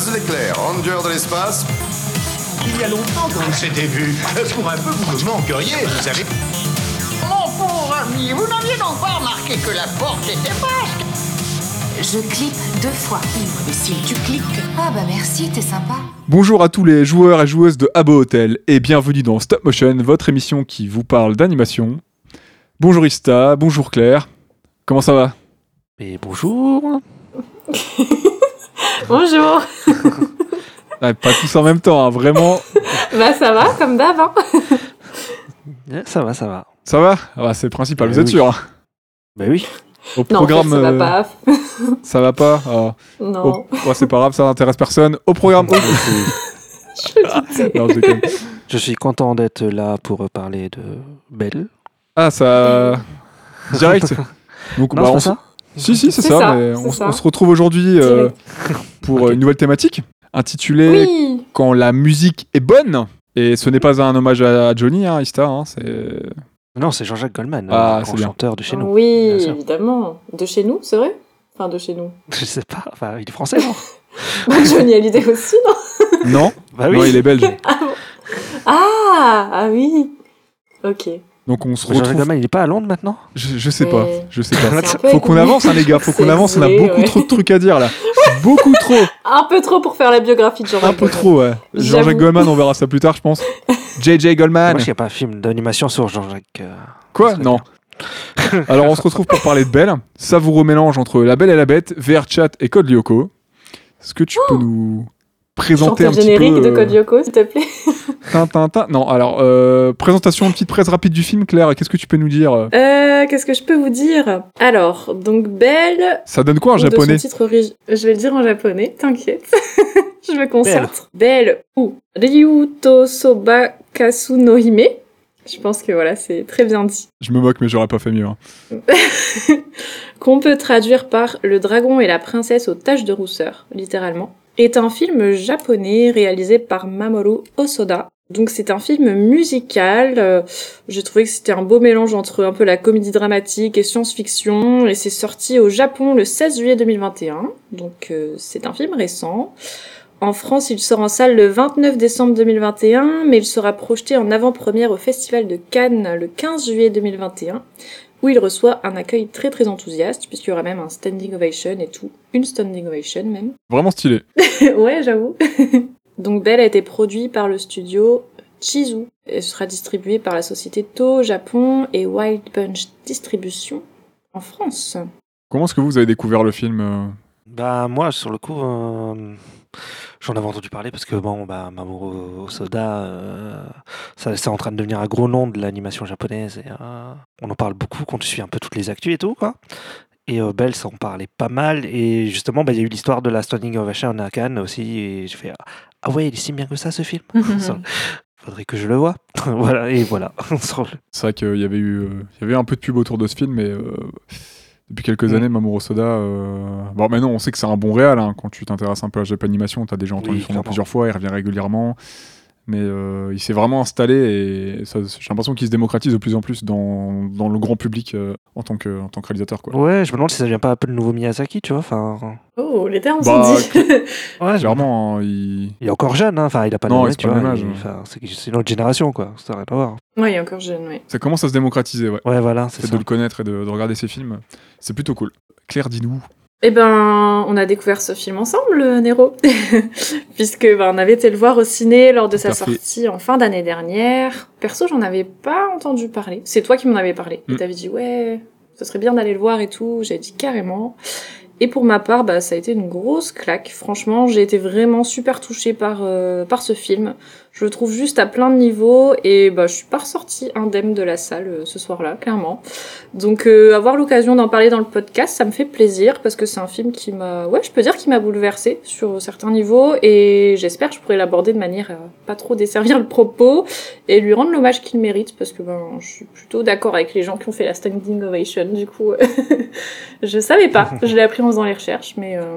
Buzz l'éclair, ranger de l'espace. Il y a longtemps qu'on s'était vu. Pour un peu, vous me manqueriez, vous savez. Mon pauvre ami, vous n'aviez donc pas remarqué que la porte était basque Je clique deux fois. Mais si tu cliques. Ah bah merci, t'es sympa. Bonjour à tous les joueurs et joueuses de Abo Hotel et bienvenue dans Stop Motion, votre émission qui vous parle d'animation. Bonjour Ista, bonjour Claire. Comment ça va? Et bonjour. Bonjour. Pas tous en même temps, hein, vraiment. Bah ça va, comme d'hab. hein. Eh, Ça va, ça va. Ça va? Ah bah, C'est le principal, Eh vous êtes oui. sûr hein Bah oui. Au Non, en fait, programme, ça euh, va pas. ça va pas? Ah. Non. Au- ouais, C'est pas grave, ça n'intéresse personne. Au programme. Je. Non, suis content d'être là pour parler de Belle. Ah, ça. Direct. Donc, Non, bah, on ça? Si, si, c'est ça. ça, mais c'est on, ça. on se retrouve aujourd'hui euh, pour euh, une nouvelle thématique intitulée Oui. Quand la musique est bonne. Et ce n'est pas un hommage à Johnny, hein, Ista. hein. Non, c'est Jean-Jacques Goldman, Ah, le chanteur de chez nous. Oui, évidemment. De chez nous, c'est vrai? Enfin, de chez nous. Je sais pas, enfin, il est français, non? Bah, Johnny Hallyday aussi, non? Non, Bah non, il est belge. ah, bon? ah, ah oui. Ok. Donc on se Jean-Jacques retrouve. Goldman, il est pas à Londres maintenant? Je, je sais pas, je sais pas. Faut qu'on avance, hein, les gars. Faut qu'on avance. On a beaucoup ouais. trop de trucs à dire là. Beaucoup trop. Un peu trop pour faire la biographie de Jean-Jacques Un peu Goldman. trop, ouais. Jean-Jacques Goldman, on verra ça plus tard, je pense. JJ Goldman. Moi, je sais pas un film d'animation sur Jean-Jacques. euh, Quoi? ça Non. Alors on se retrouve pour parler de Belle. Savoureux mélange entre La Belle et la Bête, VR Chat et Code Lyoko. Est-ce que tu peux nous présenter un petit générique peu de euh, Code Lyoko, s'il te plaît. tin, tin, tin Non, alors euh, présentation, une petite presse rapide du film, Claire. Qu'est-ce que tu peux nous dire? Euh qu'est-ce que je peux vous dire? Alors, donc Belle, Ça donne quoi en ou de son japonais? titre origi- Je vais le dire en japonais, t'inquiète. je me concentre. Belle ou Ryuto Soba Kasu no Hime. Je pense que voilà, c'est très bien dit. Je me moque, mais j'aurais pas fait mieux. hein. Qu'on peut traduire par Le dragon et la princesse aux taches de rousseur, littéralement, est un film japonais réalisé par Mamoru Osoda. Donc c'est un film musical. euh, J'ai trouvé que c'était un beau mélange entre un peu la comédie dramatique et science-fiction. Et c'est sorti au Japon le 16 juillet 2021. Donc euh, c'est un film récent. En France, il sort en salle le 29 décembre 2021, mais il sera projeté en avant-première au Festival de Cannes le 15 juillet 2021 où il reçoit un accueil très très enthousiaste, puisqu'il y aura même un standing ovation et tout. Une standing ovation même. Vraiment stylé. ouais, j'avoue. Donc Belle a été produit par le studio Chizu et sera distribué par la société To Japon et Wild Bunch Distribution en France. Comment est-ce que vous avez découvert le film euh? Bah, moi, sur le coup, euh, j'en avais entendu parler parce que, bon, bah, Mamoru Osoda, euh, ça, c'est en train de devenir un gros nom de l'animation japonaise et euh, on en parle beaucoup quand tu suis un peu toutes les actus et tout, quoi. Et euh, Belle, ça en parlait pas mal. Et justement, bah, il y a eu l'histoire de la Standing Ovation à Cannes aussi. Et j'ai fait Ah ouais, il est si bien que ça, ce film Faudrait que je le vois. voilà, et voilà. C'est vrai qu'il y avait eu, euh, il y avait eu un peu de pub autour de ce film, mais euh, depuis quelques Mm. années, Mamoru Soda. euh, Bon, maintenant, on sait que c'est un bon réal. hein. Quand tu t'intéresses un peu à Japanimation, tu as déjà entendu Oui, son nom plusieurs fois, il revient régulièrement. Mais euh, il s'est vraiment installé et ça- j'ai l'impression qu'il se démocratise de plus en plus dans, dans le grand public euh, en, tant que, en tant que réalisateur. Quoi. Ouais, je me demande si ça vient pas un peu le nouveau Miyazaki, tu vois. Enfin, Oh, les termes Bah, sont dits. ouais, Clairement, hein, il... Il est encore jeune, hein. enfin il a pas Non, de c'est tu vois, une autre génération quoi, ça n'a rien à voir. ouais, il est encore jeune, ouais. ça commence à se démocratiser. Ouais. Ouais, voilà, Le c'est de le connaître et de, de regarder ses films, c'est plutôt cool. Claire, dis-nous. Eh ben, on a découvert ce film ensemble, Nero, puisque ben, on avait été le voir au ciné lors de sa sortie en fin d'année dernière. Perso, j'en avais pas entendu parler. C'est toi qui m'en avais parlé. Mm. Et t'avais dit ouais, ce serait bien d'aller le voir et tout. J'ai dit carrément. Et pour ma part, bah, ça a été une grosse claque. Franchement, j'ai été vraiment super touchée par, euh, par ce film. Je le trouve juste à plein de niveaux et bah, je suis pas ressortie indemne de la salle euh, ce soir-là, clairement. Donc euh, avoir l'occasion d'en parler dans le podcast, ça me fait plaisir parce que c'est un film qui m'a, ouais, je peux dire qu'il m'a bouleversée sur certains niveaux et j'espère que je pourrai l'aborder de manière à pas trop desservir le propos et lui rendre l'hommage qu'il mérite parce que ben je suis plutôt d'accord avec les gens qui ont fait la standing ovation. Du coup, je savais pas, je l'ai appris en faisant les recherches, mais euh,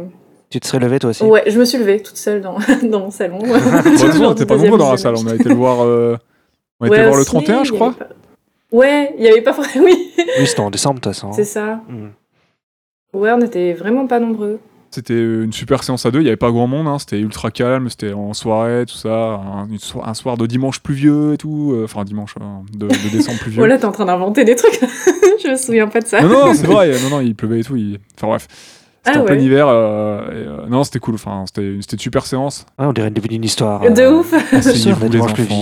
Tu te serais levé toi aussi ouais, je me suis levée toute seule dans dans mon salon. Bon, était pas nombreux dans la salle. On a été le voir, euh, on a été Ouais, voir au le ciné, 31, je crois. pas- Ouais, il y avait pas oui, Oui, c'était en décembre de toute façon. c'est ça. Mm. Ouais, on était vraiment pas nombreux. C'était une super séance à deux, il n'y avait pas grand monde, hein, c'était ultra calme, c'était en soirée, tout ça, un, so- un soir de dimanche pluvieux et tout, euh, enfin dimanche euh, de, de décembre pluvieux. Voilà, t'es en train d'inventer des trucs. je me souviens pas de ça. Non, non, c'est vrai, non, non, il pleuvait et tout, il- enfin bref. C'était Ah en plein hiver, euh, et, euh, non, c'était cool, enfin, c'était une super séance. Ah, on dirait une, une histoire. De euh, ouf. Asseyez-vous, le les enfants,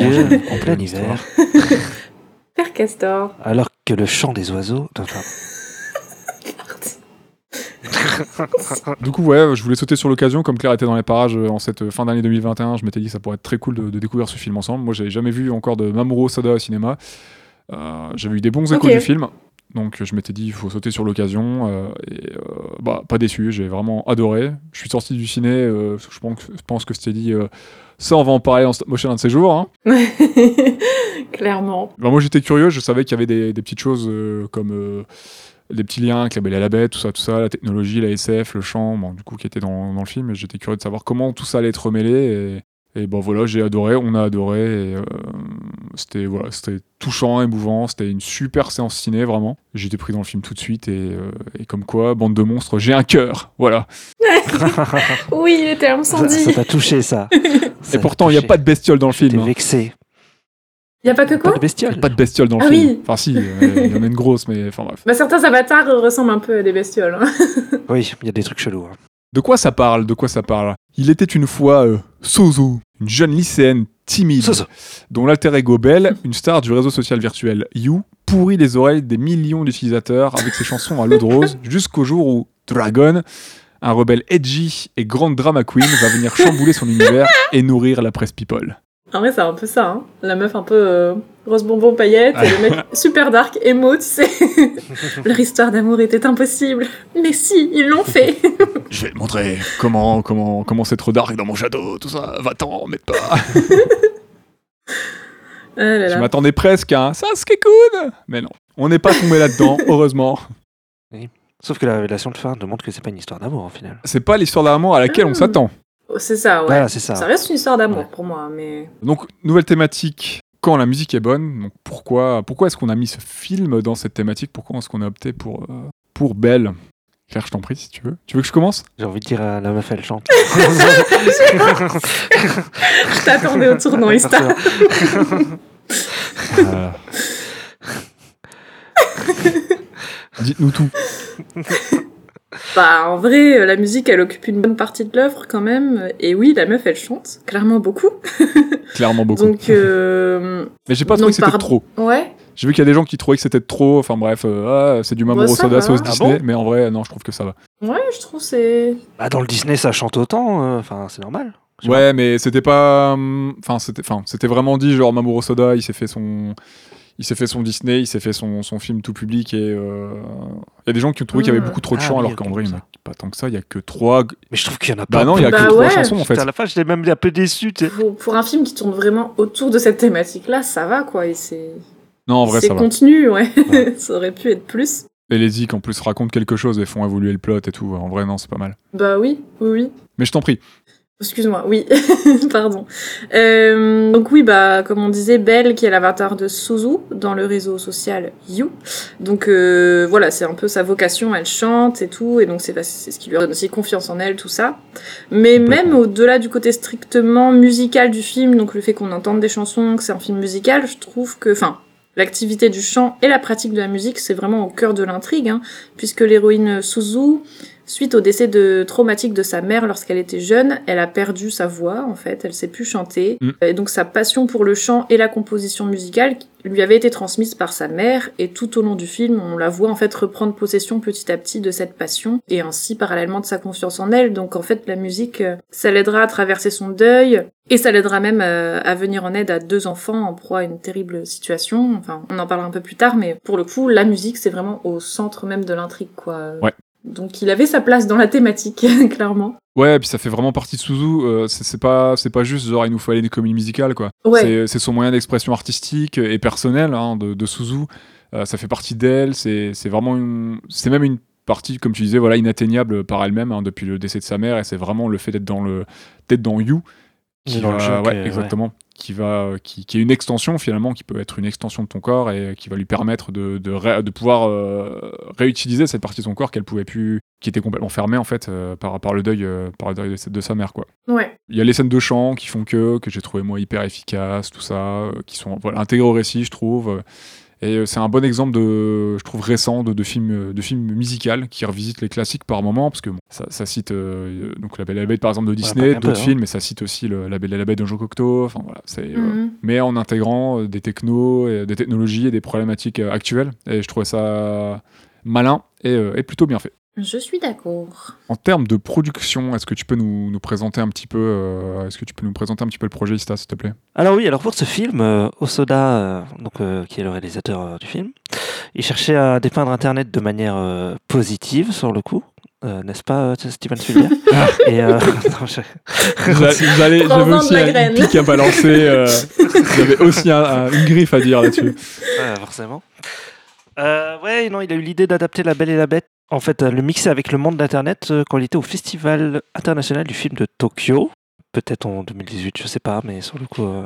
en plein hiver. Père Castor. Alors que le chant des oiseaux. Du coup, ouais, je voulais sauter sur l'occasion, comme Claire était dans les parages en cette fin d'année 2021, je m'étais dit que ça pourrait être très cool de, de découvrir ce film ensemble. Moi, j'avais jamais vu encore de Mamoru Soda au cinéma. Euh, j'avais eu des bons échos du film, donc je m'étais dit il faut sauter sur l'occasion. euh, et euh, bah, pas déçu, j'ai vraiment adoré. Je suis sorti du ciné, euh, je pense, je pense que c'était dit. ça, on va en parler en stop motion un de ces jours. Hein. Clairement. Bah, moi j'étais curieux, je savais qu'il y avait des, des petites choses comme des petits liens avec la Belle et la Bête, tout ça, tout ça, la technologie, la SF, le chant, bon, du coup qui était dans, dans le film, et j'étais curieux de savoir comment tout ça allait être remêlé. Et, et bon voilà, j'ai adoré, on a adoré, et euh, c'était voilà, c'était touchant, émouvant, c'était une super séance ciné vraiment. J'étais pris dans le film tout de suite, et, euh, et comme quoi, bande de monstres, j'ai un cœur, voilà. Oui, les termes sont Ça ça dits. t'a touché, ça. et pourtant, il n'y a pas de bestiole dans le T'es film. hein. vexé. Y a pas que Pas quoi de bestiole. Pas de bestiole dans le Ah film. oui. Enfin si, euh, il y en a une grosse, mais enfin bref. Bah, certains avatars ressemblent un peu à des bestioles. hein. Oui, il y a des trucs chelous. hein. De quoi ça parle De quoi ça parle? Il était une fois euh, Sozo, une jeune lycéenne timide, Sozo. dont l'alter ego Belle, une star du réseau social virtuel You, pourrit les oreilles des millions d'utilisateurs avec ses chansons à l'eau de rose, jusqu'au jour où Dragon, un rebelle edgy et grande drama queen, va venir chambouler son univers et nourrir la presse people. En vrai, c'est un peu ça. Hein. La meuf un peu euh, rose bonbon paillette, et le mec super dark, émo, tu sais. Leur histoire d'amour était impossible. Mais si, ils l'ont fait. Je vais te montrer comment comment comment c'est trop dark dans mon château, tout ça. Va-t'en, mais pas. Ah là Je m'attendais presque à un Sasuke-kun Mais non, on n'est pas tombé là-dedans, heureusement. Sauf que la révélation de fin demande que c'est pas une histoire d'amour, en final. C'est pas l'histoire d'amour à laquelle on Ah. s'attend. C'est ça, ouais. Voilà, c'est ça. Ça reste une histoire d'amour Ouais. pour moi, mais. Donc, nouvelle thématique, quand la musique est bonne. Donc, pourquoi, pourquoi est-ce qu'on a mis ce film dans cette thématique? Pourquoi est-ce qu'on a opté pour, euh, pour Belle? Claire, je t'en prie, si tu veux. Tu veux que je commence? J'ai envie de dire à la meuf, elle chante. Je t'attendais au tournant, Ista. Euh. Dites-nous tout. Bah, en vrai, euh, la musique, elle occupe une bonne partie de l'œuvre quand même. Et oui, la meuf, elle chante. Clairement beaucoup. Clairement beaucoup. Donc, euh... Mais j'ai pas trouvé donc, que c'était par- trop. ouais. J'ai vu qu'il y a des gens qui trouvaient que c'était trop. Enfin bref, euh, ah, c'est du Mamoru Bah, Soda va. sauce Ah Disney. bon mais en vrai, non, je trouve que ça va. Ouais, je trouve c'est. Bah, dans le Disney, ça chante autant. euh, Enfin, c'est normal. Ouais, mais c'était pas. hum, Enfin, c'était, enfin, c'était vraiment dit genre Mamoru Soda, il s'est fait son, il s'est fait son Disney, il s'est fait son, son film tout public et euh, il y a des gens qui ont trouvé qu'il y avait Mm. beaucoup trop de Ah chants oui, alors qu'en vrai, il y en ça. a pas tant que ça. Il y a que trois. Mais je trouve qu'il y en a pas. Bah non, il y a Bah que trois ouais. chansons en fait. Putain, à la fin, j'étais même un peu déçu. Pour, pour un film qui tourne vraiment autour de cette thématique-là, ça va quoi. Et c'est. Non, en vrai, c'est ça va. contenu, ouais. ça aurait pu être plus. Et les zik en plus racontent quelque chose et font évoluer le plot et tout. En vrai, non, c'est pas mal. Bah oui, oui, oui. Mais je t'en prie. Excuse-moi, oui, pardon. Euh, donc oui, bah comme on disait, Belle qui est l'avatar de Suzu dans le réseau social You. Donc euh, voilà, c'est un peu sa vocation, elle chante et tout, et donc c'est ce qui lui donne aussi confiance en elle, tout ça. Mais même au-delà du côté strictement musical du film, donc le fait qu'on entende des chansons, que c'est un film musical, je trouve que, enfin, l'activité du chant et la pratique de la musique, c'est vraiment au cœur de l'intrigue, hein, puisque l'héroïne Suzu Suite au décès de traumatique de sa mère lorsqu'elle était jeune, elle a perdu sa voix en fait, elle sait plus chanter. Mm. Et donc sa passion pour le chant et la composition musicale lui avait été transmise par sa mère et tout au long du film, on la voit en fait reprendre possession petit à petit de cette passion et ainsi parallèlement de sa confiance en elle. Donc en fait la musique, euh, ça l'aidera à traverser son deuil et ça l'aidera même euh, à venir en aide à deux enfants en proie à une terrible situation. Enfin, on en parlera un peu plus tard, mais pour le coup, la musique c'est vraiment au centre même de l'intrigue quoi. Ouais. Donc il avait sa place dans la thématique, clairement. Ouais, et puis ça fait vraiment partie de Suzu. euh, c'est, pas, c'est pas juste genre il nous faut aller des comédies musicales quoi. Ouais. C'est, son moyen d'expression artistique et personnel hein, de, de Suzu. Euh, ça fait partie d'elle. C'est, vraiment une, c'est même une partie comme tu disais voilà inatteignable par elle-même hein, depuis le décès de sa mère et c'est vraiment le fait d'être dans le, d'être dans You qui dans le va- jeu, ouais, que- ouais. exactement, qui va, qui, qui est une extension finalement, qui peut être une extension de ton corps et qui va lui permettre de, de, ré- de pouvoir euh, réutiliser cette partie de son corps qu'elle pouvait plus, qui était complètement fermée en fait euh, par, par le deuil, euh, par le deuil de, sa- de sa mère quoi. Ouais. Il y a les scènes de chant qui font que, que j'ai trouvé moi hyper efficaces, tout ça, euh, qui sont voilà, intégrées au récit, je trouve. Et euh, c'est un bon exemple de, je trouve récent, de, de film, euh, de film musical qui revisite les classiques par moment, parce que bon, ça, ça cite euh, donc La Belle et la Bête par exemple de Disney, d'autres hein. films, mais ça cite aussi le- La Belle et la Bête de Jean Cocteau. Enfin voilà, c'est euh, Mhm. mais en intégrant des technos, et des technologies et des problématiques actuelles. Et je trouvais ça malin et, euh, et plutôt bien fait. Je suis d'accord. En termes de production, est-ce que tu peux nous, nous présenter un petit peu, euh, est-ce que tu peux nous présenter un petit peu le projet Ista, s'il te plaît? Alors oui, alors pour ce film, euh, Osoda, euh, donc, euh, qui est le réalisateur euh, du film, il cherchait à dépeindre Internet de manière euh, positive, sur le coup. Euh, N'est-ce pas, Steven Spielberg? Et euh, non, je- J'avais de aussi un pic à balancer. euh, J'avais aussi un- un- une griffe à dire là-dessus. Ouais, forcément. Euh, ouais, non, il a eu l'idée d'adapter La Belle et la Bête, en fait, euh, le mixer avec le monde d'Internet euh, quand il était au Festival international du film de Tokyo. Peut-être en 2018, je sais pas, mais sur le coup, euh,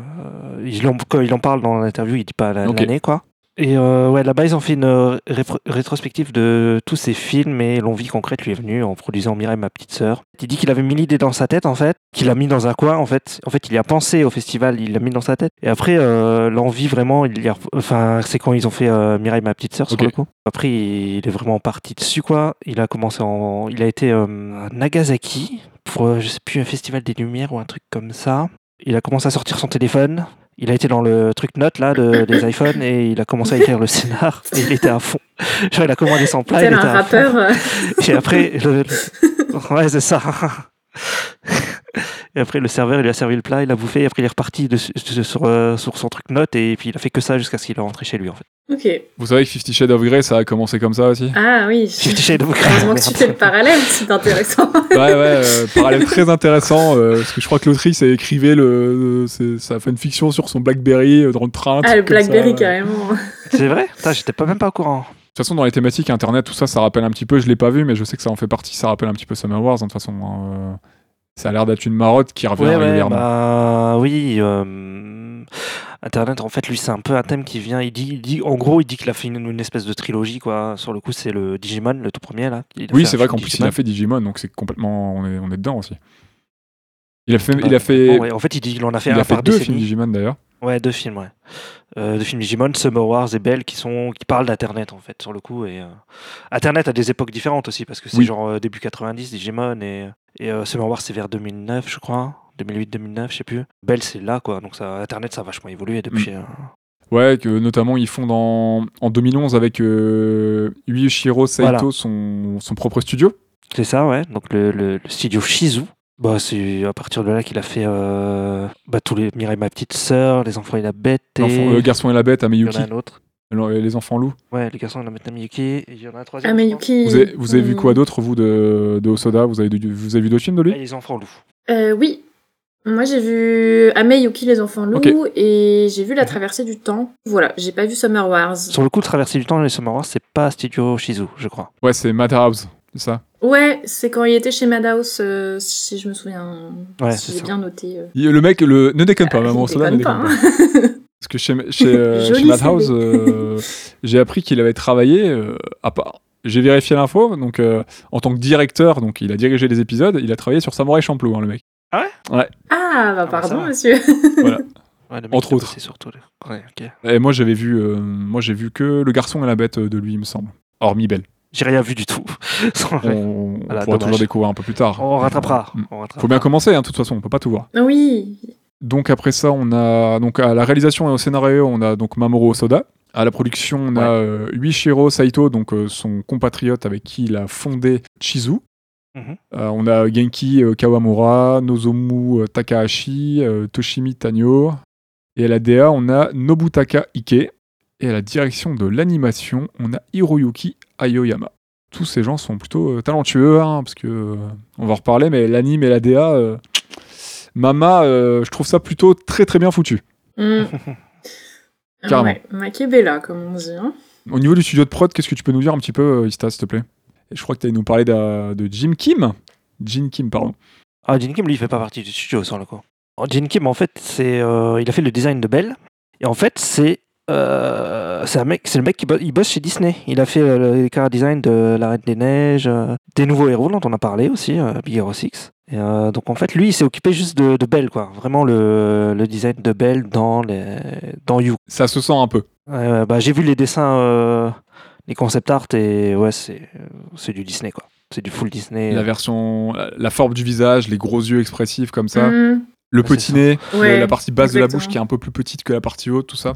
il en, quand il en parle dans l'interview, il dit pas l'année, quoi. Et euh, ouais, là-bas, ils ont fait une euh, rétrospective de tous ses films et l'envie concrète lui est venue en produisant Mireille, ma petite sœur. Il dit qu'il avait mis l'idée dans sa tête, en fait, qu'il a mis dans un coin, en fait. En fait, il y a pensé au festival, il l'a mis dans sa tête. Et après, euh, l'envie, vraiment, il y a... enfin, c'est quand ils ont fait euh, Mireille, ma petite sœur, sur Ok. le coup. Après, il est vraiment parti dessus, quoi. Il a commencé en... Il a été à Nagasaki pour, je sais plus, un festival des Lumières ou un truc comme ça. Il a commencé à sortir son téléphone. Il a été dans le truc note là de- des iPhones et il a commencé à écrire le scénar et il était à fond. Genre il a commandé son plat, il Tel était un à fond. rappeur. euh, Et après, le- ouais c'est ça. Et après le serveur il lui a servi le plat, il a bouffé et après il est reparti de- de- sur, euh, sur son truc note et puis il a fait que ça jusqu'à ce qu'il est rentré chez lui en fait. Ok. Vous savez que Fifty Shades of Grey, ça a commencé comme ça aussi? Ah oui. Fifty Shades of Grey, Heureusement que tu fais le parallèle, c'est intéressant. Ouais, ouais, euh, parallèle très intéressant, euh, parce que je crois que l'autrice a écrivé le. c'est- Ça a fait une fiction sur son Blackberry euh, dans le train. Ah, le ça. Blackberry De carrément. C'est vrai? Putain, J'étais pas même pas au courant. toute façon, dans les thématiques internet, tout ça, ça rappelle un petit peu. Je l'ai pas vu, mais je sais que ça en fait partie. Ça rappelle un petit peu Summer Wars, hein, de toute façon. hein, euh, ça a l'air d'être une marotte qui revient Ouais, ouais, régulièrement. bah oui. euh, Internet, en fait, lui, c'est un peu un thème qui vient. Il dit, il dit, en gros, il dit qu'il a fait une, une espèce de trilogie, quoi. Sur le coup, c'est le Digimon, le tout premier, là. Oui, c'est vrai qu'en plus, il a fait Digimon, donc c'est complètement. On est, on est dedans aussi. Il a fait. Bah, il a fait, ouais, En fait, il dit qu'il en a fait il un a fait par deux décennie. films Digimon d'ailleurs. Ouais, deux films, ouais. Euh, deux films Digimon, Summer Wars et Belle, qui sont qui parlent d'Internet en fait sur le coup et euh, Internet à des époques différentes aussi parce que c'est Oui. genre euh, début 90 Digimon et et euh, Summer Wars c'est vers 2009 je crois, 2008-2009 je sais plus. Belle c'est là quoi donc ça Internet ça a vachement évolué depuis. Mm. euh, Ouais, que notamment ils font dans, en 2011 avec euh, Yuichiro Saito, Voilà. son, son propre studio. C'est ça ouais donc le, le, le studio Shizu. Bah, c'est à partir de là qu'il a fait euh, bah, tous les Mireille ma petite sœur, les enfants et la bête et L'enfant- Le garçon et la bête à il y en Miyuki. a un autre. Le- Les enfants loups. Ouais, les garçons la bête à Miyuki et il y en a un troisième. Ah. Vous avez, vous avez vu hmm. quoi d'autre, vous, de, de Osoda vous avez, vous avez vu d'autres films de lui? Ah, les enfants loups. Euh, oui. Moi, j'ai vu Amei Yuki, les enfants loups, et j'ai vu La traversée du temps. Voilà, j'ai pas vu Summer Wars. Sur le coup, Traversée du temps et les Summer Wars, c'est pas Studio Shizu, je crois. Ouais, c'est Madhouse, c'est ça? Ouais, c'est quand il était chez Madhouse, euh, si je me souviens. Ouais, si j'ai ça. bien noté. euh. Le mec, le... ne déconne pas, Ah, maman Osoda, ne déconne pas, hein. Parce que chez, chez, euh, chez Madhouse, euh, j'ai appris qu'il avait travaillé euh, à part. J'ai vérifié l'info, donc euh, en tant que directeur, donc il a dirigé les épisodes, il a travaillé sur Samurai Champloo, hein, le mec. Ah, bah bah, ça pardon, va. monsieur. Ouais, le mec, Entre autres. bossé sur tout le- Ouais, ok. Et moi j'avais vu, euh, moi j'ai vu que le garçon et la bête de lui, il me semble. Hormis Belle. J'ai rien vu du tout. On, on Voilà, pourra dommage. toujours découvrir un peu plus tard. on rattrapera. Mm. On rattrapera. Faut bien commencer, hein, de toute façon, on peut pas tout voir. Oui. Donc après ça, on a donc à la réalisation et au scénario, on a donc Mamoru Osoda. À la production, on a euh, Saito, donc euh, son compatriote avec qui il a fondé Chizu. Mhm. Euh, on a Genki euh, Kawamura, Nozomu euh, Takahashi, euh, Toshimi Tanyo. Et à la DA, on a Nobutaka Ike. Et à la direction de l'animation, on a Hiroyuki Ayoyama. Tous ces gens sont plutôt euh, talentueux, hein, parce que euh, on va en reparler, mais l'anime et la DA, euh, Mama, euh, je trouve ça plutôt très très bien foutu. Mm. Carrément. Ouais, Makebella, comme on dit. Hein. Au niveau du studio de prod, qu'est-ce que tu peux nous dire un petit peu, Ista, s'il te plaît? Et Je crois que tu allais nous parler de, de Jim Kim. Jin Kim, pardon. Ah, Jin Kim, lui, il fait pas partie du studio sur le coup. Gene Kim, en fait, c'est, euh, il a fait le design de Belle. Et en fait, c'est c'est un mec, c'est le mec qui bo- il bosse chez Disney. Il a fait euh, les car design de La Reine des Neiges, euh, des nouveaux héros dont on a parlé aussi, euh, Big Hero 6. Et, euh, donc en fait, lui, il s'est occupé juste de, de Belle, quoi. Vraiment le, le design de Belle dans les, dans You. Ça se sent un peu. Bah, j'ai vu les dessins, euh, les concept art et ouais, c'est, c'est du Disney, quoi. C'est du full Disney. La version, la, la forme du visage, les gros yeux expressifs comme ça, Mmh. le c'est petit nez, Ouais, le- la partie basse de la bouche qui est un peu plus petite que la partie haute, tout ça.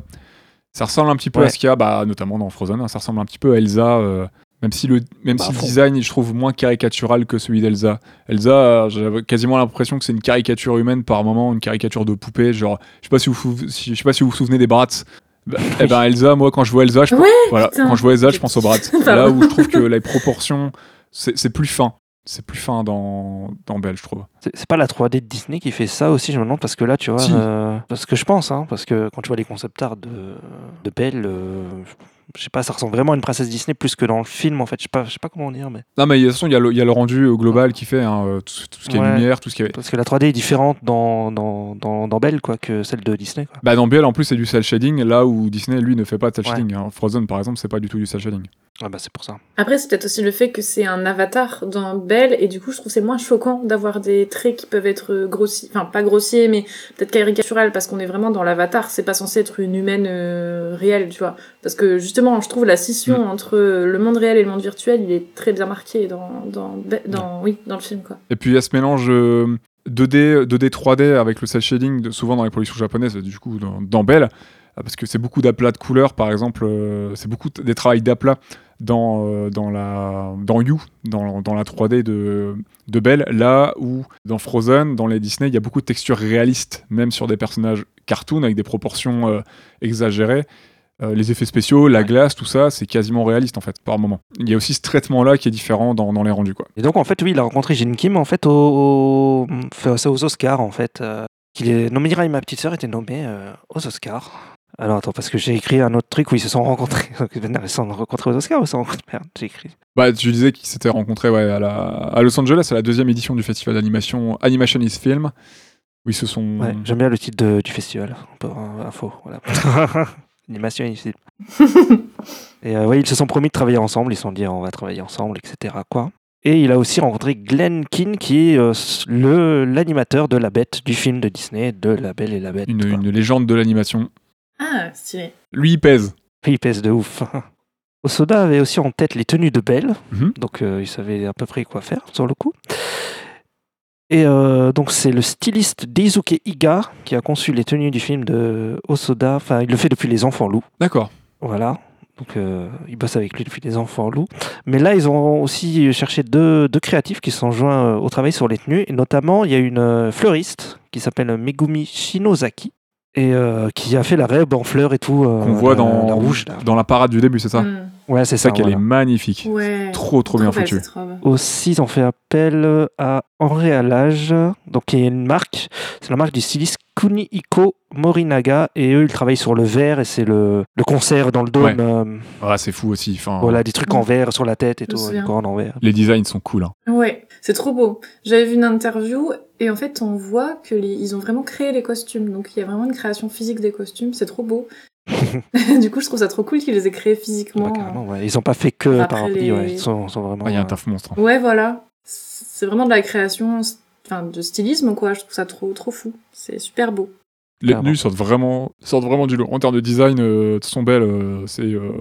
Ça ressemble un petit peu Ouais. à ce qu'il y a, bah, notamment dans Frozen, hein, ça ressemble un petit peu à Elsa, euh, même si le, même Bah, si le design, je trouve moins caricatural que celui d'Elsa. Elsa, euh, j'avais quasiment l'impression que c'est une caricature humaine par moment, une caricature de poupée, genre, je sais pas si vous, si- je sais pas si vous vous souvenez des Bratz. Bah, eh ben Elsa, moi quand je vois Elsa, je, Ouais, voilà, quand je vois Elsa, je pense aux Bratz. Là où je trouve que les proportions, c'est plus fin. C'est plus fin dans, dans Belle, je trouve. C'est pas la 3D de Disney qui fait ça aussi, je me demande, parce que là, tu vois, Si. euh, parce que je pense, hein, parce que quand tu vois les concept art de, de Belle, euh, je sais pas, ça ressemble vraiment à une princesse Disney plus que dans le film, en fait. Je sais pas, je sais pas comment dire, mais. Non, mais de toute façon, il y, a le- il y a le rendu au global qui fait hein, euh, tout, tout ce qui est lumière, tout ce qui est. Parce que la 3D est différente dans, dans, dans, dans Belle, quoi, que celle de Disney, quoi. Bah, dans Belle, en plus, c'est du cel shading, là où Disney, lui, ne fait pas de cel Ouais. shading. hein. Frozen, par exemple, c'est pas du tout du cel shading. Ah bah, c'est pour ça. Après, c'est peut-être aussi le fait que c'est un avatar dans Belle, et du coup, je trouve que c'est moins choquant d'avoir des traits qui peuvent être grossiers, enfin pas grossiers, mais peut-être caricatural, parce qu'on est vraiment dans l'avatar, c'est pas censé être une humaine euh, réelle, tu vois. Parce que justement, je trouve la scission Mm. entre le monde réel et le monde virtuel, il est très bien marqué dans, dans, oui, dans le film, quoi. Et puis, il y a ce mélange euh, 2D, 2D, 3D avec le cel shading, de- souvent dans les productions japonaises, du coup, dans, dans Belle, euh, parce que c'est beaucoup d'aplats de couleurs, par exemple, euh, c'est beaucoup des travails d'aplats dans, euh, dans, dans You, dans, dans la 3D de, de Belle, là où dans Frozen, dans les Disney, il y a beaucoup de textures réalistes, même sur des personnages cartoon avec des proportions euh, exagérées. Les effets spéciaux, la glace, tout ça, c'est quasiment réaliste en fait, par moment. Il y a aussi ce traitement-là qui est différent dans, dans les rendus. Quoi. Et donc, en fait, oui, il a rencontré Jin Kim, en fait, au, au- aux Oscars, en fait. Euh, qu'il est nommé, ma petite sœur était nommée aux Oscars. Alors, attends, parce que j'ai écrit un autre truc où ils se sont rencontrés. ils se sont rencontrés aux Oscars ou ils se sont rencontrés? Merde, j'ai écrit. Bah, tu disais qu'ils s'étaient rencontrés ouais, à, la, à Los Angeles, à la deuxième édition du festival d'animation Animation is Film, où ils se sont. Ouais, j'aime bien le titre de- du festival. Pour euh, info, voilà. Animation ici. Et euh, ouais, ils se sont promis de travailler ensemble. Ils se sont dit, on va travailler ensemble, etc. Quoi. Et il a aussi rencontré Glenn Keane, qui est euh, le l'animateur de La Bête, du film de Disney, de La Belle et la Bête. Une légende de l'animation. Ah, stylé. Lui, il pèse. Il pèse de ouf. Osoda avait aussi en tête les tenues de Belle, Mhm. donc euh, il savait à peu près quoi faire sur le coup. Et euh, donc c'est le styliste Daisuke Iga qui a conçu les tenues du film de Osoda. Enfin, il le fait depuis Les Enfants Loups. D'accord. Voilà. Donc euh, il bosse avec lui depuis Les Enfants Loups. Mais là, ils ont aussi cherché deux, deux créatifs qui se sont joints au travail sur les tenues. Et notamment, il y a une fleuriste qui s'appelle Megumi Shinozaki. Et euh, qui a fait la rêve en fleurs et tout. euh, Qu'on voit dans, la rouge. là. dans la parade du début, c'est ça Mm. Ouais, c'est C'est ça ça. qu'elle voilà. est magnifique. Ouais. Trop, trop bien belle, foutu. cette robe. Aussi, ils ont fait appel à Henri Alage, donc qui est une marque, c'est la marque du styliste Kunihiko Morinaga, et eux, ils travaillent sur le verre, et c'est le, le concert dans le dôme, Ouais. euh, Ah, c'est fou aussi. Enfin, voilà, des trucs en verre sur la tête et tout, couronne en verre. Les designs sont cool. hein. Ouais, c'est trop beau. J'avais vu une interview et en fait on voit que les... ils ont vraiment créé les costumes. Donc il y a vraiment une création physique des costumes, c'est trop beau. du coup je trouve ça trop cool qu'ils les aient créés physiquement. Bah, carrément, ouais. Ils n'ont pas fait que par appli, les- ouais. ils sont, sont vraiment... Il y a un euh, taf monstre. hein. Ouais voilà, c'est vraiment de la création, enfin de stylisme quoi. Je trouve ça trop trop fou. C'est super beau. Les tenues sortent vraiment, sortent vraiment du lot. En termes de design, euh, sont belles. euh, c'est euh,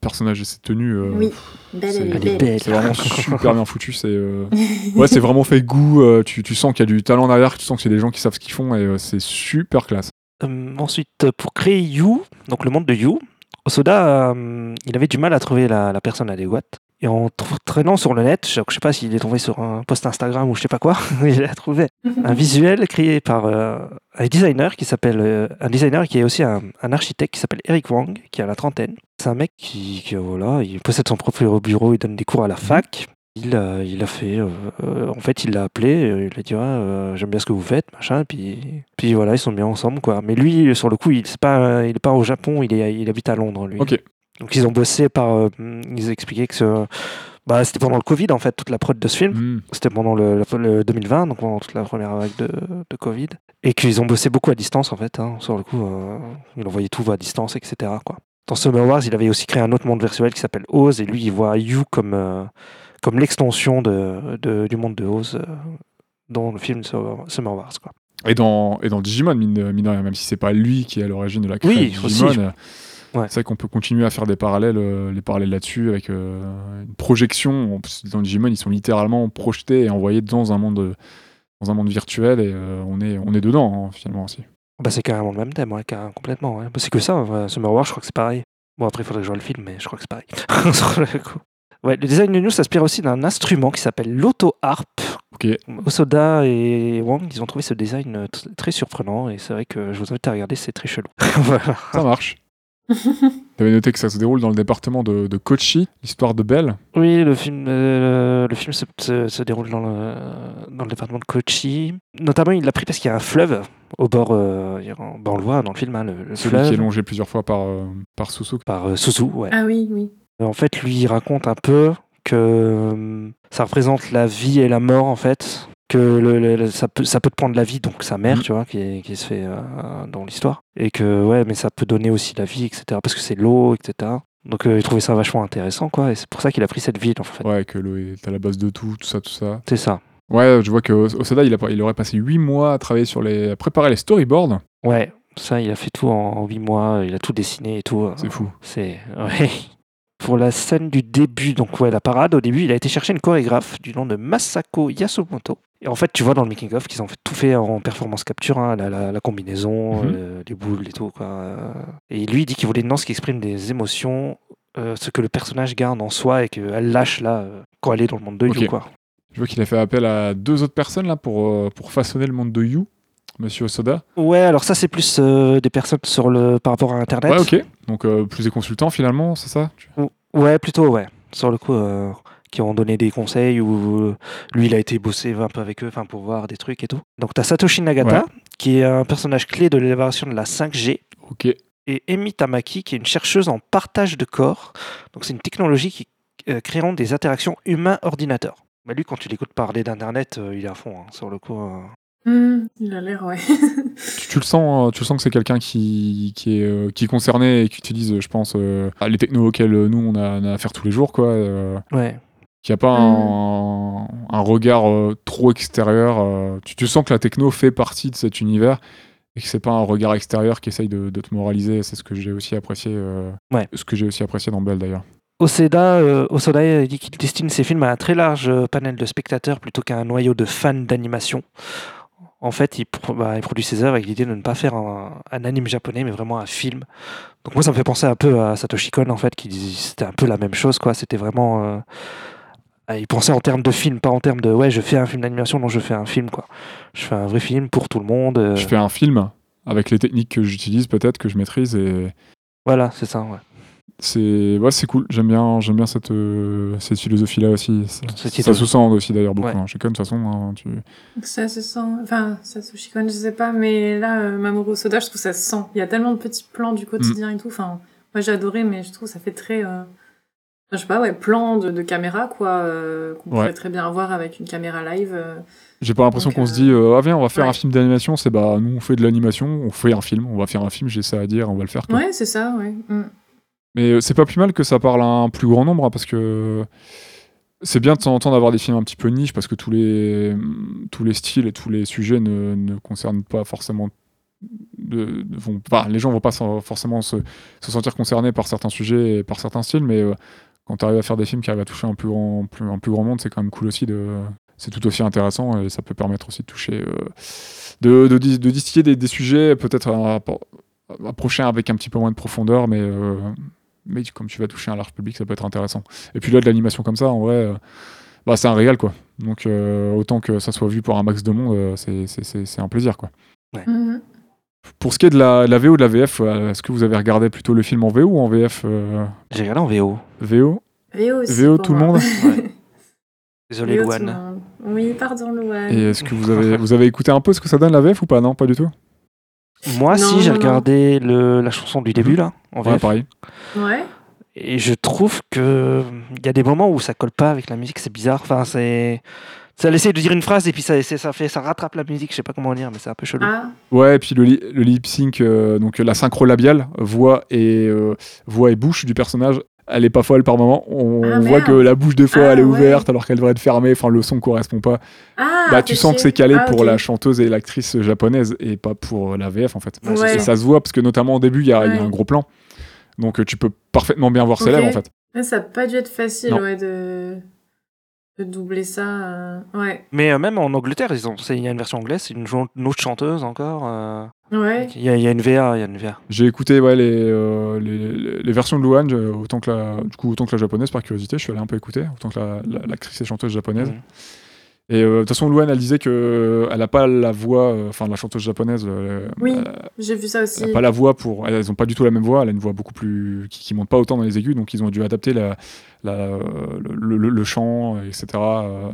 personnage et ses tenues. euh, Oui, belle c'est- elle Elle est est belle. belle. C'est vraiment super bien foutu. C'est euh, ouais, c'est vraiment fait goût. euh, tu, tu sens qu'il y a du talent derrière. Tu sens que c'est des gens qui savent ce qu'ils font et euh, c'est super classe. Euh, ensuite, pour créer You, donc le monde de You, Osoda, euh, il avait du mal à trouver la, la personne adéquate. Et en tr- traînant sur le net, je ne sais pas s'il est tombé sur un post Instagram ou je sais pas quoi, il a trouvé un visuel créé par euh, un designer qui s'appelle euh, un designer qui est aussi un, un architecte qui s'appelle Eric Wang, qui a la trentaine. C'est un mec qui, qui, voilà, il possède son propre bureau, il donne des cours à la fac. Il a, il a fait, euh, euh, en fait, il l'a appelé, euh, il a dit euh, j'aime bien ce que vous faites, machin, puis, puis voilà, ils sont bien ensemble quoi. Mais lui, sur le coup, il c'est pas, il est pas au Japon, il est, il habite à Londres lui. Ok. Donc ils ont bossé par, euh, ils expliquaient que ce- bah, c'était pendant le Covid en fait, toute la prod de ce film. Mm. C'était pendant le, le 2020, donc pendant toute la première vague de, de Covid. Et qu'ils ont bossé beaucoup à distance, en fait. hein, sur le coup, euh, il envoyait tout à distance, etc. Quoi. Dans Summer Wars, il avait aussi créé un autre monde virtuel qui s'appelle Oz, et lui, il voit You comme, euh, comme l'extension de, de- du monde de Oz euh, dans le film Summer Wars. Quoi. Et dans, et dans Digimon, mine de, mine de rien, même si c'est pas lui qui est à l'origine de la création Oui, de aussi, Digimon, je- Ouais. c'est vrai qu'on peut continuer à faire des parallèles, euh, les parallèles là-dessus avec euh, une projection. Dans Digimon, ils sont littéralement projetés et envoyés dans un monde, dans un monde virtuel et euh, on, est, on est dedans hein, finalement aussi. Bah, c'est carrément le même thème, ouais, carrément, complètement. ouais. Bah, c'est que ça, ouais, Summer Wars, je crois que c'est pareil. Bon, après, il faudrait que je vois le film, mais je crois que c'est pareil. Sur le coup. Ouais, le design de New s'inspire aussi d'un instrument qui s'appelle l'auto-harp. Ok, Osoda et Wang, ils ont trouvé ce design très surprenant et c'est vrai que je vous invite à regarder, c'est très chelou. voilà. ça marche. T'avais noté que ça se déroule dans le département de, de Kochi, l'histoire de Belle. Oui, le film, euh, le film se, se- se déroule dans le, dans le département de Kochi. Notamment, il l'a pris parce qu'il y a un fleuve au bord, euh, on le voit dans le film, hein, le, le Celui qui est fleuve, longé plusieurs fois par, euh, par Suzuki. par euh. Ouais. Ah oui, oui. En fait, lui, il raconte un peu que euh, ça représente la vie et la mort, en fait. Que le- le- le- ça, peut, ça peut te prendre la vie, donc sa mère, Mhm. tu vois, qui, qui se fait euh, dans l'histoire. Et que, ouais, mais ça peut donner aussi la vie, etc. Parce que c'est l'eau, etc. Donc, euh, il trouvait ça vachement intéressant, quoi. Et c'est pour ça qu'il a pris cette ville, en fait. Ouais, que l'eau est à la base de tout, tout ça, tout ça. C'est ça. Ouais, je vois que Osada, il, a, il aurait passé 8 mois à travailler sur les. à préparer les storyboards. Ouais, ça, il a fait tout en 8 mois. Il a tout dessiné et tout. C'est fou. C'est. Ouais. Pour la scène du début, donc ouais, la parade, au début, il a été chercher une chorégraphe du nom de Masako Yasumoto. Et en fait, tu vois dans le making-of qu'ils ont fait- tout fait en performance capture, hein, la, la- la combinaison, Mhm. euh, les boules et tout. Quoi. Et lui, il dit qu'il voulait une danse qui exprime des émotions, euh, ce que le personnage garde en soi et qu'elle lâche là euh, quand elle est dans le monde de You. Quoi. Je vois qu'il a fait appel à deux autres personnes là pour, pour façonner le monde de You, monsieur Osoda. Ouais, alors ça, c'est plus euh, des personnes sur le, par rapport à Internet. Ouais, ok. Donc plus des consultants finalement, c'est ça? Ouais, plutôt, ouais. Sur le coup, qui ont donné des conseils ou euh, lui, il a été bossé un peu avec eux enfin, pour voir des trucs et tout. Donc, tu as Satoshi Nagata, Ouais. qui est un personnage clé de l'élaboration de la 5G, Ok. et Emi Tamaki, qui est une chercheuse en partage de corps. Donc, c'est une technologie qui euh, créeront des interactions humain-ordinateur. Mais lui, quand tu l'écoutes parler d'Internet, euh, il est à fond, hein, sur le coup. euh. Hmm, il a l'air, ouais. Tu, tu le sens, euh, tu le sens que c'est quelqu'un qui, qui, est, euh, qui est concerné et qui utilise, je pense, euh, les technos auxquels nous on a, on a affaire tous les jours, quoi. euh, Ouais. qui a pas un, un regard euh, trop extérieur. euh, tu, tu sens que la techno fait partie de cet univers et que c'est pas un regard extérieur qui essaye de, de te moraliser. C'est ce que j'ai aussi apprécié. euh, Ouais. Ce que j'ai aussi apprécié dans Belle d'ailleurs. Oseda, euh, dit qu'il destine ses films à un très large panel de spectateurs plutôt qu'à un noyau de fans d'animation. En fait, il, bah, il produit ses œuvres avec l'idée de ne pas faire un, un anime japonais, mais vraiment un film. Donc moi, ça me fait penser un peu à Satoshi Kon, en fait, qui disait c'était un peu la même chose, quoi. C'était vraiment... euh, ah, il pensait en termes de film, pas en termes de ouais, je fais un film d'animation, non, je fais un film, quoi. Je fais un vrai film pour tout le monde. euh, Je fais un film avec les techniques que j'utilise peut-être que je maîtrise et Voilà, c'est ça, ouais. c'est ouais, c'est cool. J'aime bien j'aime bien cette euh, cette philosophie là aussi. Ça, ça se sent aussi d'ailleurs beaucoup. Ouais. hein. Chez Kon, de toute façon, hein, tu... Ça se sent. Enfin, Satoshi Kon, je sais pas, mais là, euh, Mamoru Soda, je trouve que ça se sent. Il y a tellement de petits plans du quotidien et tout. Enfin, moi j'ai adoré, mais je trouve que ça fait très. Je sais pas, ouais, plan de, de caméra, quoi, euh, qu'on Ouais. pourrait très bien avoir avec une caméra live. euh. J'ai pas l'impression qu'on se euh, dit ah viens on va faire ouais. un film d'animation. C'est bah nous on fait de l'animation, on fait un film, on va faire un film. J'ai ça à dire, on va le faire. quoi. Ouais, c'est ça, ouais. Mm. Mais c'est pas plus mal que ça parle à un plus grand nombre, hein, parce que c'est bien de temps en temps d'avoir des films un petit peu niche, parce que tous les, tous les styles et tous les sujets ne, ne concernent pas forcément. De, de- vont, enfin, les gens vont pas forcément se, se sentir concernés par certains sujets et par certains styles, mais euh, quand tu arrives à faire des films qui arrivent à toucher un plus grand, plus, un plus grand monde, c'est quand même cool aussi de. C'est tout aussi intéressant et ça peut permettre aussi de toucher. euh, de, de, dis- de distiller des, des sujets, peut-être approcher avec un petit peu moins de profondeur, mais euh, mais comme tu vas toucher un large public, ça peut être intéressant. Et puis là, de l'animation comme ça, en vrai, euh, bah, c'est un régal, quoi. Donc, euh, autant que ça soit vu par un max de monde, euh, c'est- c'est c'est- c'est un plaisir, quoi. Mhm. Pour ce qui est de la, de la VO, de la VF, euh, est-ce que vous avez regardé plutôt le film en VO ou en VF euh, J'ai regardé en VO. VO VO aussi. VO tout le monde? Désolé, VO. Oui, pardon, Louane. Et est-ce que vous avez, vous avez écouté un peu ce que ça donne la VF ou pas? Non, pas du tout? Moi, Non, si, j'ai regardé le, la chanson du début, là, en Ouais, VF. pareil. Ouais. Et je trouve que il y a des moments où ça colle pas avec la musique, c'est bizarre. Enfin, c'est Ça elle essaie de dire une phrase et puis ça, fait, ça rattrape la musique. Je sais pas comment dire, mais c'est un peu chelou. Ah, Ouais, et puis le, li- le lip sync, euh, donc la synchro labiale, voix et, euh, voix et bouche du personnage, elle est pas folle par moment. On Ah, voit merde. que la bouche des fois Ah, elle est ouais. ouverte alors qu'elle devrait être fermée. Enfin, le son correspond pas. ah bah, tu sens que c'est calé Ah, pour la chanteuse et l'actrice japonaise et pas pour la VF en fait. Ouais. Et ça se voit parce que notamment au début il y, a y un gros plan, donc euh, tu peux parfaitement bien voir ses Ok. lèvres en fait. Ça a pas dû être facile, Non. ouais, de... de doubler ça. euh, Ouais. Mais euh, même en Angleterre, ils ont, c'est- il y a une version anglaise, c'est une, autre chanteuse encore. euh, Ouais. Il y, a, il y a une VA, il y a une VA. J'ai écouté ouais, les, euh, les, versions de Luan, autant que, la, du coup, autant que la japonaise par curiosité, je suis allé un peu écouter, autant que la- la- l'actrice et chanteuse japonaise. Mhm. Et euh, de toute façon, Luan, elle disait que euh, elle n'a pas la voix, euh, enfin la chanteuse japonaise, euh, Oui, j'ai vu ça aussi. elle a pas la voix pour, elles n'ont pas du tout la même voix, elle a une voix beaucoup plus qui, qui monte pas autant dans les aigus, donc ils ont dû adapter la, la- le, le- le chant, etc. euh,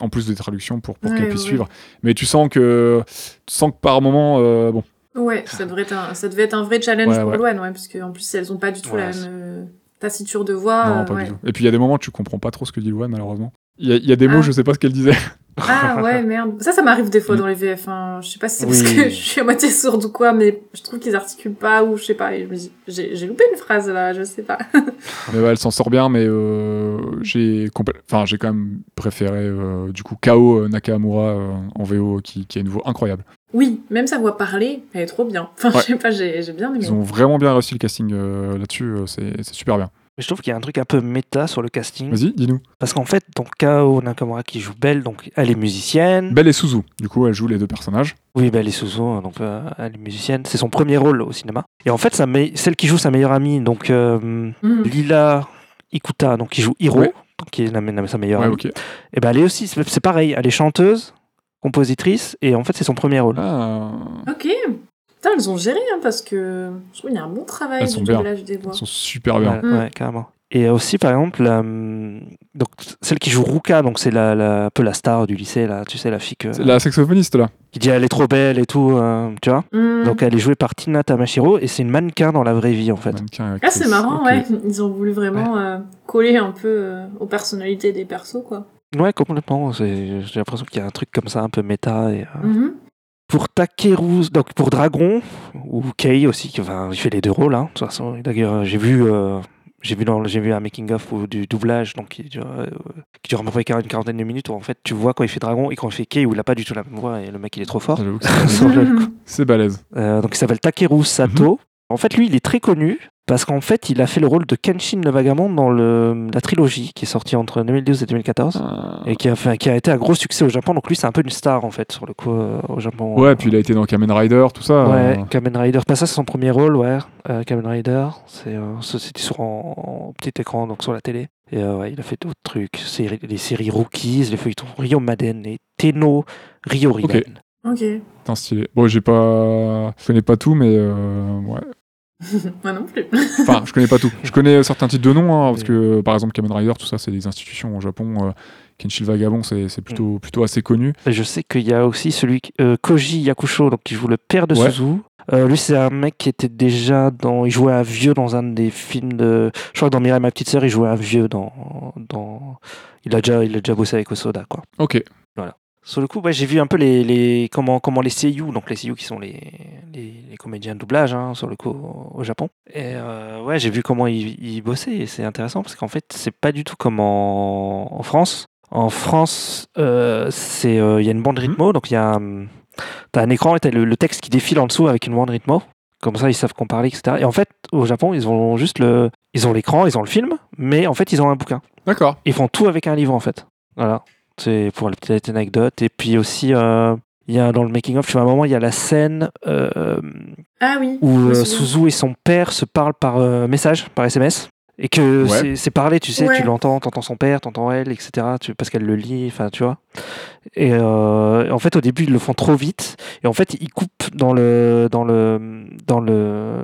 en plus des traductions pour, pour Ouais, qu'elle puisse ouais. suivre. Mais tu sens que, tu sens que par moment, euh, bon, Ouais, ça, devrait être un... ça devait être un vrai challenge Ouais, pour ouais, parce qu'en plus, elles ont pas du tout la même tassiture de voix. non, euh, pas ouais. du tout. Et puis il y a des moments où tu comprends pas trop ce que dit Luan, malheureusement. Il y, a- il y a des mots, Ah. je sais pas ce qu'elle disait. Ah ouais, merde. Ça, ça m'arrive des fois dans les VF. Hein. Je sais pas si c'est parce que je suis à moitié sourde ou quoi, mais je trouve qu'ils articulent pas ou je sais pas. et je me dis, j'ai loupé une phrase là, je sais pas. Mais ouais, elle s'en sort bien, mais euh, j'ai enfin, j'ai quand même préféré euh, du coup Kao euh, Nakamura euh, en VO qui, qui a une voix incroyable. Oui, même sa voix parlée, elle est trop bien. Enfin, Ouais. je sais pas, j'ai j'ai bien aimé. Ils ont vraiment bien réussi le casting là-dessus, c'est super bien. Mais je trouve qu'il y a un truc un peu méta sur le casting. Vas-y, dis-nous. Parce qu'en fait, donc Kao Nakamura qui joue Belle, donc elle est musicienne. Belle et Suzu, du coup, elle joue les deux personnages. Oui, Belle et Suzu, donc euh, elle est musicienne. C'est son premier rôle au cinéma. Et en fait, sa me- celle qui joue sa meilleure amie, donc euh, Mhm. Lila Ikuta, donc qui joue Hiro, Ouais. donc qui est la- la- sa meilleure Ouais, amie. Et ben elle est aussi, c'est c'est pareil, elle est chanteuse, compositrice, et en fait c'est son premier rôle. Ah, Ok. Putain, elles ont géré, hein, parce que je trouve qu'il y a un bon travail Elles du sont bien. doublage des voix. ils sont super bien. Ouais, Mm. ouais, carrément. Et aussi, par exemple, la, hum, donc, celle qui joue Ruka, donc c'est la, la- un peu la star du lycée, là, tu sais, la fille que- C'est La saxophoniste là. qui dit elle est trop belle et tout, euh, tu vois. Mhm. Donc elle est jouée par Tina Tamashiro et c'est une mannequin dans la vraie vie, en fait. Mannequin, Ah, c'est marrant, ouais. Ils ont voulu vraiment euh, coller un peu euh, aux personnalités des persos, quoi. Ouais, complètement. J'ai l'impression qu'il y a un truc comme ça, un peu méta. Et, euh, Mhm. Pour Takeru, donc pour Dragon, ou Kei aussi, qui- enfin, il fait les deux rôles, hein, de toute façon. D'ailleurs, j'ai vu. euh, J'ai vu, dans, j'ai vu un making-of du doublage donc, qui, dure, euh, qui dure à peu près une quarantaine de minutes où en fait tu vois quand il fait Dragon et quand il fait Kei où il a pas du tout la même voix et le mec il est trop fort. J'avoue que c'est- balèze. Euh, donc il s'appelle Takeru Sato. En fait, lui, il est très connu parce qu'en fait, il a fait le rôle de Kenshin le Vagabond dans le, la trilogie qui est sortie entre 2012 et 2014 Ah. et qui a, fait, qui a été un gros succès au Japon. Donc lui, c'est un peu une star en fait sur le coup euh, au Japon. Ouais, puis il a été dans Kamen Rider, tout ça. Ouais, euh, Kamen Rider. Pas ça, c'est son premier rôle, ouais. Euh, Kamen Rider, euh, c'était sur en, en petit écran, donc sur la télé. Et euh, ouais, il a fait d'autres trucs, séries, les séries Rookies, les feuilletons Rio Maden et Tenno Rio Riben. Ok. putain, stylé. Bon, j'ai pas. Je connais pas tout, mais euh, ouais. Moi non plus. Enfin, je connais pas tout. Je connais certains titres de noms, hein, parce que par exemple, Kamen Rider, tout ça, c'est des institutions au Japon. Euh, Kenshin Vagabond, c'est c'est plutôt, plutôt assez connu. Et Je sais qu'il y a aussi celui euh, Koji Yakusho, donc qui joue le père de Ouais. Suzu. Euh, lui, c'est un mec qui était déjà dans. Il jouait un vieux dans un des films de. Je crois que dans Mirai, ma petite sœur, il jouait un vieux dans. dans... Il, a déjà, il a déjà bossé avec Osoda, quoi. Ok. Sur le coup, ouais, j'ai vu un peu les, les comment comment les seiyuu, donc les seiyuu qui sont les, les, les comédiens de doublage hein, sur le coup au, au Japon. Et euh, ouais, j'ai vu comment ils, ils bossaient et c'est intéressant parce qu'en fait, c'est pas du tout comme en, en France. En France, euh, euh, il y a une bande rythmo, donc il y a t'as un écran et t'as le, le texte qui défile en dessous avec une bande rythmo. Comme ça, ils savent qu'on parle, etc. Et en fait, au Japon, ils ont juste le, ils ont l'écran, ils ont le film, mais en fait, ils ont un bouquin. D'accord. Ils font tout avec un livre en fait. Voilà. C'est pour la petite anecdote. Et puis aussi, euh, il y a dans le making of, tu vois, à un moment, il y a la scène euh, Ah oui. où euh. Suzu et son père se parlent par euh, message, par SMS. Et que Ouais. c'est- c'est parlé, tu sais, Ouais. tu l'entends, t'entends son père, t'entends elle, etc. Tu, parce qu'elle le lit, enfin, tu vois. Et euh, en fait, au début, ils le font trop vite. Et en fait, ils coupent dans le dans le dans le,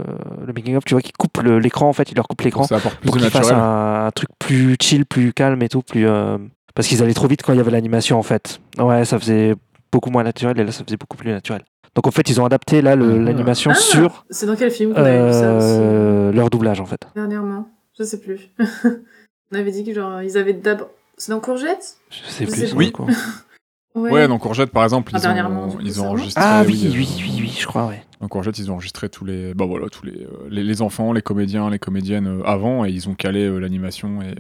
le making of, tu vois, qu'ils coupent le- l'écran. En fait, ils leur coupent l'écran pour qu'ils fassent un, un truc plus chill, plus calme et tout, plus euh, parce qu'ils allaient trop vite quand il y avait l'animation en fait. Ouais, ça faisait beaucoup moins naturel et là ça faisait beaucoup plus naturel. Donc en fait, ils ont adapté là Ah. l'animation Ah, sur C'est dans quel film qu'on vu ça aussi euh, leur doublage en fait. Dernièrement. Je sais plus. On avait dit que genre ils avaient d'abord C'est dans Courgette? Je sais Je plus. sais plus. le coup. Ouais, dans Courgette, par exemple, ils, ont, ils ont enregistré. Ah oui, euh, oui, oui, oui, je crois, ouais. Dans Courgette, ils ont enregistré tous les, bah voilà, tous les, euh, les, les enfants, les comédiens, les comédiennes euh, avant, et ils ont calé euh, l'animation et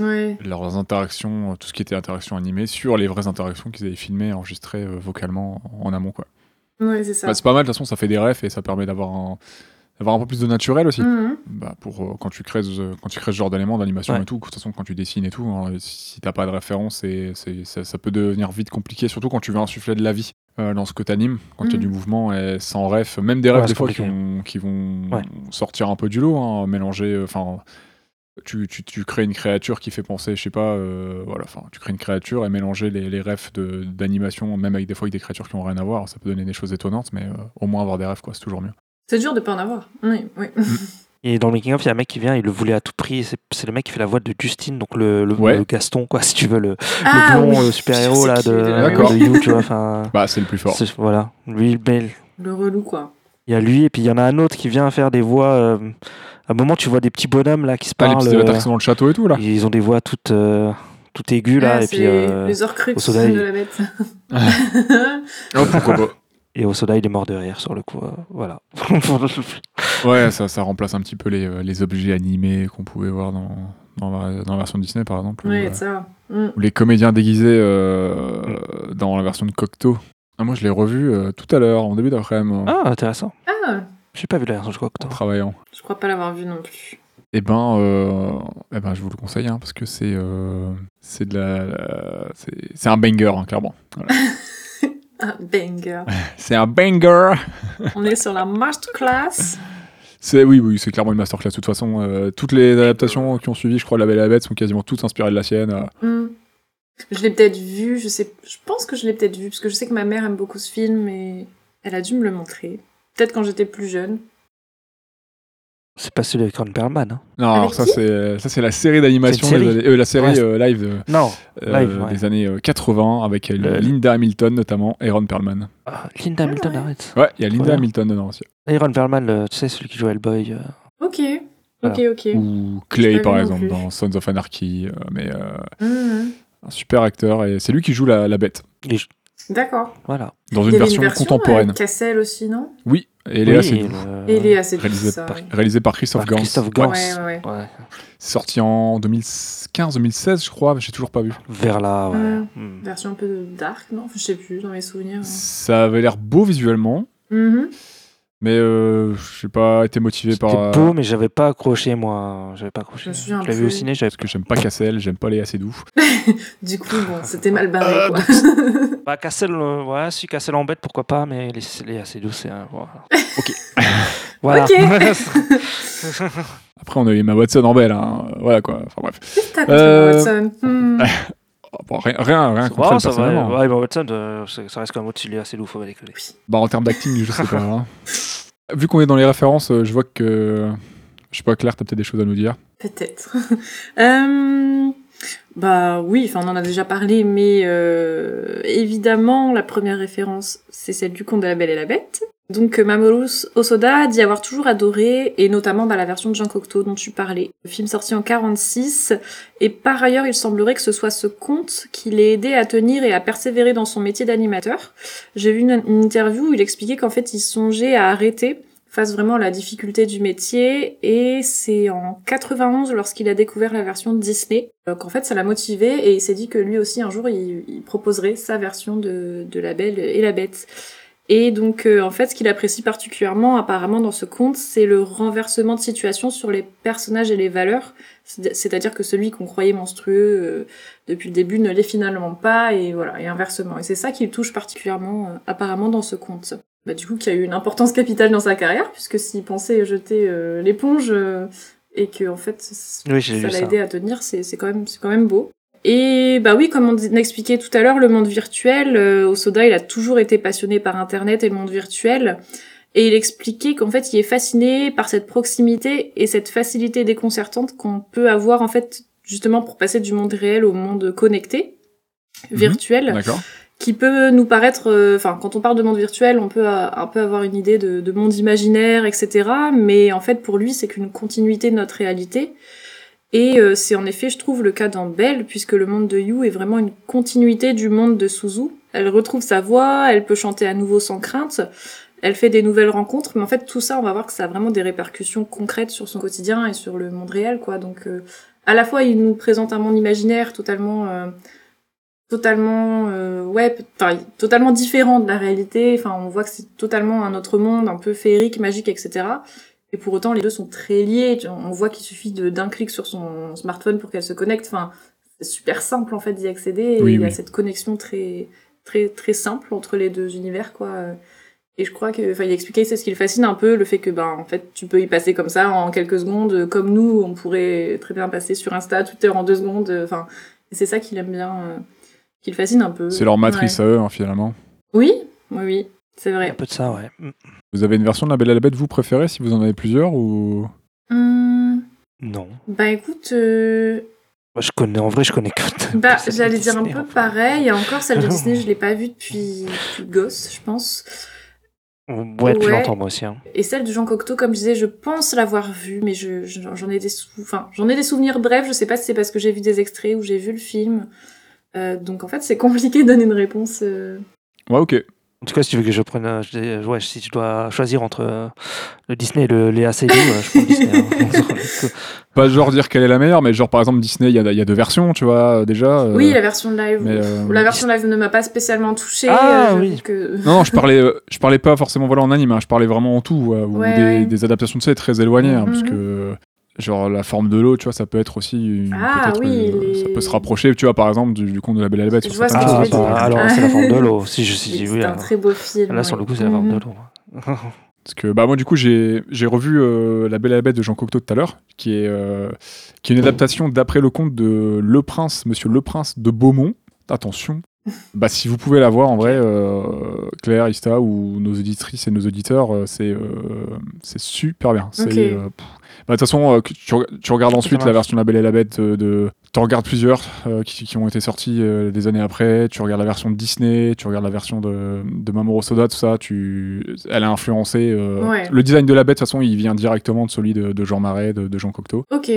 euh, Ouais. leurs interactions, tout ce qui était interaction animée, sur les vraies interactions qu'ils avaient filmées, et enregistrées euh, vocalement en, en amont, quoi. Ouais, c'est ça. Bah, c'est pas mal, de toute façon, ça fait des refs et ça permet d'avoir un, d'avoir un peu plus de naturel aussi. Mhm. Bah, pour euh, quand tu crées ce- quand tu crées ce genre d'éléments d'animation Ouais. et tout de toute façon quand tu dessines et tout hein, si t'as pas de référence et c'est ça, ça peut devenir vite compliqué surtout quand tu veux insuffler de la vie euh, dans ce que t'animes quand il y a Mhm. du mouvement et sans ref même des refs Ouais, des c'est fois qui, vont, qui vont Ouais. sortir un peu du lot hein, mélanger euh, enfin tu, tu, tu crées une créature qui fait penser je sais pas euh, voilà enfin tu crées une créature et mélanger les, les refs de- d'animation même avec des fois avec des créatures qui ont rien à voir ça peut donner des choses étonnantes mais euh, au moins avoir des refs quoi c'est toujours mieux C'est dur de pas en avoir. Oui, oui. Et dans le making of, il y a un mec qui vient, il le voulait à tout prix. C'est le mec qui fait la voix de Justine, donc le, le, Ouais. le Gaston, quoi, si tu veux, le, Ah, le blond oui. le super-héros là, de, de You, tu vois. Enfin, bah c'est le plus fort voilà. Lui, mais Le relou, quoi. il y a lui, et puis il y en a un autre qui vient faire des voix. euh, à un moment, tu vois des petits bonhommes là qui se Ah, les parlent. petits euh, dans le château et tout là ils ont des voix toutes, euh, toutes aiguës là, Ah, et puis. euh, les au soleil. de la bête. Oh, pourquoi pas Et au soda, il est mort de rire sur le coup. euh, voilà. Ouais, ça, ça remplace un petit peu les, euh, les objets animés qu'on pouvait voir dans, dans, la, dans la version Disney, par exemple. ou, ouais, euh, ça. Mm. ou les comédiens déguisés euh, dans la version de Cocteau. Ah, moi, je l'ai revu euh, tout à l'heure, en début d'après-midi, ah, intéressant. Ah, J'ai pas vu la version, en toi. travaillant. je crois pas l'avoir vu non plus. Eh ben, euh, eh ben, je vous le conseille, hein, parce que c'est euh, c'est de la, c'est un banger, hein, clairement. Voilà. Ah, banger. c'est un banger On est sur la masterclass. C'est oui, oui, c'est clairement une masterclass. De toute façon, euh, toutes les adaptations qui ont suivi, je crois, La Belle et la Bête, sont quasiment toutes inspirées de la sienne. euh. Mm. Je l'ai peut-être vu, je sais, je pense que je l'ai peut-être vu, parce que je sais que ma mère aime beaucoup ce film et elle a dû me le montrer. Peut-être quand j'étais plus jeune. C'est pas celui avec Ron Perlman. Hein. Non, Avec alors ça c'est ça c'est la série d'animation, une euh, la série Ouais. euh, live de- Non, euh, Live, ouais. des années euh, 80 avec euh, Le- Linda Hamilton notamment et Ron Perlman. Ah, Linda Hamilton, ouais. arrête. Ouais, il y a Linda. Hamilton dedans aussi. Et Ron Perlman, le- tu sais, celui qui joue Hellboy. euh, Ok, Voilà. ok, ok. Ou Clay par exemple plus. dans Sons of Anarchy, euh, mais euh, Mhm. un super acteur et c'est lui qui joue la, la bête D'accord. Voilà. dans une y avait version, contemporaine. Cassel aussi, non? Oui, et Léa Oui, c'est le- Et il est assez réalisé ça. par, ouais. réalisé par Christophe par Gans. Christophe. Gans. Ouais, ouais, ouais. Ouais. C'est sorti en 2015-2016 je crois, mais j'ai toujours pas vu. Vers là, ouais. Mm. Mm. Version un peu dark, non Enfin, Je sais plus, dans mes souvenirs. Ça avait l'air beau visuellement, Mhm. Mais euh, j'ai pas été motivé par. C'était euh, beau, mais j'avais pas accroché, moi. J'avais pas accroché. Je me souviens l'avais vu au ciné, j'avais Parce que j'aime pas Cassel, j'aime pas Léa Seydoux. Du coup, bon, c'était mal barré, Euh, quoi. Bah, Cassel, euh, ouais, si Cassel embête, pourquoi pas, mais les, les assez douce, c'est un. Voilà. Ok. voilà. Après, on a eu Emma Watson en belle, hein. voilà quoi. Enfin bref. Qu'est-ce que t'as contre Euh, Watson Hmm. Oh, bon, rien, rien, rien contre elle ça va. personnellement. Ouais, Watson, euh, ça reste quand même au-dessus de Léa Seydoux, faut pas déconner. Bah, en termes d'acting, je sais pas. hein. Vu qu'on est dans les références, euh, je vois que. Je sais pas, Claire, t'as peut-être des choses à nous dire. Peut-être. Euh, Bah oui, enfin on en a déjà parlé, mais euh, évidemment la première référence c'est celle du conte de la Belle et la Bête. Donc euh, Mamoru Osoda dit avoir toujours adoré, et notamment bah, la version de Jean Cocteau dont tu parlais. Le film sorti en 46, et par ailleurs il semblerait que ce soit ce conte qui l'ait aidé à tenir et à persévérer dans son métier d'animateur. J'ai vu une, interview où il expliquait qu'en fait il songeait à arrêter face vraiment à la difficulté du métier et c'est en 91 lorsqu'il a découvert la version de Disney euh, qu'en fait ça l'a motivé et il s'est dit que lui aussi un jour il, il proposerait sa version de, de La Belle et la Bête. Et donc euh, en fait ce qu'il apprécie particulièrement apparemment dans ce conte c'est le renversement de situation sur les personnages et les valeurs. C'est- C'est-à-dire que celui qu'on croyait monstrueux euh, depuis le début ne l'est finalement pas et voilà et inversement. Et c'est ça qui le touche particulièrement euh, apparemment dans ce conte bah, du coup, qui a eu une importance capitale dans sa carrière, puisque s'il pensait jeter euh, l'éponge euh, et que en fait Oui, ça l'a aidé à tenir, c'est quand même quand même beau. Et bah oui, comme on expliquait tout à l'heure, le monde virtuel, euh, Osoda, il a toujours été passionné par Internet et le monde virtuel. Et il expliquait qu'en fait, il est fasciné par cette proximité et cette facilité déconcertante qu'on peut avoir en fait justement pour passer du monde réel au monde connecté, virtuel D'accord. qui peut nous paraître, euh, enfin, quand on parle de monde virtuel, on peut euh, un peu avoir une idée de, de monde imaginaire, etc. Mais en fait, pour lui, c'est qu'une continuité de notre réalité. Et euh, c'est en effet, je trouve, le cas dans Belle, puisque le monde de You est vraiment une continuité du monde de Suzu. Elle retrouve sa voix, elle peut chanter à nouveau sans crainte, elle fait des nouvelles rencontres, mais en fait tout ça, on va voir que ça a vraiment des répercussions concrètes sur son quotidien et sur le monde réel, quoi. Donc euh, à la fois, il nous présente un monde imaginaire totalement, euh, totalement, euh, ouais, totalement différent de la réalité. Enfin, on voit que c'est totalement un autre monde, un peu féerique, magique, etc. Et pour autant, les deux sont très liés. On voit qu'il suffit d'un clic sur son smartphone pour qu'elle se connecte. Enfin, c'est super simple en fait d'y accéder. Et Oui, il y a cette connexion très, très, très simple entre les deux univers, quoi. Et je crois que, enfin, il expliquait, c'est ce qui le fascine un peu, le fait que, ben, en fait, tu peux y passer comme ça en quelques secondes, comme nous, on pourrait très bien passer sur Insta, Twitter en deux secondes. Enfin, c'est ça qu'il aime bien, euh, qui le fascine un peu. C'est leur matrice à eux, hein, finalement. Oui, oui, oui, c'est vrai. Un peu de ça, ouais. Mm. Vous avez une version de La Belle et la Bête, vous préférez, si vous en avez plusieurs ou... Hum, Non. bah écoute, euh, Moi, je connais, en vrai, je connais que. bah, j'allais dire un peu enfin. pareil. Et encore, celle de Disney, je l'ai pas vue depuis, depuis gosse, je pense. Ouais, depuis longtemps, moi aussi. hein. Et celle de Jean Cocteau, comme je disais, je pense l'avoir vue, mais je, je- j'en ai des sou- enfin, j'en ai des souvenirs brefs. Je sais pas si c'est parce que j'ai vu des extraits ou j'ai vu le film. Euh, donc en fait, c'est compliqué de donner une réponse. euh. Ouais, ok. En tout cas, si tu veux que je prenne. je ouais, si tu dois choisir entre euh, le Disney et le Léa Seydoux, euh, je prends le Disney. hein. Pas genre dire quelle est la meilleure, mais genre par exemple Disney, il y a, il y a deux versions, tu vois, euh, déjà. euh, Oui, la version live. mais, euh, La version live ne m'a pas spécialement touchée. Ah, euh, oui. que- Non, non, je parlais, je parlais pas forcément voilà en anime, hein, je parlais vraiment en tout, euh, ou Ouais, des, ouais. des adaptations de ça très éloignées, hein, Mhm. parce que genre la forme de l'eau, tu vois, ça peut être aussi une, Ah, oui, les- ça peut se rapprocher, tu vois, par exemple du, du conte de la Belle et la Bête. Je sur vois ce certaines que Ah, tu veux choses. dire. bah, alors c'est la forme de l'eau. Si je C'est si, oui, un très beau film. Là, sur ouais. le coup, c'est la forme de Mhm. l'eau. Parce que bah moi du coup j'ai j'ai revu euh, La Belle et la Bête de Jean Cocteau tout à l'heure, qui est euh, qui est une adaptation d'après le conte de Le Prince, Monsieur Le Prince de Beaumont. Attention. Bah si vous pouvez la voir en vrai, euh, Claire, Ista ou nos auditrices et nos auditeurs, c'est euh, c'est super bien. C'est Ok. euh, pff. Bah, de toute façon, euh, tu, tu regardes ensuite la version de La Belle et la Bête de. Tu regardes plusieurs euh, qui, qui ont été sortis euh, des années après. Tu regardes la version de Disney, tu regardes la version de, de Mamoru Soda, tout ça. Tu, elle a influencé. euh, Ouais. Le design de la bête, de toute façon, il vient directement de celui de, de Jean Marais, de, de Jean Cocteau. Ok.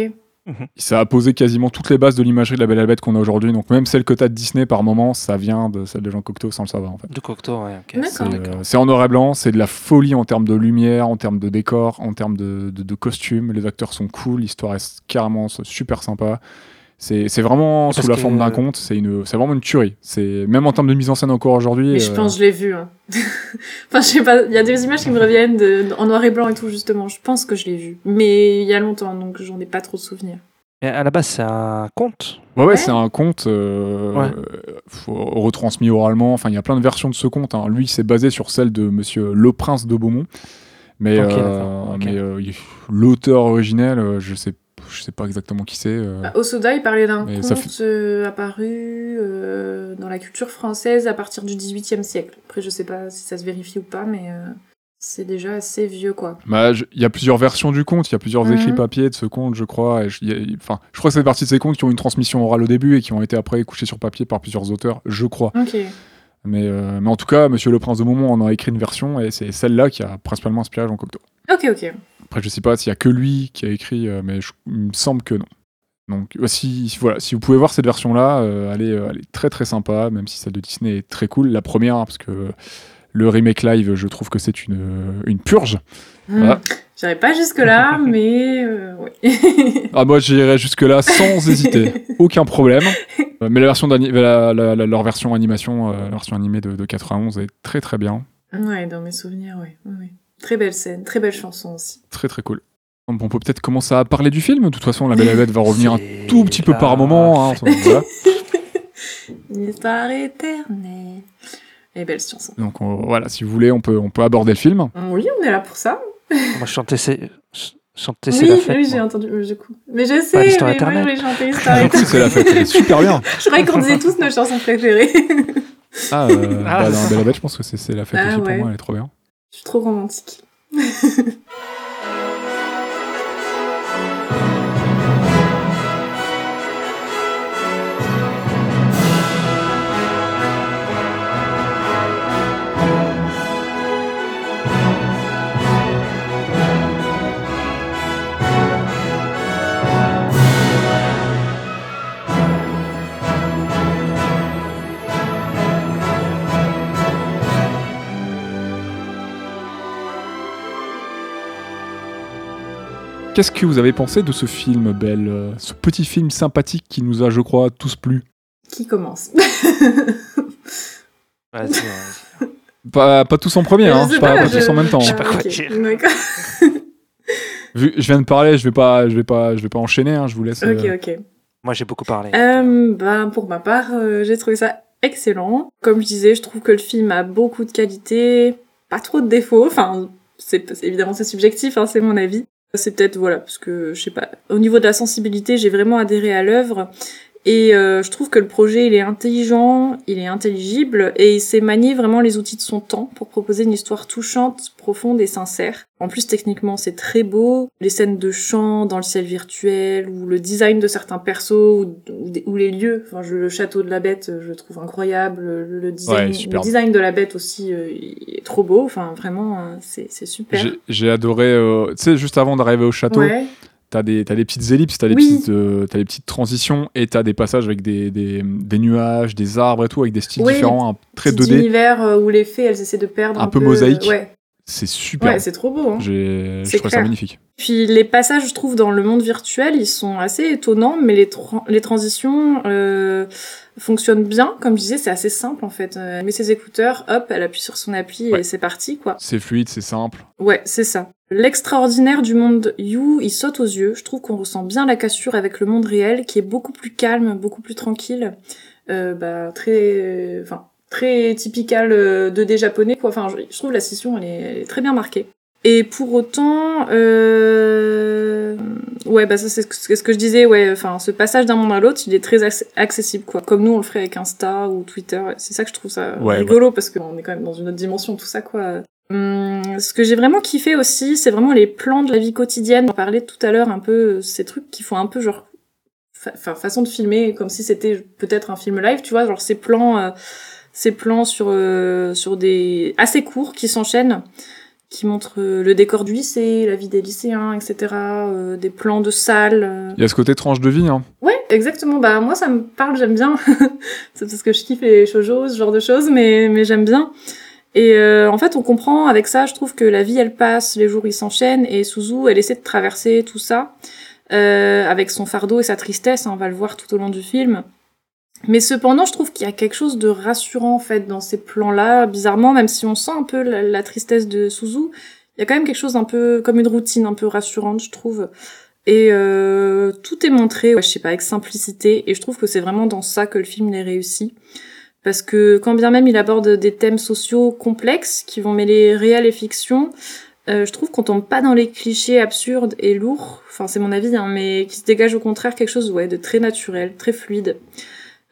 Ça a posé quasiment toutes les bases de l'imagerie de la Belle et la Bête qu'on a aujourd'hui. Donc même celle que tu as de Disney par moment, ça vient de celle de Jean Cocteau sans le savoir en fait. De Cocteau, ouais. C'est, euh, C'est en noir et blanc, c'est de la folie en termes de lumière, en termes de décor, en termes de, de, de costumes. Les acteurs sont cool, l'histoire est carrément super sympa. C'est c'est vraiment Parce sous la forme d'un conte, c'est une- c'est vraiment une tuerie. C'est Même en termes de mise en scène encore aujourd'hui. Mais je euh, pense que je l'ai vu. hein. enfin, je sais pas, il y a des images qui me reviennent de- en noir et blanc et tout, justement. Je pense que je l'ai vu. Mais il y a longtemps, donc j'en ai pas trop de souvenirs. Et à la base, c'est un conte? Ouais, ouais, Ouais. c'est un conte euh, Ouais. euh, retransmis oralement. Enfin, il y a plein de versions de ce conte. hein. Lui, c'est basé sur celle de Monsieur Le Prince de Beaumont. Mais, euh, euh, l'auteur originel, euh, je sais, je sais pas exactement qui c'est. euh. Bah, Osoda, il parlait d'un conte fait- euh, apparu euh, dans la culture française à partir du XVIIIe siècle. Après, je sais pas si ça se vérifie ou pas, mais c'est déjà assez vieux, quoi. Bah, il y a plusieurs versions du conte, il y a plusieurs Mhm. écrits papier de ce conte, je crois. Et je, il y a- enfin, je crois que c'est partie de ces contes qui ont une transmission orale au début et qui ont été après couchés sur papier par plusieurs auteurs, je crois. Mais, mais en tout cas, Monsieur Le Prince de Beaumont en a écrit une version et c'est celle-là qui a principalement inspiré Jean Cocteau. Ok, ok. Après, je sais pas s'il y a que lui qui a écrit, euh, mais je- il me semble que non. Donc, euh, si, voilà, si vous pouvez voir cette version-là, euh, elle, est, euh, elle est très très sympa, même si celle de Disney est très cool. La première, hein, parce que le remake live, je trouve que c'est une, une purge. Voilà. Hmm. J'irai pas jusque-là, mais euh, oui. Ah, moi, j'irais jusque-là sans hésiter, aucun problème. Mais la version d'ani- la- la- la- leur version animation, euh, la version animée de, de 91 est très très bien, ouais, dans mes souvenirs, oui. Très belle scène, très belle chanson aussi. très très cool. On peut peut-être commencer à parler du film. De toute façon, La Belle et la Bête va revenir un tout petit peu par moment. hein, fête. voilà. Une histoire éternelle. Et belle chanson. Donc on- voilà, si vous voulez, on peut, on peut aborder le film. Oui, on est là pour ça. Moi, chanter, c'est. ch- Chanter, c'est Oui, la fête. oui, j'ai entendu euh, du coup. Mais je sais, l'histoire mais moi, je voulais chanter l'histoire Du coup, éternelle. c'est la fête, c'est super bien. Je croyais qu'on disait tous nos chansons préférées. Ah, euh, Ah, bah, dans c'est La Belle et la Bête, je pense que c'est la fête Ah, aussi pour moi, elle est trop bien. Je suis trop romantique. Qu'est-ce que vous avez pensé de ce film, Belle euh, Ce petit film sympathique qui nous a, je crois, tous plu. Qui commence Vas-y, vas-y. Pas, pas tous en premier, hein. Pas, pas, pas je- tous en même temps. Je sais pas quoi dire. Vu- je viens de parler, je vais pas, je vais pas, je vais pas enchaîner. hein, je vous laisse. Ok, euh, ok. Moi, j'ai beaucoup parlé. Euh, bah, pour ma part, euh, j'ai trouvé ça excellent. Comme je disais, je trouve que le film a beaucoup de qualités, pas trop de défauts. Enfin, c'est- évidemment c'est subjectif, hein, c'est mon avis. C'est peut-être voilà parce que je sais pas. Au niveau de la sensibilité, j'ai vraiment adhéré à l'œuvre. Et euh, je trouve que le projet, il est intelligent, il est intelligible, et il sait manier vraiment les outils de son temps pour proposer une histoire touchante, profonde et sincère. En plus, techniquement, c'est très beau. Les scènes de chant dans le ciel virtuel, ou le design de certains persos, ou, ou des- ou les lieux. Enfin, je- le château de la bête, euh, je le trouve incroyable. Le, le design, Ouais, le design de la bête aussi, euh, il est trop beau. Enfin, vraiment, euh, c'est super. j'ai- adoré. euh, tu sais, juste avant d'arriver au château, Ouais. T'as des, des petites ellipses, t'as des Oui. petites, euh, des petites transitions, et t'as des passages avec des, des, des nuages, des arbres et tout, avec des styles Oui, différents, un- très Petit 2D. univers euh, où les fées, elles essaient de perdre Un un, peu mosaïque. Ouais, C'est super. ouais c'est trop beau. Hein. Je trouve ça clair. magnifique. Puis les passages, je trouve, dans le monde virtuel, ils sont assez étonnants, mais les, tran- les transitions euh, fonctionnent bien. Comme je disais, c'est assez simple en fait. Euh, Elle met ses écouteurs, hop, elle appuie sur son appli Ouais. et c'est parti quoi. C'est fluide, c'est simple. Ouais, c'est ça. L'extraordinaire du monde You, il saute aux yeux. Je trouve qu'on ressent bien la cassure avec le monde réel, qui est beaucoup plus calme, beaucoup plus tranquille. Euh, bah, très, enfin, très typical euh, 2D japonais, quoi. Enfin, je, trouve la scission, elle est, elle est très bien marquée. Et pour autant, euh... ouais, bah ça c'est ce que- je disais, ouais. Enfin, ce passage d'un monde à l'autre, il est très ac- accessible, quoi. Comme nous on le ferait avec Insta ou Twitter. C'est ça que je trouve ça Ouais, rigolo parce qu'on est quand même dans une autre dimension, tout ça, quoi. Hum, ce que j'ai vraiment kiffé aussi, c'est vraiment les plans de la vie quotidienne. On parlait tout à l'heure un peu ces trucs qui font un peu genre, fa- enfin façon de filmer comme si c'était peut-être un film live, tu vois, genre ces plans, euh, ces plans sur euh, sur des assez courts qui s'enchaînent, qui montrent euh, le décor du lycée, la vie des lycéens, etc. euh, des plans de salles. euh. Il y a ce côté tranche de vie, hein. Ouais, exactement. Bah moi ça me parle, j'aime bien. c'est parce que je kiffe les shoujo, ce genre de choses, mais mais j'aime bien. Et euh, en fait, on comprend avec ça, je trouve que la vie elle passe, les jours ils s'enchaînent, et Suzu elle essaie de traverser tout ça euh, avec son fardeau et sa tristesse. hein, on va le voir tout au long du film. Mais cependant, je trouve qu'il y a quelque chose de rassurant en fait dans ces plans-là. Bizarrement, même si on sent un peu la, tristesse de Suzu, il y a quand même quelque chose un peu comme une routine un peu rassurante, je trouve. Et euh, tout est montré, ouais, je sais pas, avec simplicité. Et je trouve que c'est vraiment dans ça que le film est réussi. Parce que quand bien même il aborde des thèmes sociaux complexes qui vont mêler réel et fiction, euh, je trouve qu'on tombe pas dans les clichés absurdes et lourds. Enfin, c'est mon avis, hein, mais qui se dégage au contraire quelque chose ouais, de très naturel, très fluide.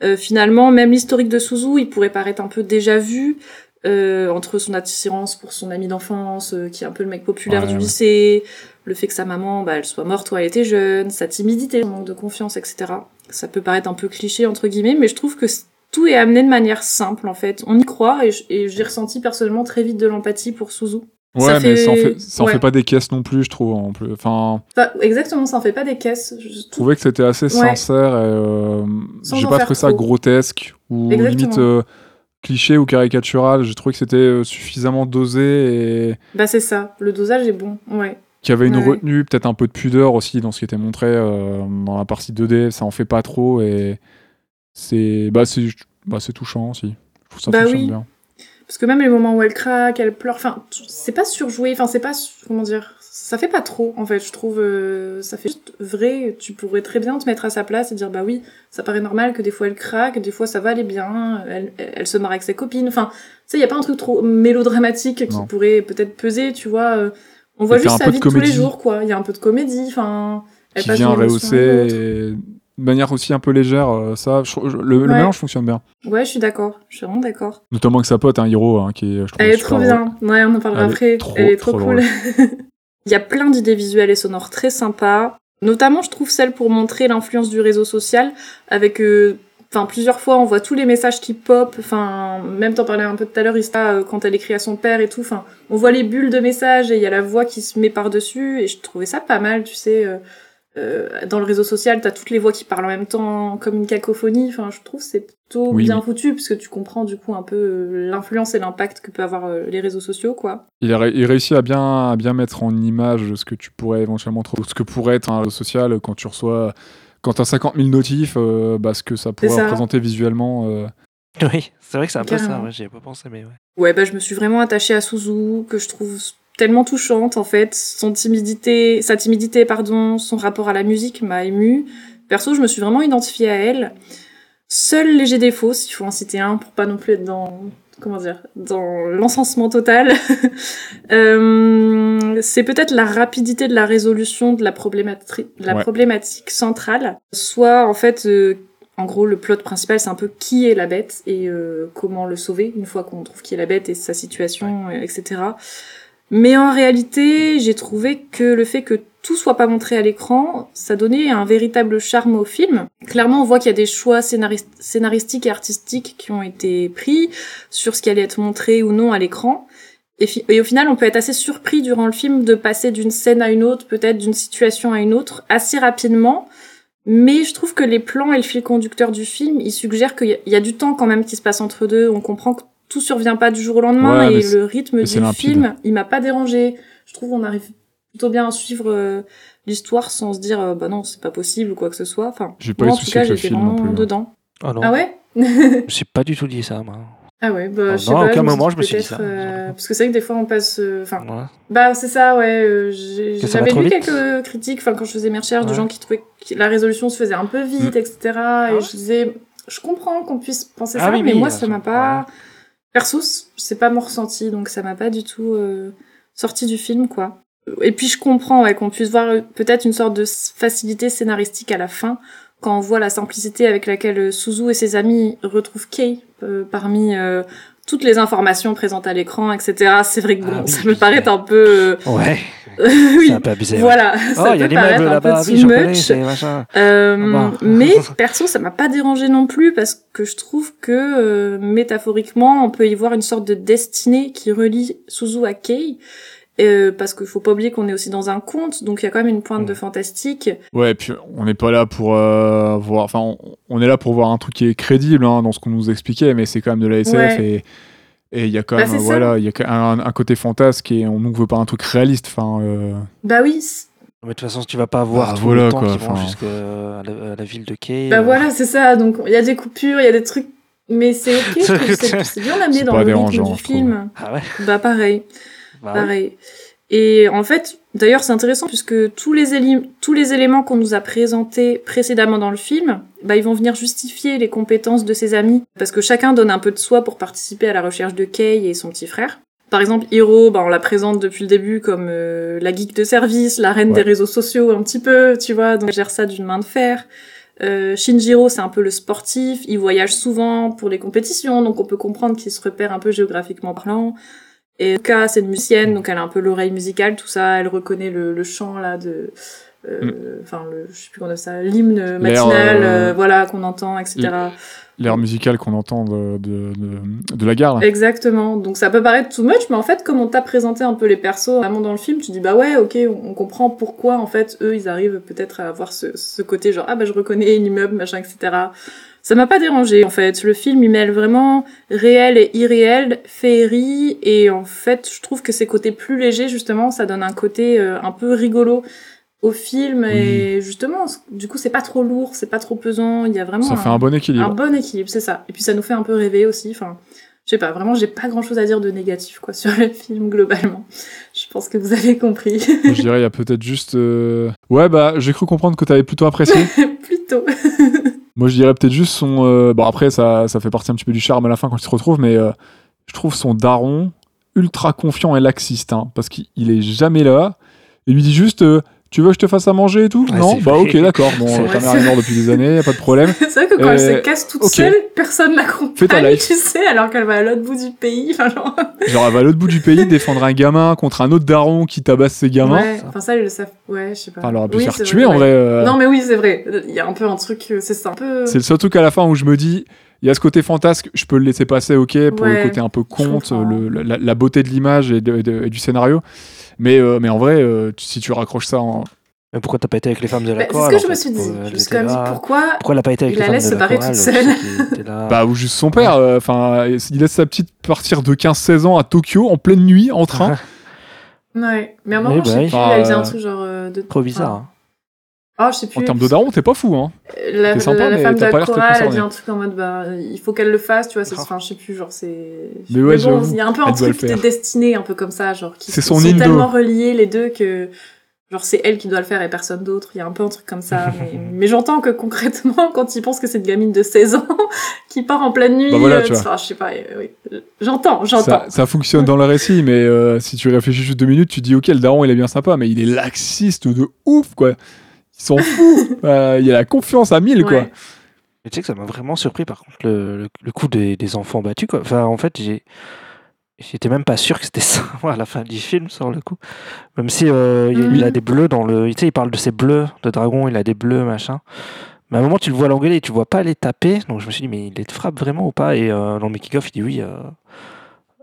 Euh, finalement, même l'historique de Suzu, il pourrait paraître un peu déjà vu. euh, entre son attirance pour son ami d'enfance, euh, qui est un peu le mec populaire Ouais, du ouais. lycée, le fait que sa maman, bah, elle soit morte ou elle était jeune, sa timidité, son manque de confiance, etc. Ça peut paraître un peu cliché, entre guillemets, mais je trouve que tout est amené de manière simple, en fait. On y croit, et j'ai ressenti personnellement très vite de l'empathie pour Suzu. Ouais, Ça mais ça en fait- ça en ouais. fait pas des caisses non plus, je trouve. En plus. Enfin, Enfin, exactement, ça en fait pas des caisses. Je je trouvais que c'était assez sincère et euh, j'ai pas trouvé ça trop. grotesque ou Exactement. limite euh, cliché ou caricatural. J'ai trouvé que c'était euh, suffisamment dosé et Bah c'est ça, le dosage est bon, ouais. qu'il y avait une Ouais. retenue, peut-être un peu de pudeur aussi dans ce qui était montré euh, dans la partie 2D. Ça en fait pas trop et c'est bah c'est bah, c'est touchant aussi. Je trouve ça Bah fonctionne oui. bien. Parce que même les moments où elle craque, elle pleure, enfin, c'est pas surjoué, enfin, c'est pas, comment dire, ça fait pas trop, en fait, je trouve, euh, ça fait juste vrai, tu pourrais très bien te mettre à sa place et dire, bah oui, ça paraît normal que des fois elle craque, des fois ça va aller bien, elle, elle se marre avec ses copines, enfin, tu sais, y a pas un truc trop mélodramatique qui Non. pourrait peut-être peser, tu vois, euh, on voit Et juste sa vie de tous les jours, quoi, il y a un peu de comédie, enfin, elle Qui passe vient rehausser de manière aussi un peu légère. euh, ça, je- je- le, le Ouais. mélange fonctionne bien. Ouais, je suis d'accord, je suis vraiment d'accord. Notamment avec sa pote, un Hiro, hein, qui est, je trouve, Elle est trop bien. Ouais, on en parlera Elle est après. trop, Elle est trop, trop cool. Il y a plein d'idées visuelles et sonores très sympas. Notamment, je trouve celle pour montrer l'influence du réseau social avec euh, Enfin, plusieurs fois, on voit tous les messages qui pop. Enfin, même t'en parlais un peu tout à l'heure, Ista, euh, quand elle écrit à son père et tout. Enfin, on voit les bulles de messages et il y a la voix qui se met par-dessus. Et je trouvais ça pas mal, tu sais. euh, euh, dans le réseau social, t'as toutes les voix qui parlent en même temps comme une cacophonie. Enfin, je trouve que c'est plutôt Oui, bien oui. foutu puisque tu comprends du coup un peu euh, l'influence et l'impact que peut avoir euh, les réseaux sociaux, quoi. Il, a ré- il réussit à bien, à bien mettre en image ce que tu pourrais éventuellement trouver, ce que pourrait être un réseau social quand tu reçois, quand t'as 50 000 notifs, euh, bah, ce que ça pourrait ça. représenter visuellement. euh. Oui, c'est vrai que c'est un peu ça, ouais, j'y ai pas pensé, mais ouais. Ouais, bah je me suis vraiment attachée à Suzu, que je trouve tellement touchante en fait. Son timidité, sa timidité, pardon, son rapport à la musique m'a émue. Perso, je me suis vraiment identifiée à elle. Seul léger défaut, s'il faut en citer un, pour pas non plus être dans comment dire, dans l'encensement total. Euh, c'est peut-être la rapidité de la résolution de la problématique, de la Ouais. problématique centrale. Soit en fait, euh, en gros, le plot principal, c'est un peu qui est la bête et euh, comment le sauver une fois qu'on trouve qui est la bête et sa situation, euh, etc. Mais en réalité, j'ai trouvé que le fait que tout soit pas montré à l'écran, ça donnait un véritable charme au film. Clairement, on voit qu'il y a des choix scénaris- scénaristiques et artistiques qui ont été pris sur ce qui allait être montré ou non à l'écran. Et, au final, on peut être assez surpris durant le film de passer d'une scène à une autre, peut-être d'une situation à une autre, assez rapidement. Mais je trouve que les plans et le fil conducteur du film, ils suggèrent qu'il y, y a du temps quand même qui se passe entre deux. On comprend que tout survient pas du jour au lendemain Ouais, et le rythme du film, il m'a pas dérangé. Je trouve qu'on arrive plutôt bien à suivre euh, l'histoire sans se dire euh, bah non c'est pas possible ou quoi que ce soit. Enfin, J'ai pas moi eu en de tout cas j'étais film non vraiment plus, hein. dedans. Oh non, Ah ouais? Je me suis pas du tout dit ça, moi. Ah ouais, bah Non, je sais non, à pas. aucun me moment, je me suis dit peut-être, ça. euh, parce que c'est vrai que des fois on passe. euh, Enfin, Ouais. bah c'est ça, ouais. euh, j'ai- J'avais lu quelques critiques, enfin quand je faisais mes recherches, de Ouais. gens qui trouvaient que la résolution se faisait un peu vite, etc. Ah et ouais? je disais, je comprends qu'on puisse penser Ah ça, oui, mais oui, moi ça m'a pas. C- c'est pas mon ressenti, donc ça m'a pas du tout euh, sorti du film, quoi. Et puis je comprends ouais, qu'on puisse voir euh, peut-être une sorte de facilité scénaristique à la fin, quand on voit la simplicité avec laquelle euh, Suzu et ses amis retrouvent euh, parmi euh, toutes les informations présentes à l'écran, etc. C'est vrai que bon, Ah oui, ça me paraît un peu... euh, Ouais, oui, c'est un peu abusé. ouais. voilà, Oh, ça il y a peut des paraître un peu too much. Euh, Ah bah. mais perso, ça m'a pas dérangé non plus parce que je trouve que euh, métaphoriquement, on peut y voir une sorte de destinée qui relie Suzu à Kei. Euh, parce qu'il faut pas oublier qu'on est aussi dans un conte, donc il y a quand même une pointe Mm. de fantastique. Ouais, et puis on n'est pas là pour euh, voir. Enfin, on, on est là pour voir un truc qui est crédible hein, dans ce qu'on nous expliquait, mais c'est quand même de la SF Ouais. et et il y a quand Bah, même voilà, il y a un, un côté fantasque et on nous veut pas un truc réaliste. Enfin, euh, Bah oui, Mais de toute façon, tu vas pas voir Bah, tout voilà, le temps quoi, vont jusqu'à la, ville de Kay. bah euh, voilà, c'est ça. Donc il y a des coupures, il y a des trucs, mais c'est ok. c'est bien amené dans le rythme du film. Ah ouais, Bah pareil. Bah oui. Pareil. Et en fait, d'ailleurs, c'est intéressant puisque tous les, éli- tous les éléments qu'on nous a présentés précédemment dans le film, bah, ils vont venir justifier les compétences de ses amis. Parce que chacun donne un peu de soi pour participer à la recherche de Kay et son petit frère. Par exemple, Hiro, bah, on la présente depuis le début comme euh, la geek de service, la reine Ouais. des réseaux sociaux un petit peu, tu vois, donc elle gère ça d'une main de fer. Euh, Shinjiro, c'est un peu le sportif, il voyage souvent pour les compétitions, donc on peut comprendre qu'il se repère un peu géographiquement parlant. Et Ka, c'est une musicienne, donc elle a un peu l'oreille musicale, tout ça, elle reconnaît le, le chant là de, euh, enfin le, je sais plus comment on ça, l'hymne matinal, euh, euh, voilà qu'on entend, etc. l'air musical qu'on entend de, de, de, de la gare. là. Exactement. Donc ça peut paraître too much, mais en fait, comme on t'a présenté un peu les persos vraiment dans le film, tu dis bah ouais, ok, on, on comprend pourquoi en fait eux ils arrivent peut-être à avoir ce, ce côté genre ah bah je reconnais l'immeuble, machin, etc. Ça m'a pas dérangé en fait. Le film il mêle vraiment réel et irréel, féerie, et en fait je trouve que ces côtés plus légers justement, ça donne un côté euh, un peu rigolo au film et justement du coup c'est pas trop lourd, c'est pas trop pesant, il y a vraiment Ça un- fait un bon équilibre. un bon équilibre, c'est ça. Et puis ça nous fait un peu rêver aussi. Enfin, je sais pas, vraiment, j'ai pas grand chose à dire de négatif quoi sur le film globalement. Je pense que vous avez compris. Je dirais, il y a peut-être juste. euh, Ouais, bah, j'ai cru comprendre que t'avais plutôt apprécié. Plutôt. Moi, je dirais peut-être juste son. euh, Bon, après, ça, fait partie un petit peu du charme à la fin quand il se retrouve, mais euh, je trouve son daron ultra confiant et laxiste, hein, parce qu'il il est jamais là. Il lui dit juste. Euh, tu veux que je te fasse à manger et tout Ouais, Non Bah ok, d'accord. Bon, ta mère est morte depuis des années, y a pas de problème. c'est vrai que quand elle Euh, se casse toute ok. seule, personne l'accompagne, Fais ta life. tu sais, alors qu'elle va à l'autre bout du pays. Enfin, genre... Genre, elle va à l'autre bout du pays défendre un gamin contre un autre daron qui tabasse ses gamins. Ouais, enfin ça, ils le savent. Ouais, je sais pas. Enfin, elle aurait pu Oui, se faire tuer en vrai. euh. Non, mais oui, c'est vrai. Il y a un peu un truc, euh, c'est ça, un peu. C'est le seul truc à la fin où je me dis, il y a ce côté fantasque, je peux le laisser passer, ok, pour le côté un peu conte, le- la, la beauté de l'image et, du scénario. Mais, euh, mais en vrai, euh, si tu raccroches ça en, Mais pourquoi t'as pas été avec les femmes de la Bah, c'est ce que je me suis dit. Pour- Je elles me suis étaient quand même dit là. pourquoi Pourquoi elle a pas été avec il les la femmes laisse de se la barrer chorale toute aussi, seule. qui étaient là Bah, ou juste son père. euh, Enfin, il laisse sa petite partir de 15-16 ans à Tokyo en pleine nuit en train. Ouais, mais à un Oui, moment, je bah sais oui. plus, elle faisait un euh, truc genre euh, de. Trop bizarre. Ah, je sais plus. en termes de daron, t'es pas fou, hein. La, T'es sympa, la- la mais femme de t'as la pas l'air chorale a concerné. dit un truc en mode bah il faut qu'elle le fasse, tu vois. c'est-. Enfin, je sais plus, genre c'est. Mais ouais, bon, j'avoue, il y a un peu elle un truc de faire. destiné, un peu comme ça, genre. qui C'est sont- son sont Indo. tellement reliés les deux que. Genre, c'est elle qui doit le faire et personne d'autre. Il y a un peu un truc comme ça. mais mais j'entends que concrètement, quand il pense que c'est une gamine de 16 ans qui part en pleine nuit, Bah voilà, euh, tu vois. enfin, je sais pas, euh, oui. J'entends, j'entends. Ça, ça fonctionne dans le récit, mais euh, si tu réfléchis juste deux minutes, tu dis ok, le daron il est bien sympa, mais il est laxiste de ouf quoi. Il s'en fout. Euh, il y a la confiance à 1000 quoi. Ouais. Mais tu sais que ça m'a vraiment surpris par contre le, le, le coup des, des enfants battus quoi. Enfin en fait j'ai j'étais même pas sûr que c'était ça à la fin du film sur le coup. Même si euh, il, il a Mhm. des bleus dans le, tu sais il parle de ses bleus de dragon, il a des bleus machin. Mais à un moment tu le vois l'engueuler et tu vois pas les taper, donc je me suis dit mais il les frappe vraiment ou pas? Et euh, dans le making of il dit oui. euh,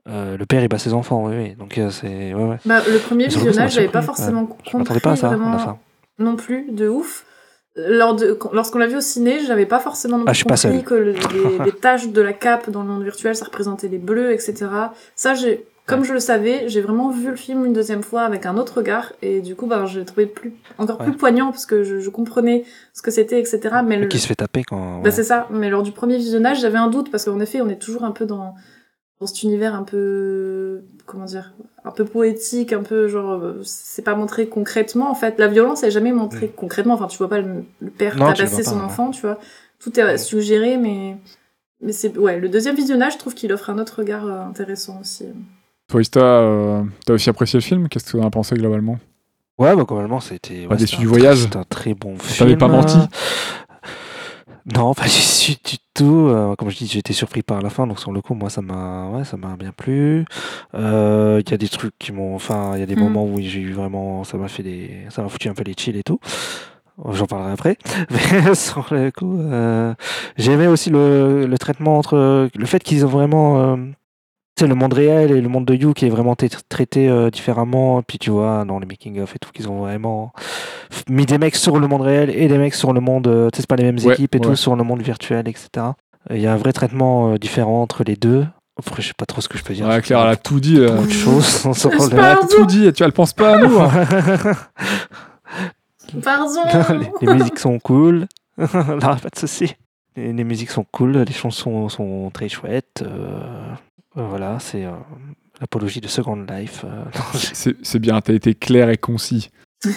euh, le père il bat ses enfants, oui, oui. Donc euh, c'est ouais ouais. Bah, le premier ça visionnage, j'avais pas forcément Je m'attendais compris pas à ça à vraiment la fin. Non plus de ouf. Lors de, lorsqu'on l'a vu au ciné, j'avais pas forcément non Ah, plus compris que le- les, les taches de la cape dans le monde virtuel, ça représentait les bleus, etc. Ça, j'ai, comme je le savais, j'ai vraiment vu le film une deuxième fois avec un autre regard, et du coup, bah, je l'ai trouvé plus, encore plus poignant parce que je, je comprenais ce que c'était, etc. Mais le, Qui se fait taper quand. bah, c'est ça. Mais lors du premier visionnage, j'avais un doute parce qu'en effet, on est toujours un peu dans, dans cet univers un peu, comment dire, un peu poétique, un peu genre, euh, c'est pas montré concrètement en fait. La violence est jamais montrée concrètement. Enfin, tu vois pas le, le père Mm. Tabasser pas, son ouais. enfant, tu vois. Tout est suggéré, mais mais c'est ouais. Le deuxième visionnage, je trouve qu'il offre un autre regard euh, intéressant aussi. Toi, Ista, euh, t'as aussi apprécié le film? Qu'est-ce que tu en as pensé globalement? Ouais, bah globalement, c'était. Pas ouais, déçu c'était du voyage C'était un très bon film. T'avais pas menti Non, pas déçu du tout. Euh, comme je dis, j'ai été surpris par la fin, donc sur le coup, moi, ça m'a, ouais, ça m'a bien plu. Euh, Il y a des trucs qui m'ont, enfin, il y a des Mm. moments où j'ai eu vraiment, ça m'a fait des, ça m'a foutu un peu les chills et tout. J'en parlerai après. Mais sur le coup, euh, j'ai aimé aussi le, le traitement entre le fait qu'ils ont vraiment euh, tu sais, le monde réel et le monde de You qui est vraiment traité euh, différemment. Puis tu vois, dans les making-of et tout, qu'ils ont vraiment mis des mecs sur le monde réel et des mecs sur le monde. euh, tu sais, c'est pas les mêmes Ouais, équipes et ouais. tout, sur le monde virtuel, etc. Il y a un vrai traitement euh, différent entre les deux. Après, je sais pas trop ce que je peux dire. Ouais, Claire, elle a tout dit. là. Sais Elle a tout dit. Tu vois, elle pense pas à nous. hein. Pardon. les, les musiques sont cool. Là, pas de souci. Les, les musiques sont cool, les chansons sont très chouettes. euh, euh, voilà, c'est euh, l'apologie de Second Life. euh, C'est bien, t'as été clair et concis.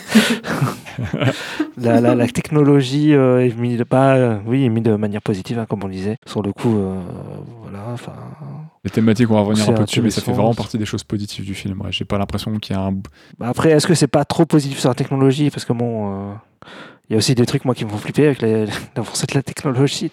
la, la, la technologie euh, est mise de pas, euh, oui, est mise de manière positive, hein, comme on disait. Sur le coup, euh, voilà, enfin. Les thématiques, on va revenir un peu dessus, mais ça fait vraiment partie des choses positives du film. Ouais. J'ai pas l'impression qu'il y a un. Bah après, est-ce que c'est pas trop positif sur la technologie? Parce que bon, il y a aussi des trucs moi qui me font flipper avec l'avancée de la technologie.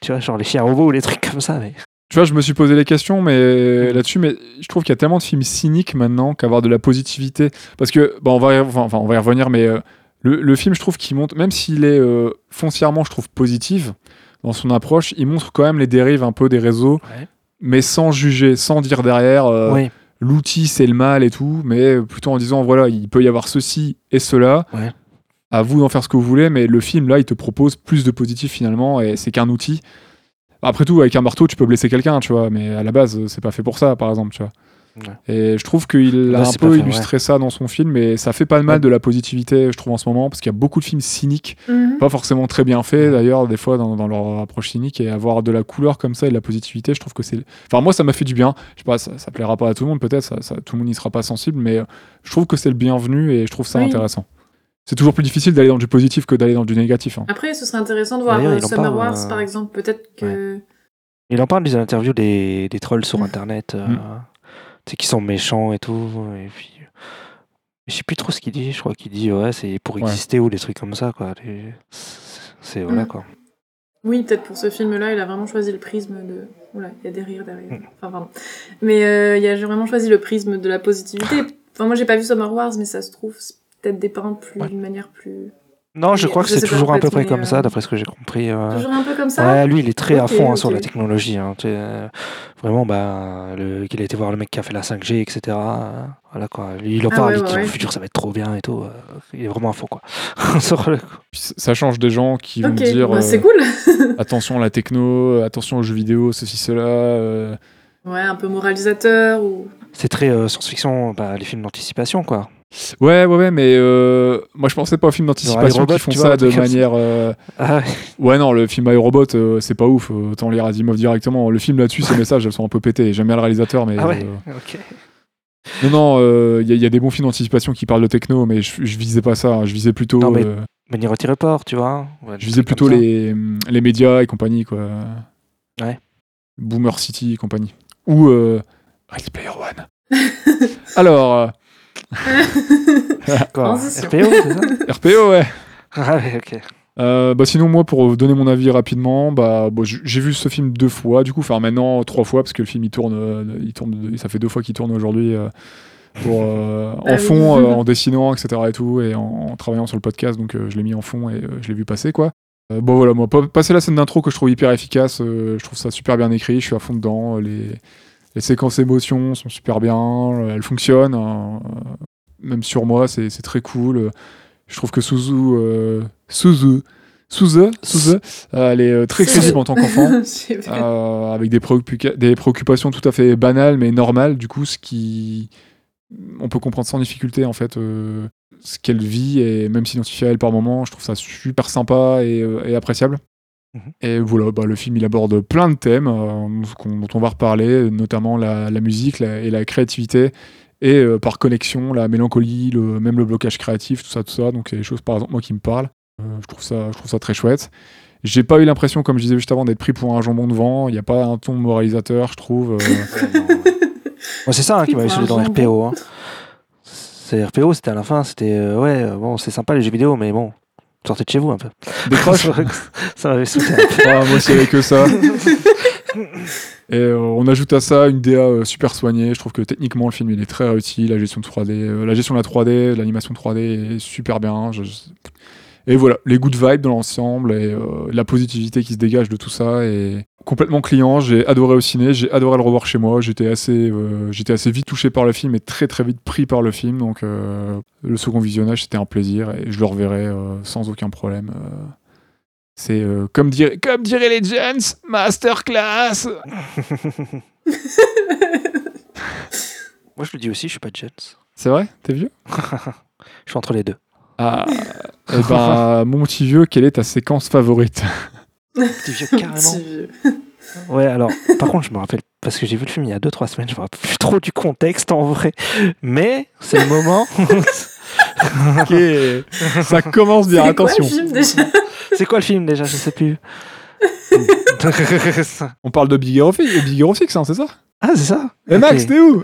tu vois, genre les chiens robots ou les trucs comme ça. Mais Tu vois, je me suis posé les questions mais là-dessus, mais je trouve qu'il y a tellement de films cyniques maintenant qu'avoir de la positivité. Parce que, bah, on, va y, enfin, on va y revenir, mais euh, le, le film, je trouve qu'il montre, même s'il est euh, foncièrement, je trouve, positif dans son approche, il montre quand même les dérives un peu des réseaux, Ouais. mais sans juger, sans dire derrière euh, l'outil c'est le mal et tout, mais plutôt en disant voilà, il peut y avoir ceci et cela. Ouais. À vous d'en faire ce que vous voulez, mais le film là, il te propose plus de positif finalement, et c'est qu'un outil. Après tout, avec un marteau, tu peux blesser quelqu'un, tu vois, mais à la base, c'est pas fait pour ça, par exemple, tu vois. Ouais. Et je trouve qu'il a Là, un peu fait, illustré ça dans son film, et ça fait pas de mal Ouais. de la positivité, je trouve, en ce moment, parce qu'il y a beaucoup de films cyniques, Mhm. pas forcément très bien faits, d'ailleurs, des fois, dans, dans leur approche cynique, et avoir de la couleur comme ça et de la positivité, je trouve que c'est. Enfin, moi, ça m'a fait du bien. Je sais pas, ça, ça plaira pas à tout le monde, peut-être, ça, ça- tout le monde n'y sera pas sensible, mais je trouve que c'est le bienvenu, et je trouve ça Oui. intéressant. C'est toujours plus difficile d'aller dans du positif que d'aller dans du négatif. hein. Après, ce serait intéressant de voir euh, Summer parle, Wars, euh, par exemple. Peut-être que. il en parle des interviews des, des trolls sur Mm. internet, euh, Mm. tu sais, qui sont méchants et tout. Et puis, je sais plus trop ce qu'il dit. Je crois qu'il dit ouais, c'est pour Ouais. exister ou des trucs comme ça, quoi. Les- C'est voilà Mm. quoi. Oui, peut-être pour ce film-là, il a vraiment choisi le prisme de. Oula, il y a des rires derrière. Mm. Enfin, pardon. Mais euh, il a vraiment choisi le prisme de la positivité. Enfin, moi, j'ai pas vu Summer Wars, mais ça se trouve, c'est peut-être plus Ouais. d'une manière plus. Non, je crois que c'est toujours à peu près comme ça, euh, d'après ce que j'ai compris. euh. Toujours un peu comme ça Ouais, lui, il est très à fond hein, sur la technologie. hein, euh, vraiment, bah, le, qu'il a été voir le mec qui a fait la 5G, etc. euh, voilà quoi. Lui, il en Ah parle, ouais, il dit ouais. au futur ça va être trop bien et tout. euh, il est vraiment à fond quoi. Le ça change des gens qui vont dire bah, c'est cool. attention à la techno, attention aux jeux vidéo, ceci, cela. euh, Ouais, un peu moralisateur ou. C'est très euh, science-fiction, bah, les films d'anticipation quoi. Ouais, ouais, ouais, mais euh, moi je pensais pas aux films d'anticipation qui font vois, ça de manière. euh, Ah ouais. Ouais, non, le film iRobot, euh, c'est pas ouf. euh, Autant lire Asimov directement. Le film là-dessus, ces messages, elles sont un peu pétés. J'aime bien le réalisateur, mais. Ah ouais, euh, ok. Non, non, euh, il y, a- il y a des bons films d'anticipation qui parlent de techno, mais je, je visais pas ça. hein, Je visais plutôt. Non, mais euh, Minority Report, tu vois. ouais, je visais plutôt les, les médias et compagnie, quoi. Ouais. Boomer City et compagnie. Ou euh, Ready Player One. Alors, euh, Quoi. RPO, c'est ça RPO, ouais. Ah ouais, ok. Euh, bah sinon moi pour donner mon avis rapidement bah bon, j'ai vu ce film deux fois du coup enfin maintenant trois fois parce que le film il tourne euh, il tourne ça fait deux fois qu'il tourne aujourd'hui euh, pour euh, en Ah oui. fond euh, en dessinant etc et tout et en, en travaillant sur le podcast donc euh, je l'ai mis en fond et euh, je l'ai vu passer quoi Euh, bon voilà moi pa- passer la scène d'intro que je trouve hyper efficace euh, je trouve ça super bien écrit je suis à fond dedans les les séquences émotions sont super bien euh, elles fonctionnent hein, euh, même sur moi c'est c'est très cool je trouve que Suzu euh, Suzu Suze, Suze, euh, elle est très crédible en tant qu'enfant, euh, avec des, préoccupa- des préoccupations tout à fait banales mais normales, du coup, ce qui. On peut comprendre sans difficulté, en fait, euh, ce qu'elle vit, et même s'identifier à elle par moment, je trouve ça super sympa et, et appréciable. Et voilà, bah, le film il aborde plein de thèmes euh, dont on va reparler, notamment la, la musique la- et la créativité, et euh, par connexion, la mélancolie, le, même le blocage créatif, tout ça, tout ça. Donc, c'est des choses, par exemple, moi qui me parlent. Euh, je, trouve ça, je trouve ça très chouette. J'ai pas eu l'impression, comme je disais juste avant, d'être pris pour un jambon de vent. Il n'y a pas un ton moralisateur, je trouve. euh. Ouais, c'est ça hein, qui m'avait un dans. RPO. Hein. C'est RPO, c'était à la fin, c'était euh, ouais, bon, c'est sympa les jeux vidéo, mais bon, sortez de chez vous un peu. Décroche. ça m'avait peu. Ah, moi aussi, avec que ça. Et euh, on ajoute à ça une DA euh, super soignée. Je trouve que techniquement, le film il est très réussi. La gestion de 3D, euh, la gestion de la 3D, l'animation 3D est super bien. Je- je- Et voilà, les good vibes dans l'ensemble et euh, la positivité qui se dégage de tout ça est complètement client. J'ai adoré au ciné, j'ai adoré le revoir chez moi. J'étais assez, euh, j'étais assez vite touché par le film et très très vite pris par le film. Donc euh, le second visionnage c'était un plaisir et je le reverrai euh, sans aucun problème. euh. C'est euh, comme, dirait, comme diraient les gens, masterclass. Moi, je le dis aussi, je suis pas Jets. C'est vrai? T'es vieux? Je suis entre les deux. Ah, eh ben, mon petit vieux, quelle est ta séquence favorite? Petit vieux, carrément. Petit vieux. Ouais, alors, par contre, je me rappelle, parce que j'ai vu le film il y a 2-3 semaines, je me rappelle plus trop du contexte en vrai. Mais c'est le moment. Ok, ça commence bien, C'est quoi le attention. film, déjà? C'est quoi le film déjà? Je sais plus. On parle de Big Hero 6, Big Hero 6 hein, c'est ça? Ah, c'est ça? Eh Max, t'es où?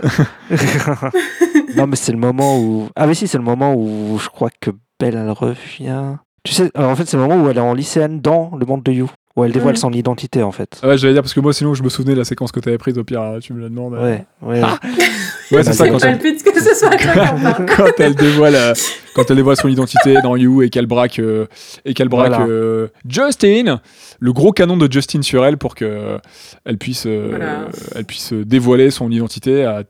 Non, mais c'est le moment où. Ah, mais si, c'est le moment où je crois que Belle, elle revient. Tu sais, alors, en fait, c'est le moment où elle est en lycéenne dans le monde de You. Où elle dévoile Mhm. son identité, en fait. Ah Ouais, j'allais dire, parce que moi, sinon, je me souvenais de la séquence que t'avais prise, au pire, tu me la demandes. Ouais, ouais. Ah, Ouais, c'est ça, quand elle, que ce soit quand elle dévoile, euh, quand elle dévoile son identité dans You et qu'elle braque, euh, et qu'elle braque Voilà. euh, Justin, le gros canon de Justin sur elle pour que euh, elle puisse, euh, Voilà. elle puisse dévoiler son identité à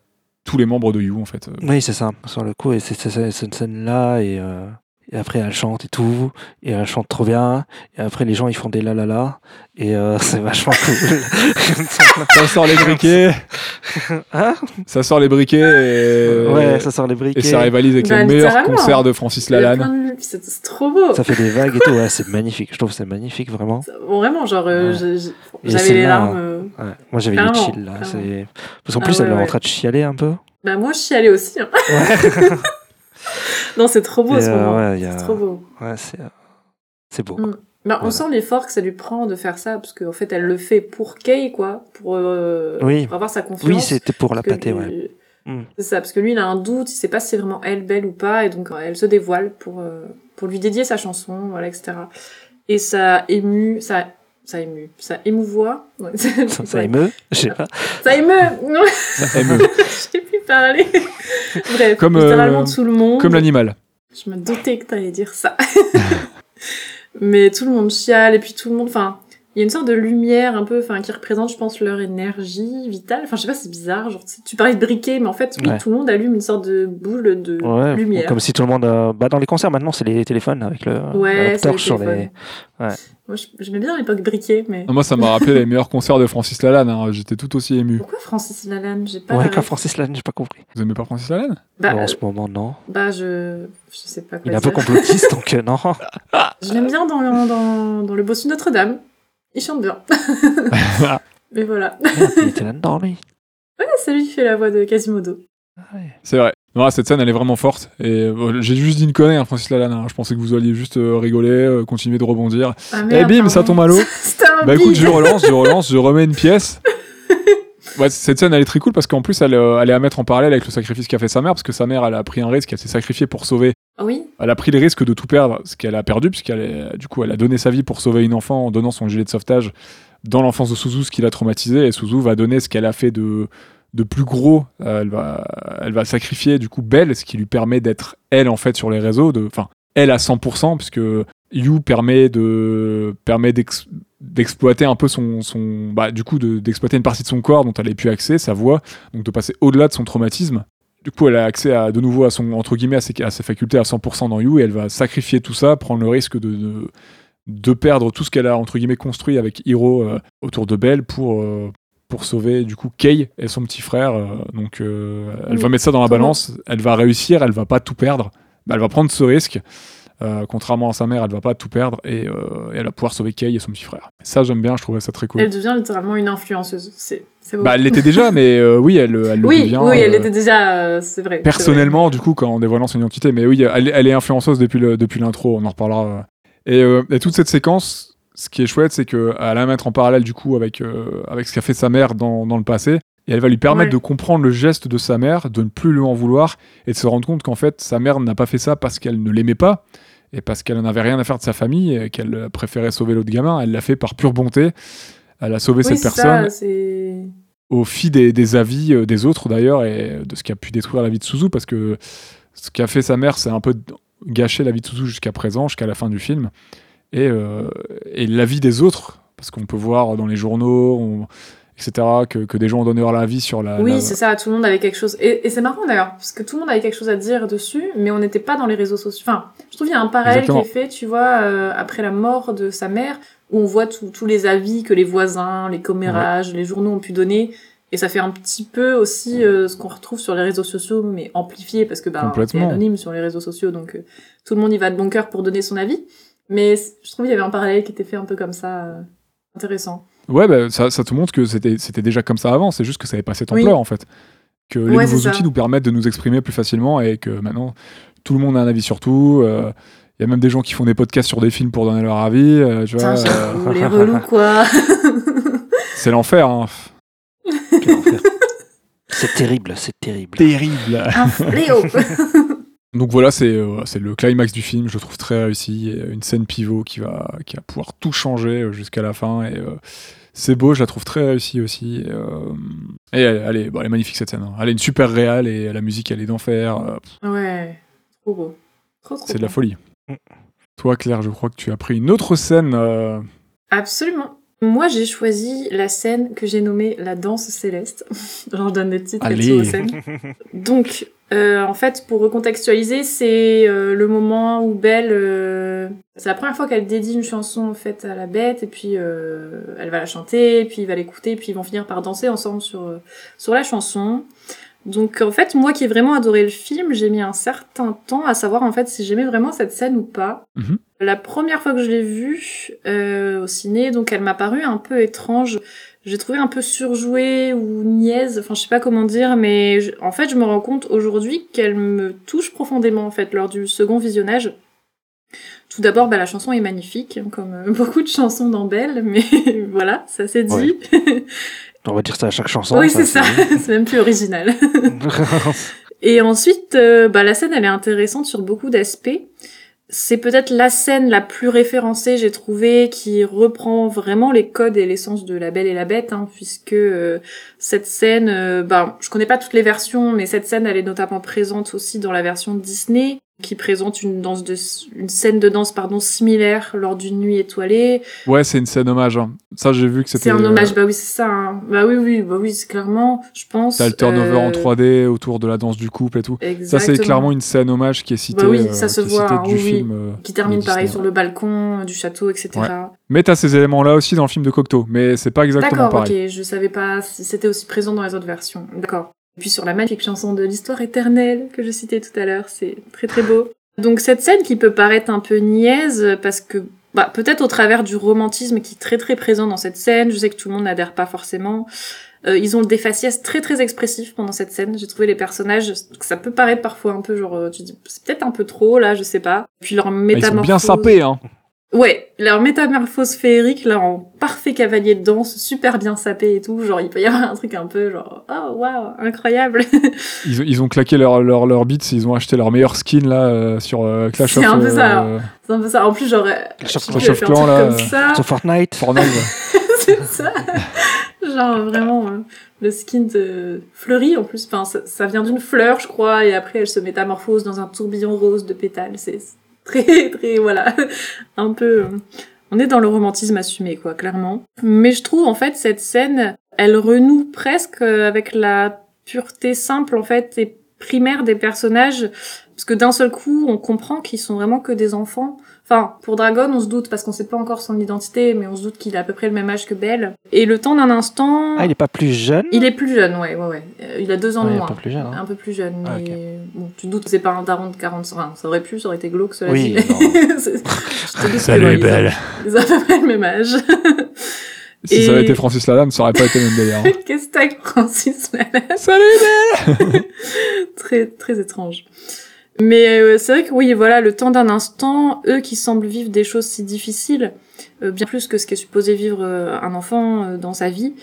tous les membres de You, en fait. Oui, c'est ça, sur le coup. Et c'est cette scène-là. Et, euh, et après, elle chante et tout. Et elle chante trop bien. Et après, les gens, ils font des la la la. Et euh, c'est vachement cool. Ça sort les briquets, hein? Ça sort les briquets et, Ouais, ça sort les briquets. et ça rivalise avec Bah, les meilleurs concerts de Francis Lalanne. C'est trop beau. Ça fait des vagues et tout. Ouais, c'est magnifique. Je trouve que c'est magnifique, vraiment. Bon, Vraiment, genre, euh, Ouais. j'avais les larmes. euh. Ouais. Moi, j'avais les chill, là. Parce qu'en Ah plus, ouais, elle est en train de chialer un peu. Bah, moi, je allée aussi. hein. non, c'est trop beau Et, ce euh, moment. ouais, a- C'est trop beau. Ouais, c'est euh, c'est beau. Mm. On sent l'effort que ça lui prend de faire ça, parce qu'en fait, elle le fait pour Kay, quoi, pour, euh, Oui. pour avoir sa confiance. Oui, c'était pour la pâter, ouais. Mm. C'est ça, parce que lui, il a un doute, il sait pas si c'est vraiment elle belle ou pas, et donc elle se dévoile pour, euh, pour lui dédier sa chanson, voilà, etc. Et ça ému, ça, ça ému, ça émouvoit. Ça, ça émeut, je sais pas. Ça émeut Non, Ça émeut. j'ai pu parler. Bref, Comme, euh, littéralement tout le monde. Comme l'animal. Je me doutais que t'allais dire ça. mais tout le monde chiale et puis tout le monde, enfin, il y a une sorte de lumière un peu, enfin, qui représente, je pense, leur énergie vitale. Enfin, je sais pas, c'est bizarre. Genre, tu- tu parlais de briquet, mais en fait, oui, Ouais. tout le monde allume une sorte de boule de Ouais, lumière. Comme si tout le monde. euh, Bah, dans les concerts maintenant, c'est les téléphones avec le, Ouais, la torche sur les. Moi, je- j'aimais bien l'époque briquet, mais Ah, Moi, ça m'a rappelé les meilleurs concerts de Francis Lalanne. hein. J'étais tout aussi ému. pourquoi Francis Lalanne? J'ai pas. Ouais, ref. Francis Lalanne, j'ai pas compris. Vous aimez pas Francis Lalanne? Bah, en euh, ce moment, non. bah, je, je sais pas quoi Il est un peu complotiste, donc euh, non. Je l'aime bien dans, dans, dans le bossu Notre-Dame. Il chante bien. mais voilà. Merde, il était là-dedans, lui. C'est lui qui fait la voix de Quasimodo. Ouais. C'est vrai. Non, cette scène, elle est vraiment forte. Et euh, j'ai juste dit une connerie, hein, Francis Lalanne. hein. Je pensais que vous alliez juste euh, rigoler, euh, continuer de rebondir. Ah, Et merde, bim, ça tombe à l'eau. C'était un Bah écoute, je relance, je relance, je remets une pièce. Ouais, cette scène, elle est très cool parce qu'en plus, elle, euh, elle est à mettre en parallèle avec le sacrifice qu'a fait sa mère, parce que sa mère, elle a pris un risque, elle s'est sacrifiée pour sauver. Ah Oui, Elle a pris le risque de tout perdre, ce qu'elle a perdu, puisqu'elle est- du coup, elle a donné sa vie pour sauver une enfant en donnant son gilet de sauvetage dans l'enfance de Suzu, ce qui l'a traumatisé. Et Suzu va donner ce qu'elle a fait de, de plus gros. Euh, elle, va, elle va sacrifier, du coup, Belle, ce qui lui permet d'être elle, en fait, sur les réseaux. Enfin, elle à 100%, puisque You permet de permet d'ex- d'exploiter un peu son, son bah, du coup de- d'exploiter une partie de son corps dont elle n'avait plus accès sa voix donc de passer au-delà de son traumatisme du coup elle a accès à de nouveau à son entre guillemets à ses, à ses facultés à 100% dans You et elle va sacrifier tout ça prendre le risque de, de, de perdre tout ce qu'elle a entre guillemets construit avec Hiro euh, autour de Belle pour euh, pour sauver du coup Kei et son petit frère euh, donc elle Oui. va mettre ça dans la balance. Elle va réussir elle va pas tout perdre. Bah, elle va prendre ce risque euh, contrairement à sa mère, elle va pas tout perdre et, euh, et elle va pouvoir sauver Kay et son petit frère. Ça, j'aime bien, je trouvais ça très cool. elle devient littéralement une influenceuse. C'est. Bah, elle l'était déjà, mais euh, oui, elle, elle le oui, devient. oui, elle euh, était déjà, c'est vrai. personnellement, du coup, quand en dévoilant son identité. Mais oui, elle, elle est influenceuse depuis l'intro, on en reparlera. Et, et toute cette séquence, ce qui est chouette, c'est qu'elle va la mettre en parallèle du coup avec, avec ce qu'a fait sa mère dans, dans le passé. Et elle va lui permettre Ouais. de comprendre le geste de sa mère, de ne plus lui en vouloir et de se rendre compte qu'en fait, sa mère n'a pas fait ça parce qu'elle ne l'aimait pas et parce qu'elle n'avait rien à faire de sa famille et qu'elle préférait sauver l'autre gamin. Elle l'a fait par pure bonté. Elle a sauvé. Oui, cette personne ça, au fil des, des avis euh, des autres d'ailleurs et de ce qui a pu détruire la vie de Suzu parce que ce qu'a fait sa mère c'est un peu gâcher la vie de Suzu jusqu'à présent jusqu'à la fin du film et, euh, et la vie des autres parce qu'on peut voir dans les journaux on- etc que, que des gens ont donné leur avis sur la, Oui, la- c'est ça, tout le monde avait quelque chose. Et, et c'est marrant d'ailleurs, parce que tout le monde avait quelque chose à dire dessus, mais on n'était pas dans les réseaux sociaux. Enfin, je trouve qu'il y a un parallèle Exactement. qui est fait, tu vois, euh, après la mort de sa mère, où on voit tous tous les avis que les voisins, les commérages, les journaux ont pu donner. Et ça fait un petit peu aussi euh, ce qu'on retrouve sur les réseaux sociaux, mais amplifié, parce que bah, c'est anonyme sur les réseaux sociaux, donc euh, tout le monde y va de bon cœur pour donner son avis. Mais je trouve qu'il y avait un parallèle qui était fait un peu comme ça, euh, intéressant. Ouais bah, ça, ça te montre que c'était c'était déjà comme ça avant c'est juste que ça avait pas cette Oui. ampleur en fait que les Ouais, nouveaux ça. outils nous permettent de nous exprimer plus facilement et que maintenant tout le monde a un avis sur tout euh, il y a même des gens qui font des podcasts sur des films pour donner leur avis euh, tu vois euh, les relous, quoi. c'est l'enfer hein. Quel enfer. C'est terrible, c'est terrible. terrible. Donc voilà, c'est euh, le climax du film, je le trouve très réussi, une scène pivot qui va, qui va pouvoir tout changer euh, jusqu'à la fin, et euh, c'est beau, je la trouve très réussie aussi. Et, euh, et elle, elle est, bon, elle est magnifique cette scène, hein. elle est une super réale, et la musique elle est d'enfer, euh, Ouais, trop beau. Trop, trop c'est de la folie. Mm. Toi Claire, je crois que tu as pris une autre scène. euh, Absolument. Moi, j'ai choisi la scène que j'ai nommée la danse céleste. Genre, je donne des titres et Allez. aux scènes. Donc, euh, en fait, pour recontextualiser, c'est euh, le moment où Belle, euh, c'est la première fois qu'elle dédie une chanson en fait à la bête, et puis euh, elle va la chanter, et puis il va l'écouter, et puis ils vont finir par danser ensemble sur euh, sur la chanson. Donc, en fait, moi qui ai vraiment adoré le film, j'ai mis un certain temps à savoir en fait si j'aimais vraiment cette scène ou pas. Mhm. La première fois que je l'ai vue euh, au ciné, donc elle m'a paru un peu étrange j'ai trouvé un peu surjouée ou niaise, enfin je sais pas comment dire, mais je- en fait je me rends compte aujourd'hui qu'elle me touche profondément en fait lors du second visionnage. Tout d'abord, bah, la chanson est magnifique, hein, comme euh, beaucoup de chansons dans Belle, mais voilà, ça c'est dit. On va dire ça à chaque chanson. oui, c'est ça, c'est même plus original. Et ensuite, euh, bah, la scène, elle est intéressante sur beaucoup d'aspects. C'est peut-être la scène la plus référencée, j'ai trouvé, qui reprend vraiment les codes et l'essence de La Belle et la Bête, hein, puisque euh, cette scène, euh, bah, je connais pas toutes les versions, mais cette scène, elle est notamment présente aussi dans la version Disney. Qui présente une danse de une scène de danse pardon similaire lors d'une nuit étoilée. Ouais, c'est une scène hommage. hein. Ça, j'ai vu que c'était. C'est un hommage, euh, bah oui, c'est ça. hein. Bah oui, oui, bah oui, c'est clairement, je pense. T'as le turnover en euh, 3D autour de la danse du couple et tout. Ça, c'est clairement une scène hommage qui est citée, Bah oui, euh, ça se voit, hein, du oui, oui. film. euh, Qui termine pareil sur le balcon euh, du château, etc. Ouais. Mais t'as ces éléments-là aussi dans le film de Cocteau, mais c'est pas exactement D'accord, pareil. ok, je savais pas si c'était aussi présent dans les autres versions. D'accord. Et puis sur la magnifique chanson de l'histoire éternelle que je citais tout à l'heure, c'est très très beau. Donc cette scène qui peut paraître un peu niaise parce que bah, peut-être au travers du romantisme qui est très très présent dans cette scène, je sais que tout le monde n'adhère pas forcément. Euh, ils ont des faciès très très expressifs pendant cette scène. J'ai trouvé les personnages, ça peut paraître parfois un peu genre, euh, tu dis c'est peut-être un peu trop là, je sais pas. Puis leur Ah, Ils sont métamorphose. bien sapés, hein. Ouais, leur métamorphose féerique, là, en parfait cavalier de danse, super bien sapé et tout, genre, il peut y avoir un truc un peu, genre, oh, waouh, incroyable. Ils, ils ont claqué leur, leur, leur beats, ils ont acheté leur meilleur skin là euh, sur euh, Clash C'est of un peu ça. euh, C'est un peu ça. En plus, genre, Clash of- Clash of Clans, là, euh, ça, Sur Fortnite. Fortnite. ouais. c'est ça. genre, vraiment, euh, le skin de fleurie, en plus, enfin, ça, ça vient d'une fleur, je crois, et après, elle se métamorphose dans un tourbillon rose de pétales. C'est très, très, voilà, un peu... euh, On est dans le romantisme assumé, quoi, clairement. Mais je trouve, en fait, cette scène, elle renoue presque euh, avec la pureté simple, en fait, et primaire des personnages. Parce que d'un seul coup, on comprend qu'ils sont vraiment que des enfants. Enfin, pour Dragon, on se doute, parce qu'on sait pas encore son identité, mais on se doute qu'il a à peu près le même âge que Belle. Et le temps d'un instant... Ah, il est pas plus jeune? Il est plus jeune, ouais, ouais, ouais. Euh, Il a deux ans Ouais, de moins. pas plus jeune, hein. Un peu plus jeune, Ah, mais bon, tu te doutes que c'est pas un daron de 40 ans. Ça aurait pu, ça aurait été glauque, cela Oui, dit. Salut, belle. Ils ont à peu près le même âge. Si ça avait été Francis Lalanne, ça aurait pas été le même délire. hein. Qu'est-ce que Francis Lalanne? Salut Très, très étrange. Mais euh, c'est vrai que oui, voilà, le temps d'un instant, eux qui semblent vivre des choses si difficiles, euh, bien plus que ce qu'est supposé vivre euh, un enfant dans sa vie,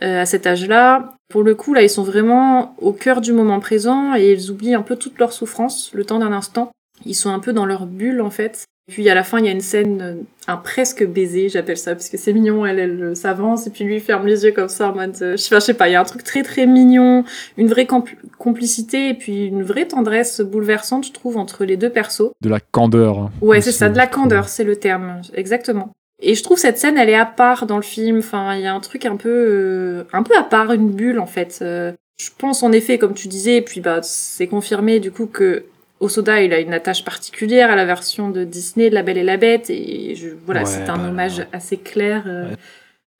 à cet âge-là, pour le coup, là, ils sont vraiment au cœur du moment présent et ils oublient un peu toute leur souffrance, le temps d'un instant. Ils sont un peu dans leur bulle, en fait. Puis à la fin, il y a une scène, euh, un presque baiser, j'appelle ça, parce que c'est mignon, elle, elle euh, s'avance, et puis lui ferme les yeux comme ça, en mode, euh, je sais pas, je sais pas, il y a un truc très très mignon, une vraie compl- complicité, et puis une vraie tendresse bouleversante, je trouve, entre les deux persos. De la candeur. hein, Ouais, c'est ça, de la candeur, c'est le terme, exactement. Et je trouve cette scène, elle est à part dans le film. Enfin, il y a un truc un peu, euh, un peu à part, une bulle en fait. Euh, je pense en effet, comme tu disais, et puis bah c'est confirmé du coup que Osoda, il a une attache particulière à la version de Disney de La Belle et la Bête, et je, voilà, Ouais, c'est un bah, hommage ouais. assez clair euh, Ouais.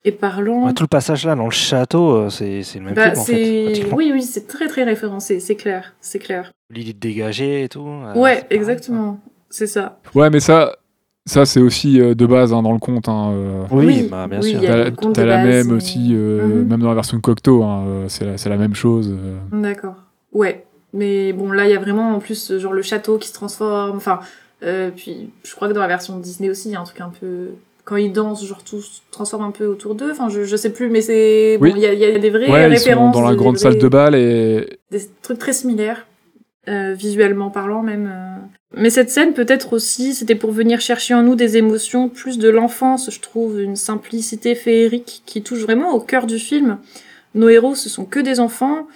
et parlant. Ouais, tout le passage là dans le château, euh, c'est c'est le même Bah, film en fait. oui, oui, c'est très très référencé, c'est clair, c'est clair. L'idée de dégager et tout. euh, ouais, exactement, c'est ça. Ouais, mais ça, ça c'est aussi euh, de base hein, dans le conte. hein, euh. Oui, bah, bien oui, sûr. T'as la base, même mais- aussi, euh, Mhm. même dans la version de Cocteau, hein, c'est la, la même chose. euh. D'accord. Ouais. Mais bon, là, il y a vraiment en plus genre le château qui se transforme. Enfin, euh, puis je crois que dans la version Disney aussi, il y a un truc un peu. Quand ils dansent, genre tout se transforme un peu autour d'eux. Enfin, je, je sais plus, mais c'est. Bon, il y a, y a des vraies Ouais, ils sont références. dans la grande vrais- salle de bal et Des trucs très similaires. euh, visuellement parlant même. euh. Mais cette scène peut-être aussi, c'était pour venir chercher en nous des émotions, plus de l'enfance, je trouve, une simplicité féerique qui touche vraiment au cœur du film. Nos héros, ce sont que des enfants.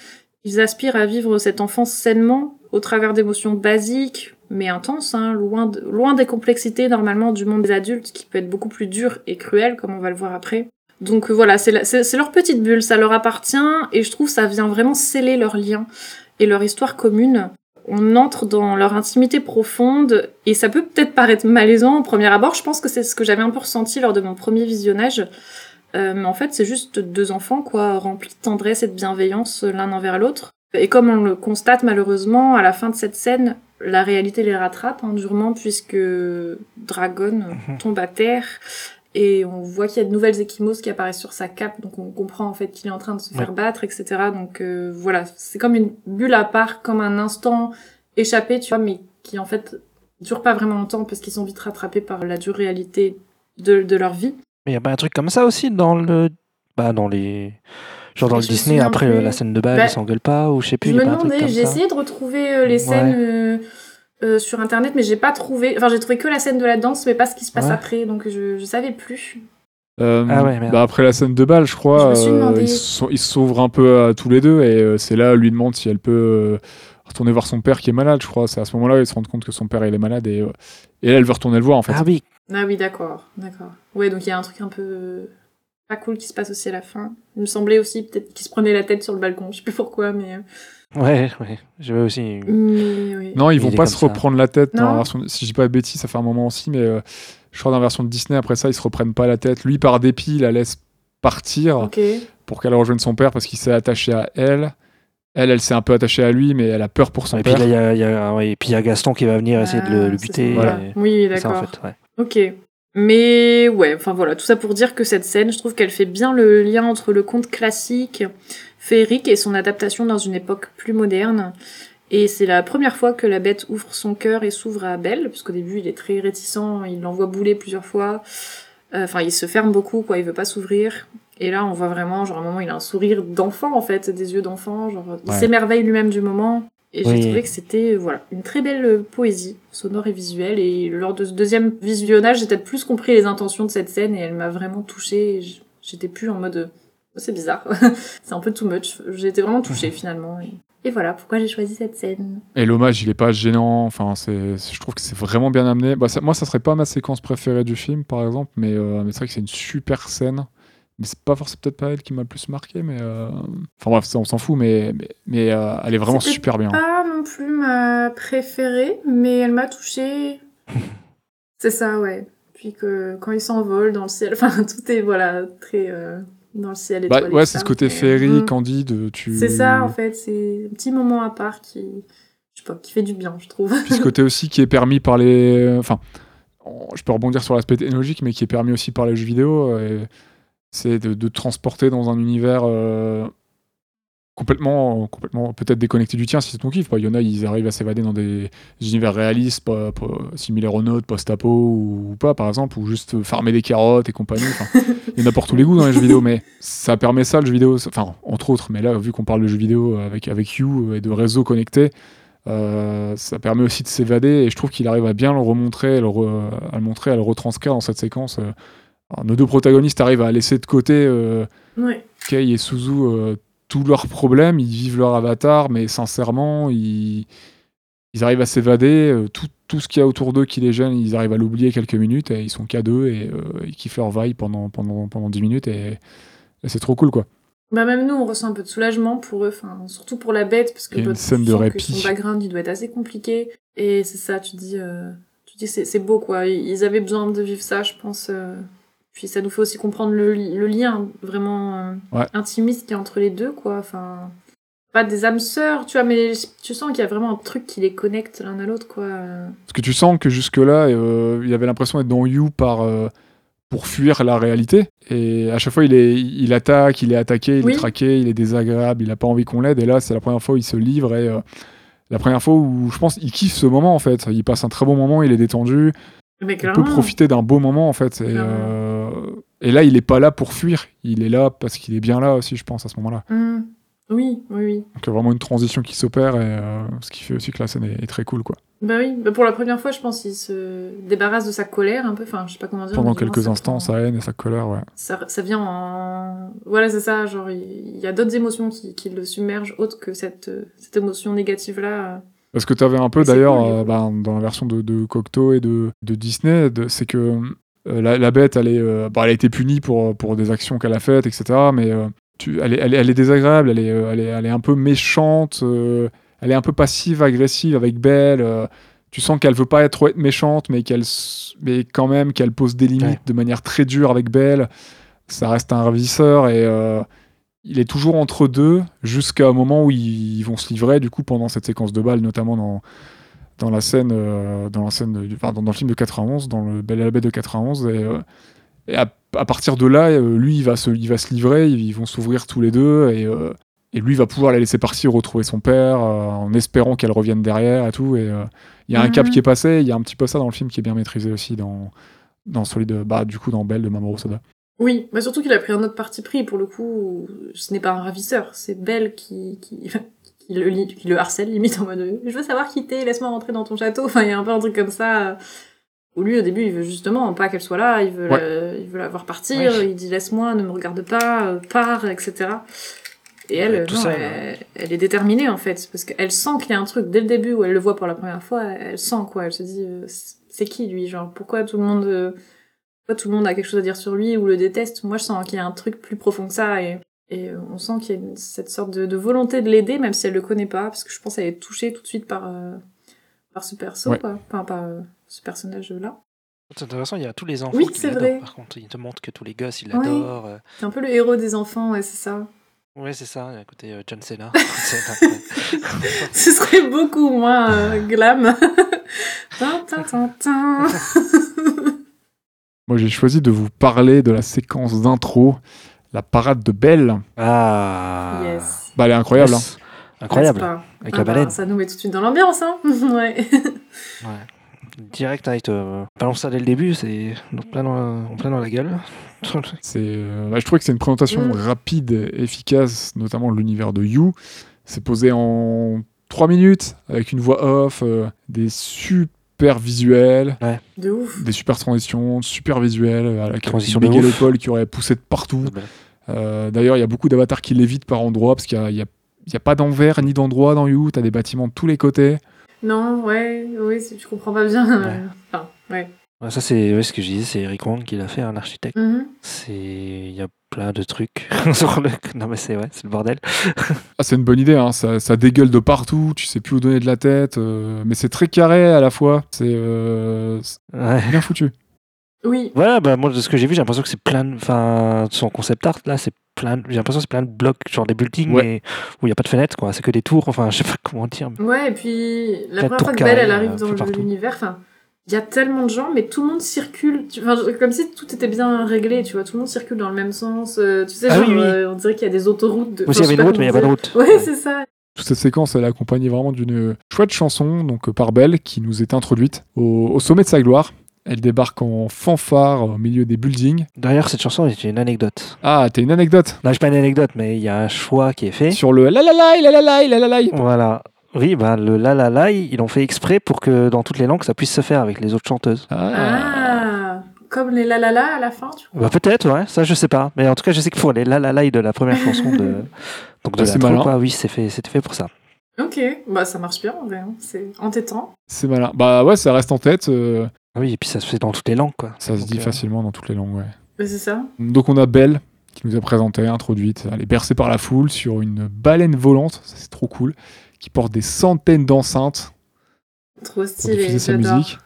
Ils aspirent à vivre cette enfance sainement, au travers d'émotions basiques, mais intenses, hein, loin, loin des complexités normalement du monde des adultes, qui peut être beaucoup plus dur et cruel, comme on va le voir après. Donc euh, voilà, c'est leur petite bulle, ça leur appartient, et je trouve ça vient vraiment sceller leur lien et leur histoire commune. On entre dans leur intimité profonde, et ça peut peut-être paraître malaisant au premier abord, je pense que c'est ce que j'avais un peu ressenti lors de mon premier visionnage, euh, mais en fait c'est juste deux enfants, quoi, remplis de tendresse et de bienveillance l'un envers l'autre. Et comme on le constate malheureusement, à la fin de cette scène, la réalité les rattrape hein, durement, puisque Dragon Mhm. tombe à terre, et on voit qu'il y a de nouvelles échymoses qui apparaissent sur sa cape, donc on comprend en fait qu'il est en train de se faire battre, etc. Donc euh, voilà, c'est comme une bulle à part, comme un instant échappé, tu vois, mais qui en fait dure pas vraiment longtemps parce qu'ils sont vite rattrapés par la dure réalité de, de leur vie. Mais il y a pas un truc comme ça aussi dans le. Bah, dans les. Genre dans Je le Disney, après plus. euh, la scène de bal, Bah, ils s'engueulent pas, ou je sais plus, Je me demandais, j'ai essayé de retrouver euh, les scènes euh, euh, sur internet, mais j'ai pas trouvé. Enfin, j'ai trouvé que la scène de la danse, mais pas ce qui se passe Ouais. après, donc je, je savais plus. Euh, Ah ouais, bah après la scène de bal, je crois, euh, ils ils s'ouvrent un peu à tous les deux et euh, c'est là lui demande si elle peut euh, retourner voir son père qui est malade, je crois. C'est à ce moment-là, il se rend compte que son père il est malade et, euh, et là, elle veut retourner le voir en fait. Ah oui, Ah oui, d'accord, d'accord. Ouais, donc il y a un truc un peu pas cool qui se passe aussi à la fin. Il me semblait aussi peut-être qu'il se prenait la tête sur le balcon, je sais plus pourquoi, mais. euh, ouais, ouais. J'avais aussi. Mais oui. Non, ils Il vont pas se ça. reprendre la tête dans Non. la version. Si je dis pas de bêtises, ça fait un moment aussi, mais euh, je crois dans la version de Disney, après ça, ils se reprennent pas la tête. Lui, par dépit, il la laisse partir pour qu'elle rejoigne son père parce qu'il s'est attaché à elle. Elle, elle s'est un peu attachée à lui, mais elle a peur pour son Et puis père. là, il y a, il y a- ouais, et puis il y a Gaston qui va venir essayer de le, Ah, le buter. et- Oui, d'accord. en fait, ouais. Ok. Mais ouais, enfin voilà, tout ça pour dire que cette scène, je trouve qu'elle fait bien le lien entre le conte classique féerique et son adaptation dans une époque plus moderne. Et c'est la première fois que la bête ouvre son cœur et s'ouvre à Belle, parce qu'au début il est très réticent, il l'envoie bouler plusieurs fois. Euh, Enfin, il se ferme beaucoup, quoi, il veut pas s'ouvrir. Et là, on voit vraiment, genre, à un moment, il a un sourire d'enfant, en fait, des yeux d'enfant, genre, il Ouais. s'émerveille lui-même du moment. Et j'ai Oui. trouvé que c'était, euh, voilà, une très belle euh, poésie, sonore et visuelle. Et lors de ce deuxième visionnage, j'ai peut-être plus compris les intentions de cette scène et elle m'a vraiment touchée. J'étais plus en mode, euh, c'est bizarre, c'est un peu too much. J'ai été vraiment touchée, finalement. Et, et voilà pourquoi j'ai choisi cette scène. Et l'hommage, il est pas gênant. Enfin, c'est- je trouve que c'est vraiment bien amené. Bah, ça- moi, ça serait pas ma séquence préférée du film, par exemple, mais, euh, mais c'est vrai que c'est une super scène. Mais c'est pas forcément peut-être pas elle qui m'a le plus marqué, mais euh, enfin bref, ça on s'en fout, mais mais, mais, euh, elle est vraiment super bien. Pas non plus ma préférée, mais elle m'a touchée. c'est ça, ouais. Puis que quand il s'envole dans le ciel, enfin tout est voilà très euh, dans le ciel. Bah, étoilé, ouais, tout c'est ce côté féerie, mm. candide. Tu... C'est ça en fait, c'est un petit moment à part qui, je sais pas, qui fait du bien, je trouve. Puis ce côté aussi qui est permis par les. Enfin, je peux rebondir sur l'aspect technologique, mais qui est permis aussi par les jeux vidéo. euh, c'est de, de te transporter dans un univers euh, complètement, complètement peut-être déconnecté du tien si c'est ton kiff. Pas. Il y en a, ils arrivent à s'évader dans des univers réalistes, pas, pas similaires aux nôtres, post-apo ou, ou pas, par exemple, ou juste farmer des carottes et compagnie. Il y en a pour tous les goûts dans les jeux vidéo, mais ça permet ça, le jeu vidéo. Enfin, entre autres, mais là, vu qu'on parle de jeux vidéo avec, avec You et de réseaux connectés, euh, ça permet aussi de s'évader et je trouve qu'il arrive à bien le remontrer, à le, re- à le montrer, à le retranscrire dans cette séquence. euh. Alors, nos deux protagonistes arrivent à laisser de côté euh, ouais. Kei et Suzu euh, tous leurs problèmes, ils vivent leur avatar, mais sincèrement, ils, ils arrivent à s'évader. euh, tout, tout ce qu'il y a autour d'eux qui les gêne, ils arrivent à l'oublier quelques minutes et ils sont qu'à deux et euh, ils kiffent leur vibe pendant, pendant, pendant 10 minutes et, et c'est trop cool quoi. Bah même nous, on ressent un peu de soulagement pour eux, enfin surtout pour la bête parce que une scène de sens que répit. son background il doit être assez compliqué et c'est ça, tu dis, euh, tu dis c'est c'est beau quoi. Ils avaient besoin de vivre ça, je pense. euh. Puis ça nous fait aussi comprendre le, li- le lien vraiment euh, Ouais. intimiste qu'il y a entre les deux quoi. Enfin pas des âmes sœurs, tu vois, mais tu sens qu'il y a vraiment un truc qui les connecte l'un à l'autre quoi. Parce que tu sens que jusque-là, euh, il avait l'impression d'être dans You par, euh, pour fuir la réalité. Et à chaque fois, il, est, il attaque, il est attaqué, il Oui. est traqué, il est désagréable, il n'a pas envie qu'on l'aide. Et là, c'est la première fois où il se livre. Et euh, la première fois où je pense il kiffe ce moment en fait. Il passe un très bon moment, il est détendu. Mais Il peut profiter d'un beau moment en fait. Et, et là, il est pas là pour fuir. Il est là parce qu'il est bien là aussi, je pense, à ce moment-là. Hum. Oui, oui, oui. Donc il y a vraiment une transition qui s'opère. Et euh, ce qui fait aussi que la scène est, est très cool. quoi. Bah oui, bah pour la première fois, je pense qu'il se débarrasse de sa colère un peu. Enfin, je sais pas comment dire. Pendant quelques instants, prend- sa haine et sa colère, ouais. ça, ça vient en. Voilà, c'est ça. Genre, il y a d'autres émotions qui, qui le submergent autres que cette, euh, cette émotion négative-là. Parce que tu avais un peu d'ailleurs cool, euh, bah, dans la version de, de Cocteau et de, de Disney, c'est que euh, la, la bête, elle, est, euh, bah, elle a été punie pour, pour des actions qu'elle a faites, etc. Mais euh, tu, elle, est, elle, est, elle est désagréable, elle est, euh, elle, est, elle est un peu méchante, euh, elle est un peu passive, agressive avec Belle. euh, tu sens qu'elle veut pas être, méchante, mais, qu'elle, mais quand même qu'elle pose des limites Ouais. de manière très dure avec Belle. Ça reste un ravisseur et euh, il est toujours entre deux jusqu'à un moment où ils, ils vont se livrer, du coup, pendant cette séquence de balles, notamment dans, dans la scène, euh, dans, la scène de- enfin, dans, dans le film de 91, dans le Belle et la Bête de 91. Et, euh, et à, à partir de là, euh, lui, il va se, il va se livrer, ils, ils vont s'ouvrir tous les deux, et, euh, et lui va pouvoir la laisser partir, retrouver son père, en espérant qu'elle revienne derrière et tout. Et il y a un cap Mhm. qui est passé, il y a un petit peu ça dans le film qui est bien maîtrisé aussi dans, dans celui de, bah, du coup, dans Belle de Mamoru Soda. Oui, mais surtout qu'il a pris un autre parti pris. Pour le coup, ce n'est pas un ravisseur. C'est Belle qui, qui, qui, le, qui le harcèle, limite en mode euh, Je veux savoir qui t'es, laisse-moi rentrer dans ton château. Enfin, il y a un peu un truc comme ça. euh, Où lui, au début, il veut justement pas qu'elle soit là, il veut, Ouais. la, il veut la voir partir, il dit laisse-moi, ne me regarde pas, euh, pars, etc. Et elle, seul, elle, elle est déterminée en fait, parce qu'elle sent qu'il y a un truc dès le début où elle le voit pour la première fois. Elle sent quoi Elle se dit, euh, c'est qui lui? Genre, pourquoi tout le monde, euh, pourquoi tout le monde a quelque chose à dire sur lui ou le déteste? Moi, je sens qu'il y a un truc plus profond que ça et, et on sent qu'il y a une- cette sorte de, de volonté de l'aider, même si elle le connaît pas, parce que je pense qu'elle est touchée tout de suite par euh, par ce perso, Ouais. quoi. Enfin, par euh, ce personnage-là. C'est intéressant, il y a tous les enfants Oui, qui c'est l'adorent, vrai. Par contre, il te montre que tous les gosses, ils l'adorent. euh. C'est un peu le héros des enfants, ouais, c'est ça. Ouais, c'est ça. Côté euh, John Cena. Ce serait beaucoup moins euh, glam. Moi, j'ai choisi de vous parler de la séquence d'intro, la parade de Belle. Ah. yes. Bah, elle est incroyable. hein. Incroyable. Pas Avec Ah la bah, baleine. Ça nous met tout de suite dans l'ambiance, hein Ouais. Direct, avec te balance ça dès le début, c'est en plein dans plein dans la gueule. C'est, euh, bah, je trouvais que c'est une présentation Mm. rapide efficace, notamment de l'univers de You. C'est posé en 3 minutes, avec une voix off, euh, des super visuels, De ouf. des super transitions, super visuels, euh, avec Transition mégalopole qui aurait poussé de partout. Euh, D'ailleurs, il y a beaucoup d'avatars qui l'évitent par endroits, parce qu'il n'y a, pas d'envers ni d'endroit dans You, t'as des bâtiments de tous les côtés. Non, ouais, oui, si tu comprends pas bien. Ouais. euh, Enfin, ouais. Ça, c'est ouais, ce que je disais, c'est Eric Wang qui l'a fait, un architecte. Mhm. C'est Il y a plein de trucs sur le. Non, mais c'est ouais, c'est le bordel. Ah, c'est une bonne idée, hein. ça, ça dégueule de partout, tu sais plus où donner de la tête, euh, mais c'est très carré à la fois, c'est euh, Ouais. bien foutu. Oui, Voilà, bah, moi, de ce que j'ai vu, j'ai l'impression que c'est plein de. Enfin, son concept art, là, c'est plein. de- J'ai l'impression que c'est plein de blocs, genre des buildings, Ouais. mais où il n'y a pas de fenêtres, quoi. C'est que des tours, enfin, je sais pas comment dire. mais- ouais, et puis la de première fois que Belle, elle arrive euh, dans l'univers, enfin, il y a tellement de gens, mais tout le monde circule. tu- Enfin, comme si tout était bien réglé, tu vois, tout le monde circule dans le même sens. euh, tu sais, Ah genre, oui, oui. euh, on dirait qu'il y a des autoroutes. De... Oui, enfin, il y avait une route, mais il n'y a pas de route. Ouais, c'est ça. Toute cette séquence, elle est accompagnée vraiment d'une chouette chanson, donc par Belle, qui nous est introduite au, au sommet de sa gloire. Elle débarque en fanfare au milieu des buildings. D'ailleurs, cette chanson, j'ai une anecdote. Ah, t'as une anecdote Là, j'ai pas une anecdote, mais il y a un choix qui est fait. sur le la la la la la la la la la. Voilà. Oui, bah, le la la la, ils l'ont fait exprès pour que dans toutes les langues, ça puisse se faire avec les autres chanteuses. Ah. Ah, comme les la la la à la fin, tu vois. Bah, peut-être, ouais, ça je sais pas. Mais en tout cas, je sais que pour les la la la de la première chanson de. Donc de Bah, c'est l'intro, malin. quoi, oui, c'est fait, c'était fait pour ça. Ok, bah ça marche bien en vrai, hein. c'est entêtant. C'est malin. Bah ouais, ça reste en tête. euh, Ah Oui, et puis ça se fait dans toutes les langues, quoi. ça se Donc, dit euh, facilement dans toutes les langues, ouais. Mais c'est ça. Donc on a Belle qui nous est présentée, introduite. Elle est bercée par la foule sur une baleine volante, ça, c'est trop cool, qui porte des centaines d'enceintes Trop pour stylé, diffuser sa j'adore. musique.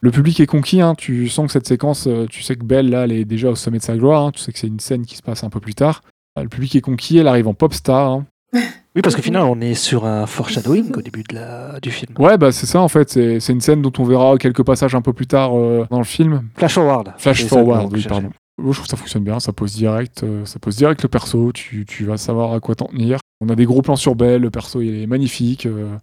Le public est conquis, hein. tu sens que cette séquence, euh, tu sais que Belle, là, elle est déjà au sommet de sa gloire, hein. tu sais que c'est une scène qui se passe un peu plus tard. Euh, Le public est conquis, elle arrive en pop star. hein. Oui, parce qu'au final, on est sur un foreshadowing au début de la... du film. Ouais, bah c'est ça en fait, c'est c'est une scène dont on verra quelques passages un peu plus tard euh, dans le film. Flash forward. Flash que forward, oui, pardon. Moi, je trouve que ça fonctionne bien, ça pose direct, euh, ça pose direct le perso, tu, tu vas savoir à quoi t'en tenir. On a des gros plans sur Belle, le perso il est magnifique. euh,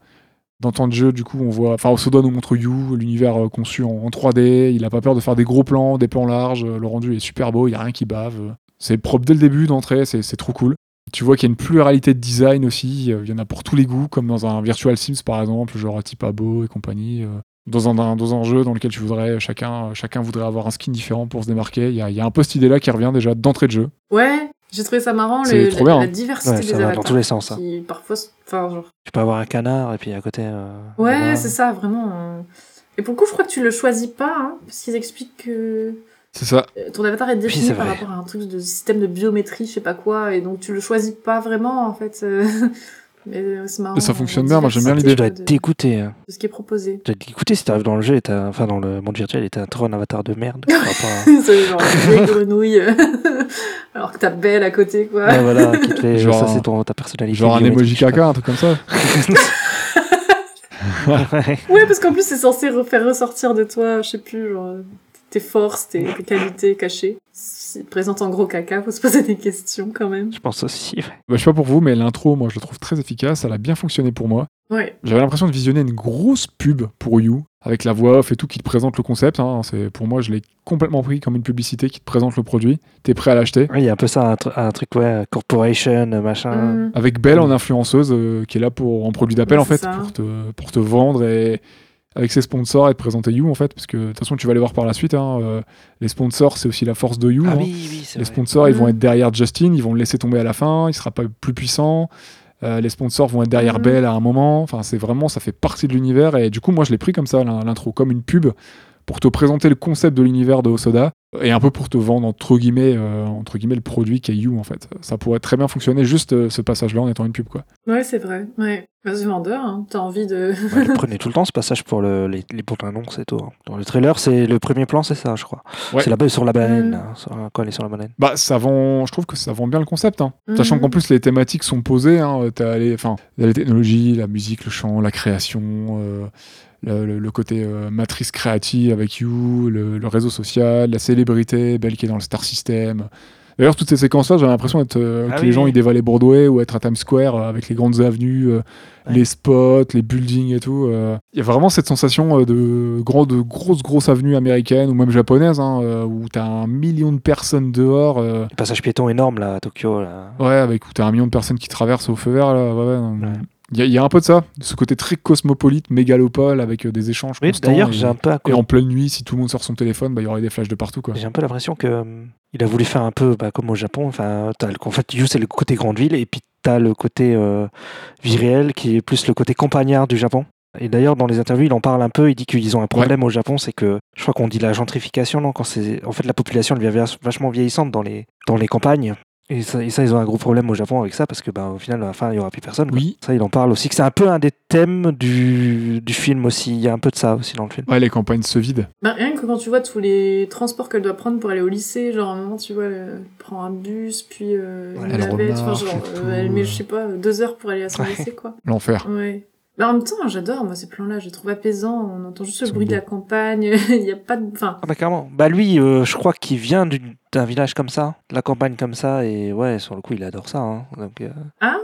dans temps de jeu, du coup, on voit. Enfin, Osoda nous montre You, l'univers euh, conçu en, en 3D. Il a pas peur de faire des gros plans, des plans larges. Le rendu est super beau, il y a rien qui bave. C'est propre dès le début d'entrée, c'est c'est trop cool. Tu vois qu'il y a une pluralité de design aussi. euh, Il y en a pour tous les goûts, comme dans un Virtual Sims par exemple, genre type Abo et compagnie. euh. Dans un, dans un jeu dans lequel tu voudrais, chacun, chacun voudrait avoir un skin différent pour se démarquer. Il y a, il y a un peu cette idée-là qui revient déjà d'entrée de jeu. Ouais, j'ai trouvé ça marrant, C'est le- trop la, bien, la hein. diversité Ouais, des ça va dans avatars. tous les sens, hein. Qui parfois, enfin, genre. Tu peux avoir un canard et puis à côté. euh, Ouais, c'est ça, vraiment. euh. Et pour le coup, je crois que tu le choisis pas, hein, parce qu'ils expliquent que C'est ça. euh, ton avatar est défini par rapport à un truc de système de biométrie, je sais pas quoi, et donc tu le choisis pas vraiment, en fait. euh. Mais euh, c'est marrant. Mais ça fonctionne bien, moi, j'aime bien Tu l'idée. dois être de, dégoûté. hein. de ce qui est proposé. Tu dois être dégoûté si t'arrives dans le jeu et t'as. Enfin, dans le monde virtuel et t'as trop un avatar de merde. par rapport à- c'est genre des grenouilles, alors que t'as Belle à côté, quoi. Ouais, voilà, qui te fait. Genre ça, c'est ton, ta personnalité. Genre un emoji caca, un truc comme ça. Ouais. Ouais, parce qu'en plus, c'est censé re- faire ressortir de toi, je sais plus, genre, tes forces, tes, tes qualités cachées. S'il te présente en gros caca, faut se poser des questions quand même. Je pense aussi. ouais. Bah, je sais pas pour vous, mais l'intro, moi, je la trouve très efficace. Elle a bien fonctionné pour moi. Ouais. J'avais l'impression de visionner une grosse pub pour You, avec la voix off et tout qui te présente le concept. hein. C'est Pour moi, je l'ai complètement pris comme une publicité qui te présente le produit. T'es prêt à l'acheter. Ouais, il y a un peu ça, un, tr- un truc, ouais, corporation, machin. Mm. Avec Belle en influenceuse, euh, qui est là pour en produit d'appel, Ouais, en fait, ça. pour te, pour te vendre et, avec ses sponsors et de présenter You en fait, parce que de toute façon tu vas les voir par la suite. hein, euh, les sponsors, c'est aussi la force de You. Ah hein. oui, oui, c'est Les vrai. sponsors, ils vont Mhm. être derrière Justin, ils vont le laisser tomber à la fin, il sera pas plus puissant. Euh, les sponsors vont être derrière Mhm. Belle à un moment. Enfin, c'est vraiment, ça fait partie de l'univers. Et du coup, moi, je l'ai pris comme ça, l'in- l'intro, comme une pub pour te présenter le concept de l'univers de Osoda et un peu pour te vendre entre guillemets, euh, entre guillemets le produit qui est You en fait. Ça pourrait très bien fonctionner juste euh, ce passage-là en étant une pub quoi. Ouais, c'est vrai. Ouais. Vas-y, vendeur, hein. t'as envie de. Ouais, prenaient tout le temps ce passage pour le- les, les bandes annonces et tout. hein. Dans le trailer, c'est le premier plan, c'est ça, je crois. Ouais. C'est là-bas sur la baleine, Mm. là, sur- quand elle est sur la baleine. Bah, ça vend, je trouve que ça vend bien le concept. hein. Mhm. Sachant qu'en plus, les thématiques sont posées. Hein. T'as les, enfin, les technologies, la musique, le chant, la création, euh, le, côté euh, matrice créative avec You, le, le réseau social, la célébrité, Belle qui est dans le Star System. D'ailleurs, toutes ces séquences-là, j'ai l'impression euh, Ah que oui, les gens oui. ils dévalaient Broadway ou être à Times Square euh, avec les grandes avenues, euh, Ouais. les spots, les buildings et tout. euh. Il y a vraiment cette sensation euh, de, gros, de grosses, grosses avenues américaines ou même japonaises hein, euh, où t'as un million de personnes dehors. euh, passage piéton énorme, là, à Tokyo. Là. Ouais, avec où t'as un million de personnes qui traversent au feu vert, là. Ouais, ouais, non, Ouais. Il y, a- il y a un peu de ça, de ce côté très cosmopolite, mégalopole, avec euh, des échanges Oui, constants. d'ailleurs, j'ai un peu à et en pleine nuit, si tout le monde sort son téléphone, bah, il y aurait des flashs de partout. J'ai un peu l'impression que hum, il a voulu faire un peu bah, comme au Japon. Enfin, le- en fait, You, c'est le côté grande ville, et puis t'as le côté euh, vie réelle qui est plus le côté campagnard du Japon. Et d'ailleurs, dans les interviews, il en parle un peu. Il dit qu'ils ont un problème au Japon, c'est que je crois qu'on dit la gentrification, non Quand c'est en fait la population devient vachement vieillissante dans les dans les campagnes. Et ça, et ça, ils ont un gros problème au Japon avec ça parce que, bah, au final, à la fin, il y aura plus personne. quoi. Oui. Ça, il en parle aussi. C'est un peu un des thèmes du, du film aussi. Il y a un peu de ça aussi dans le film. Ouais, les campagnes se vident. Bah, rien que quand tu vois tous les transports qu'elle doit prendre pour aller au lycée, genre à un moment tu vois, elle prend un bus, puis euh, Ouais, une elle navette, enfin remarche genre et euh, tout, elle met, euh. je sais pas, deux heures pour aller à son Ouais. lycée quoi. L'enfer. Ouais. Bah, en même temps, j'adore moi ces plans-là, je les trouve apaisants, on entend juste le bruit de la campagne, il y a pas de. Enfin, Ah bah carrément. Bah lui, euh, je crois qu'il vient d'une- d'un village comme ça, de la campagne comme ça, et ouais, sur le coup, il adore ça. hein. Donc, euh, ah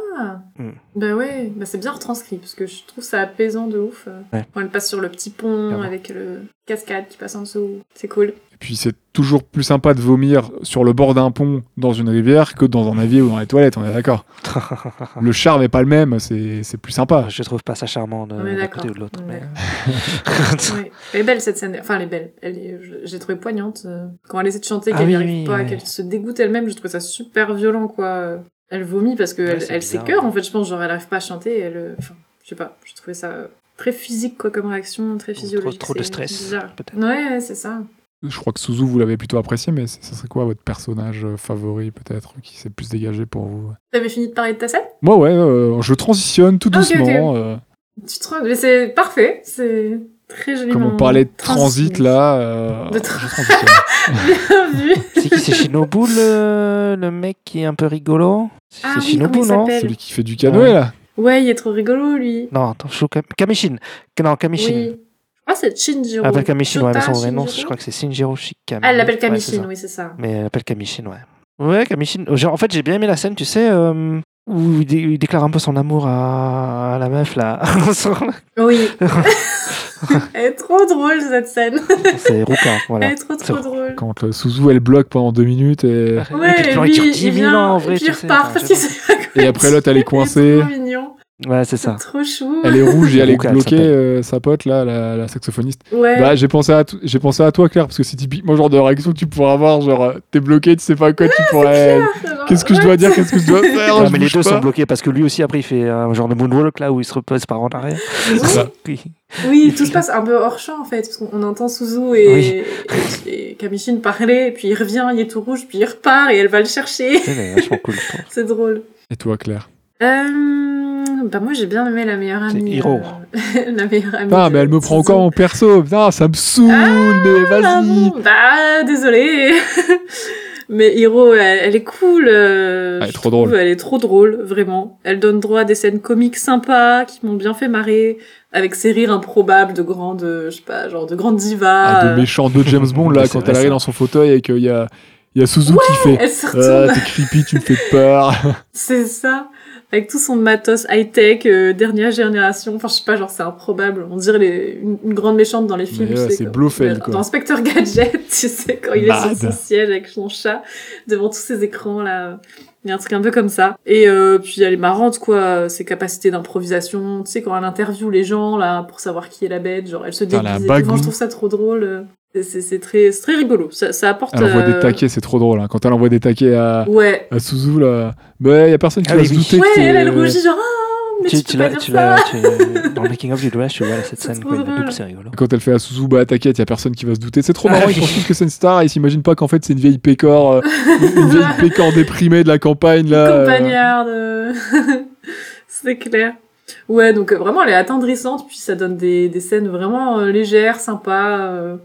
Hmm. Bah ouais, bah c'est bien retranscrit parce que je trouve ça apaisant de ouf. euh, Ouais. Quand elle passe sur le petit pont Clairement. avec le cascade qui passe en dessous, c'est cool. Et puis, c'est toujours plus sympa de vomir sur le bord d'un pont dans une rivière que dans un navire ou dans les toilettes, on est d'accord. Le charme est pas le même, c'est c'est plus sympa. je trouve pas ça charmant d'un côté ou de l'autre. Mais- Ouais. Elle est belle cette scène. Enfin, elle est belle. Elle est, je- j'ai trouvé poignante. euh, Quand elle essaie de chanter, Ah oui, oui, pas, ouais. qu'elle se dégoûte elle-même, je trouve ça super violent, quoi. Elle vomit parce que Ouais, elle, elle s'écœure, en fait, je pense. Genre, elle arrive pas à chanter. Elle, euh, enfin, je sais pas. Je trouvais ça euh, très physique, quoi, comme réaction, très Trop, physiologique. trop de c'est stress, bizarre. peut-être. Ouais, ouais, c'est ça. Je crois que Suzu, vous l'avez plutôt apprécié, mais ça serait quoi votre personnage euh, favori, peut-être, qui s'est plus dégagé pour vous? T'avais fini de parler de ta scène? Moi, ouais, euh, je transitionne tout doucement. euh, Tu te... Mais c'est parfait. C'est très joliment. comme on parlait de transit, là, euh, De tra-. Bien vu. C'est qui C'est Shinobu, le... le mec qui est un peu rigolo? Ah C'est oui, Shinobu, non? Celui qui fait du canoë, Ouais. là. Ouais, il est trop rigolo, lui. Non, attends, je... Kamishin. Non, Kamishin. Oui. Ah, c'est Shinjiro. Elle appelle Kamishin, ouais, mais son vrai nom, je crois que c'est Shinjiro Shikami. Ah, elle l'appelle Kamishin, oui, c'est ça. Mais elle appelle Kamishin, ouais. Ouais, Kamishin. Genre, en fait, j'ai bien aimé la scène, tu sais, euh, où il, dé- il déclare un peu son amour à, à la meuf, là. Oui. Elle est trop drôle, cette scène. c'est Ruka, voilà. Elle est trop, trop C'est- drôle. Quand euh, Suzu, elle bloque pendant deux minutes, et, Ouais, et puis, lui, il tire il 10 000 vient, ans, en vrai, et puis tu il sais, repart enfin, parce je qu'il sait pas quoi et après l'autre, elle est coincée. Il est trop mignon. Ouais, c'est ça. Trop chou. Elle est rouge et elle est bloquée, euh, sa pote, là, la, la saxophoniste. Ouais. Bah, j'ai pensé, à j'ai pensé à toi, Claire, parce que c'est typiquement le genre de réaction que tu pourrais avoir. Genre, euh, t'es bloqué, tu sais pas quoi, tu pourrais. Genre, Qu'est-ce que je dois dire Qu'est-ce que je dois faire Ouais, Je mais les deux pas. sont bloqués parce que lui aussi, après, il fait un genre de moonwalk là où il se repose par en arrière. C'est ça. Oui. Oui, tout se passe un peu hors champ en fait, parce qu'on entend Suzu et, et, et Kamishin parler, et puis il revient, il est tout rouge, puis il repart et elle va le chercher. C'est vachement cool. C'est drôle. Et toi, Claire? Euh, bah moi j'ai bien aimé la meilleure C'est amie. Hiro. euh, la meilleure amie. Ah, mais elle me prend encore en perso. Putain, ça me saoule, mais Ah vas-y. bon, bah désolé. mais Hiro, elle, elle est cool. euh, Elle est trop trouve, drôle. Elle est trop drôle, vraiment. Elle donne droit à des scènes comiques sympas qui m'ont bien fait marrer, avec ses rires improbables de grandes, euh, je sais pas, genre de grandes divas. Ah, de méchant de James Bond, là, quand elle arrive dans son fauteuil et qu'il y a, il y a Suzu qui fait Ah, t'es creepy, tu me fais peur. C'est ça. Avec tout son matos high-tech, euh, dernière génération. Enfin, je sais pas, genre, c'est improbable. On dirait les- une, une grande méchante dans les films. Ouais, c'est Blofeld, quoi. Dans Inspecteur Gadget, tu sais, quand il est sur son siège avec son chat, devant tous ces écrans, là. Il y a un truc un peu comme ça. Et euh, puis, elle est marrante, quoi. Ses capacités d'improvisation. Tu sais, quand elle interviewe les gens, là, pour savoir qui est la bête, genre, elle se déguise. et tout. Moi, je trouve ça trop drôle. C'est- très, c'est très rigolo. Ça, ça apporte. Elle envoie des euh, taquets, c'est trop drôle. hein. Quand elle envoie des taquets à, Ouais. à Suzu, là, bah, y a personne qui Ah va se douter Ouais, que elle, elle rougit, genre, ah, mais tu, Tu, peux tu pas l'as, dire tu ça. l'as, tu- dans le making of du doublage, tu vois cette scène, quoi, double, c'est rigolo. Quand elle fait à Suzu, bah, t'inquiète, y a personne qui va se douter. C'est trop Ah marrant, ils pensent tous que c'est une star et ils s'imaginent pas qu'en fait c'est une vieille pécore, euh, une vieille pécore déprimée de la campagne, là. euh. Campagnarde. euh. c'est clair. Ouais, donc euh, vraiment, elle est attendrissante, puis ça donne des, des scènes vraiment euh, légères, sympas, euh,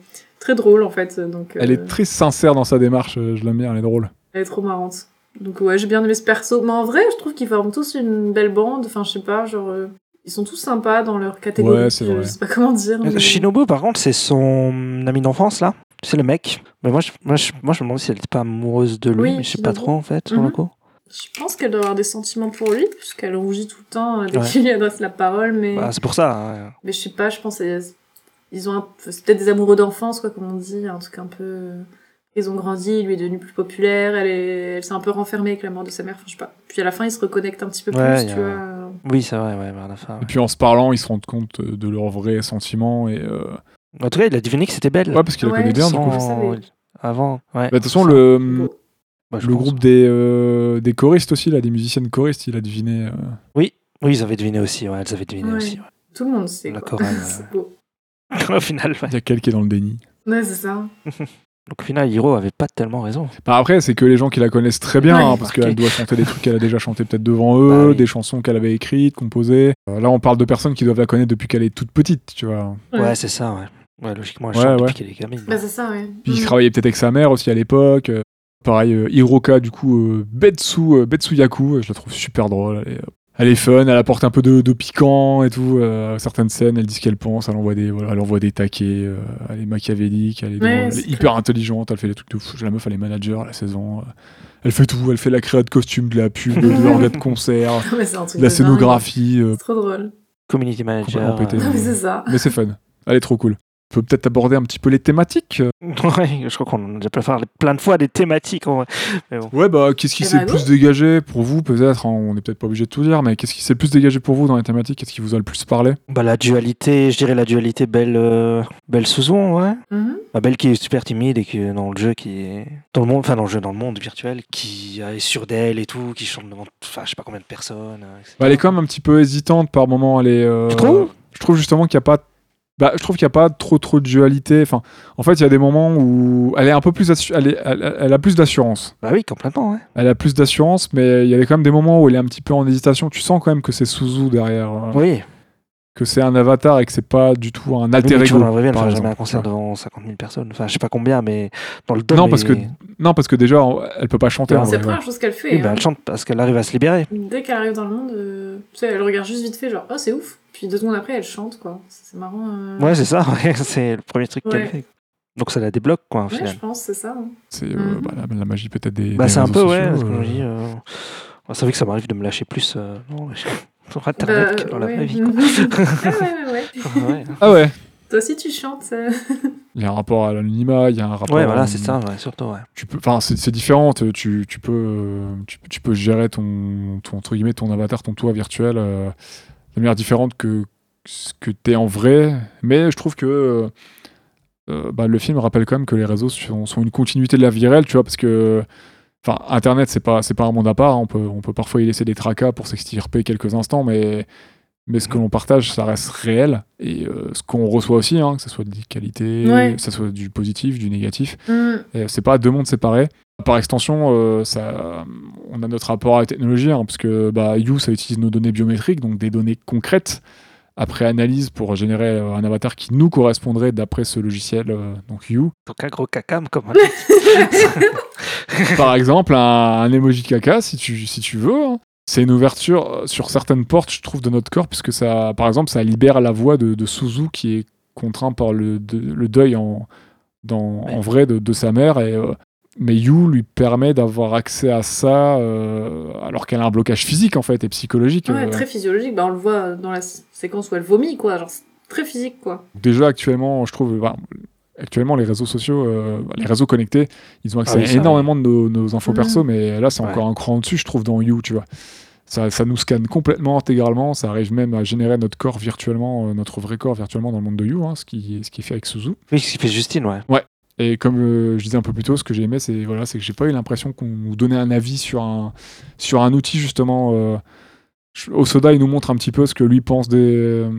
très drôles en fait. Donc, Elle est très sincère dans sa démarche, je l'aime bien, elle est drôle. elle est trop marrante. Donc ouais, j'ai bien aimé ce perso. Mais en vrai, je trouve qu'ils forment tous une belle bande. Enfin, je sais pas, genre... euh, ils sont tous sympas dans leur catégorie. Ouais, c'est je, vrai. je sais pas comment dire. mais- Shinobu, par contre, c'est son ami d'enfance, là. C'est le mec. Mais moi, je, moi, je, moi, je me demande si elle était pas amoureuse de lui, Oui, mais je sais pas trop, en fait, sur le Mhm. coup. Je pense qu'elle doit avoir des sentiments pour lui, puisqu'elle rougit tout le temps euh, dès Ouais. qu'il lui adresse la parole, mais... Bah, c'est pour ça. hein. Mais je sais pas, je pense que c'est- ils ont un- c'est peut-être des amoureux d'enfance quoi comme on dit, un truc un peu ils ont grandi, lui est devenu plus populaire, elle est elle s'est un peu renfermée avec la mort de sa mère, enfin, je sais pas. Puis à la fin, ils se reconnectent un petit peu Ouais, plus, tu a- vois. Oui, c'est vrai, ouais, vers la fin. Et puis en se parlant, ils se rendent compte euh, de leurs vrais sentiments et. euh, En tout cas, il a deviné que c'était belle. Ouais, parce qu'il la Ouais, connaît bien, du coup. Sans-. Avant, ouais. Bah, De toute façon, Ça- le, Beau. bah, le groupe des, euh, des choristes aussi, là, des musiciennes choristes, il a deviné. euh, Oui, oui, ils avaient deviné aussi, ouais, elles avaient deviné Ouais. aussi. Tout le monde sait. La quoi. chorale, c'est beau. ouais. au final, ouais. Il y a quelqu'un qui est dans le déni. Ouais, c'est ça. Donc au final, Hiro avait pas tellement raison. Bah après, c'est que les gens qui la connaissent très bien, Ouais. hein, parce qu'elle doit chanter des trucs qu'elle a déjà chanté peut-être devant eux, Bah oui. des chansons qu'elle avait écrites, composées. Euh, là, on parle de personnes qui doivent la connaître depuis qu'elle est toute petite, tu vois. Ouais, Ouais. c'est ça, ouais. Ouais, logiquement, elle Ouais, chante ouais. depuis qu'elle est gamine. Bah, c'est ça, ouais. Puis il Mm. travaillait peut-être avec sa mère aussi à l'époque. Euh, pareil, euh, Hiroka, du coup, euh, Betsu, Betsu Yaku, je la trouve super drôle. Elle est, euh, elle est fun, elle apporte un peu de, de piquant et tout. euh, à certaines scènes, elle dit ce qu'elle pense, elle envoie des, voilà, elle envoie des taquets, euh, elle est machiavélique, elle est, Ouais, elle est c'est hyper intelligente, elle fait des trucs de fou. La meuf, elle est manager à la saison. euh, elle fait tout, elle fait la créa de costumes, de la pub, de de concert, de la scénographie. euh, C'est trop drôle. Community manager. Non, mais c'est ça. mais c'est fun. Elle est trop cool. On peut peut-être aborder un petit peu les thématiques. euh, Ouais, je crois qu'on a déjà parlé plein de fois des thématiques. En vrai. Mais bon. Ouais, bah, qu'est-ce qui Eh s'est bah, le plus dégagé pour vous, peut-être hein, On n'est peut-être pas obligé de tout dire, mais qu'est-ce qui s'est le plus dégagé pour vous dans les thématiques? Qu'est-ce qui vous a le plus parlé? Bah, la dualité, je dirais la dualité Belle, euh, Belle Suzu, ouais. Bah, Belle qui est super timide et qui est dans le jeu qui est dans le monde, enfin dans le jeu dans le monde virtuel, qui est sûre d'elle et tout, qui chante devant, enfin je sais pas combien de personnes. etc. Bah, Elle est quand même un petit peu hésitante par moment. Elle est, euh, Tu trouves? Je trouve justement qu'il n'y a pas. Bah, je trouve qu'il n'y a pas trop trop de dualité. Enfin, en fait, il y a des moments où elle est un peu plus, elle, est- elle- elle a plus d'assurance. Bah oui, complètement, ouais. Elle a plus d'assurance, mais il y a quand même des moments où elle est un petit peu en hésitation. Tu sens quand même que c'est Suzu derrière, euh, Oui. que c'est un avatar et que c'est pas du tout un Oui, alter ego. vois, dans la vraie vie, elle fera jamais un concert Ouais. devant 50 000 personnes. Enfin, je sais pas combien, mais dans le dub. Non, parce que non, parce que déjà, elle peut pas chanter. C'est la première chose qu'elle fait. Oui, bah, hein. elle chante parce qu'elle arrive à se libérer. Dès qu'elle arrive dans le monde, euh, tu sais, elle regarde juste vite fait, genre, oh, c'est ouf. Puis deux secondes après, elle chante, quoi. C'est marrant. euh. Ouais, c'est ça, ouais, c'est le premier truc qu'elle fait. Donc ça la débloque, quoi, au Ouais, final. je pense, c'est ça. hein. C'est euh, Mhm. bah, la, la magie peut-être des. Bah, c'est un peu, ouais, sociaux, ce qu'on euh. Euh... vrai que ça m'arrive de me lâcher plus euh, non, sur Internet Bah, que dans la vraie vie. Quoi. ah ouais, ouais, ouais. Ah ouais. Toi aussi, tu chantes. euh. Il y a un rapport à l'anonymat, il y a un rapport. Ouais, voilà, à- c'est ça, ouais, surtout, ouais. Tu peux, enfin, c'est différent. Tu, tu peux, tu, tu peux gérer ton, ton entre guillemets ton avatar, ton toi virtuel euh, de manière différente que ce que t'es en vrai. Mais je trouve que euh, euh, bah, le film rappelle quand même que les réseaux sont, une continuité de la vie réelle, tu vois, parce que Enfin, Internet, c'est pas, pas un monde à part. hein. On peut, on peut parfois y laisser des tracas pour s'extirper quelques instants, mais, mais ce que l'on partage, ça reste réel. Et euh, ce qu'on reçoit aussi, hein, que ce soit des qualités, Ouais. que ce soit du positif, du négatif, Mm. et c'est pas deux mondes séparés. Par extension, euh, ça, on a notre rapport à la technologie, hein, parce que bah, You, ça utilise nos données biométriques, donc des données concrètes, après analyse pour générer euh, un avatar qui nous correspondrait d'après ce logiciel, euh, donc You. Donc un gros cacam, comme on dit. Par exemple, un, un emoji caca, si tu, si tu veux. hein. C'est une ouverture euh, sur certaines portes, je trouve, de notre corps, puisque ça, par exemple, ça libère la voix de, de Suzu qui est contraint par le, de- le deuil en, dans, Ouais. en vrai de, de sa mère. Et euh, mais You lui permet d'avoir accès à ça euh, alors qu'elle a un blocage physique en fait et psychologique. Ouais, euh. très physiologique. Bah, on le voit dans la séquence où elle vomit, quoi. Genre, très physique, quoi. Déjà actuellement, je trouve, bah, actuellement les réseaux sociaux, euh, les réseaux connectés, ils ont accès Ah oui, à ça, énormément de nos, nos infos Mhm. perso, mais là c'est Ouais. encore un cran au-dessus, je trouve, dans You, tu vois. Ça, ça nous scanne complètement intégralement, ça arrive même à générer notre corps virtuellement, euh, notre vrai corps virtuellement dans le monde de You, hein, ce, qui, ce qui est fait avec Suzu. Oui, ce qui fait Justine, ouais. Et comme euh, je disais un peu plus tôt, ce que j'ai aimé, c'est voilà, c'est que j'ai pas eu l'impression qu'on nous donnait un avis sur un, sur un outil justement. Euh, Osoda, il nous montre un petit peu ce que lui pense, des, euh,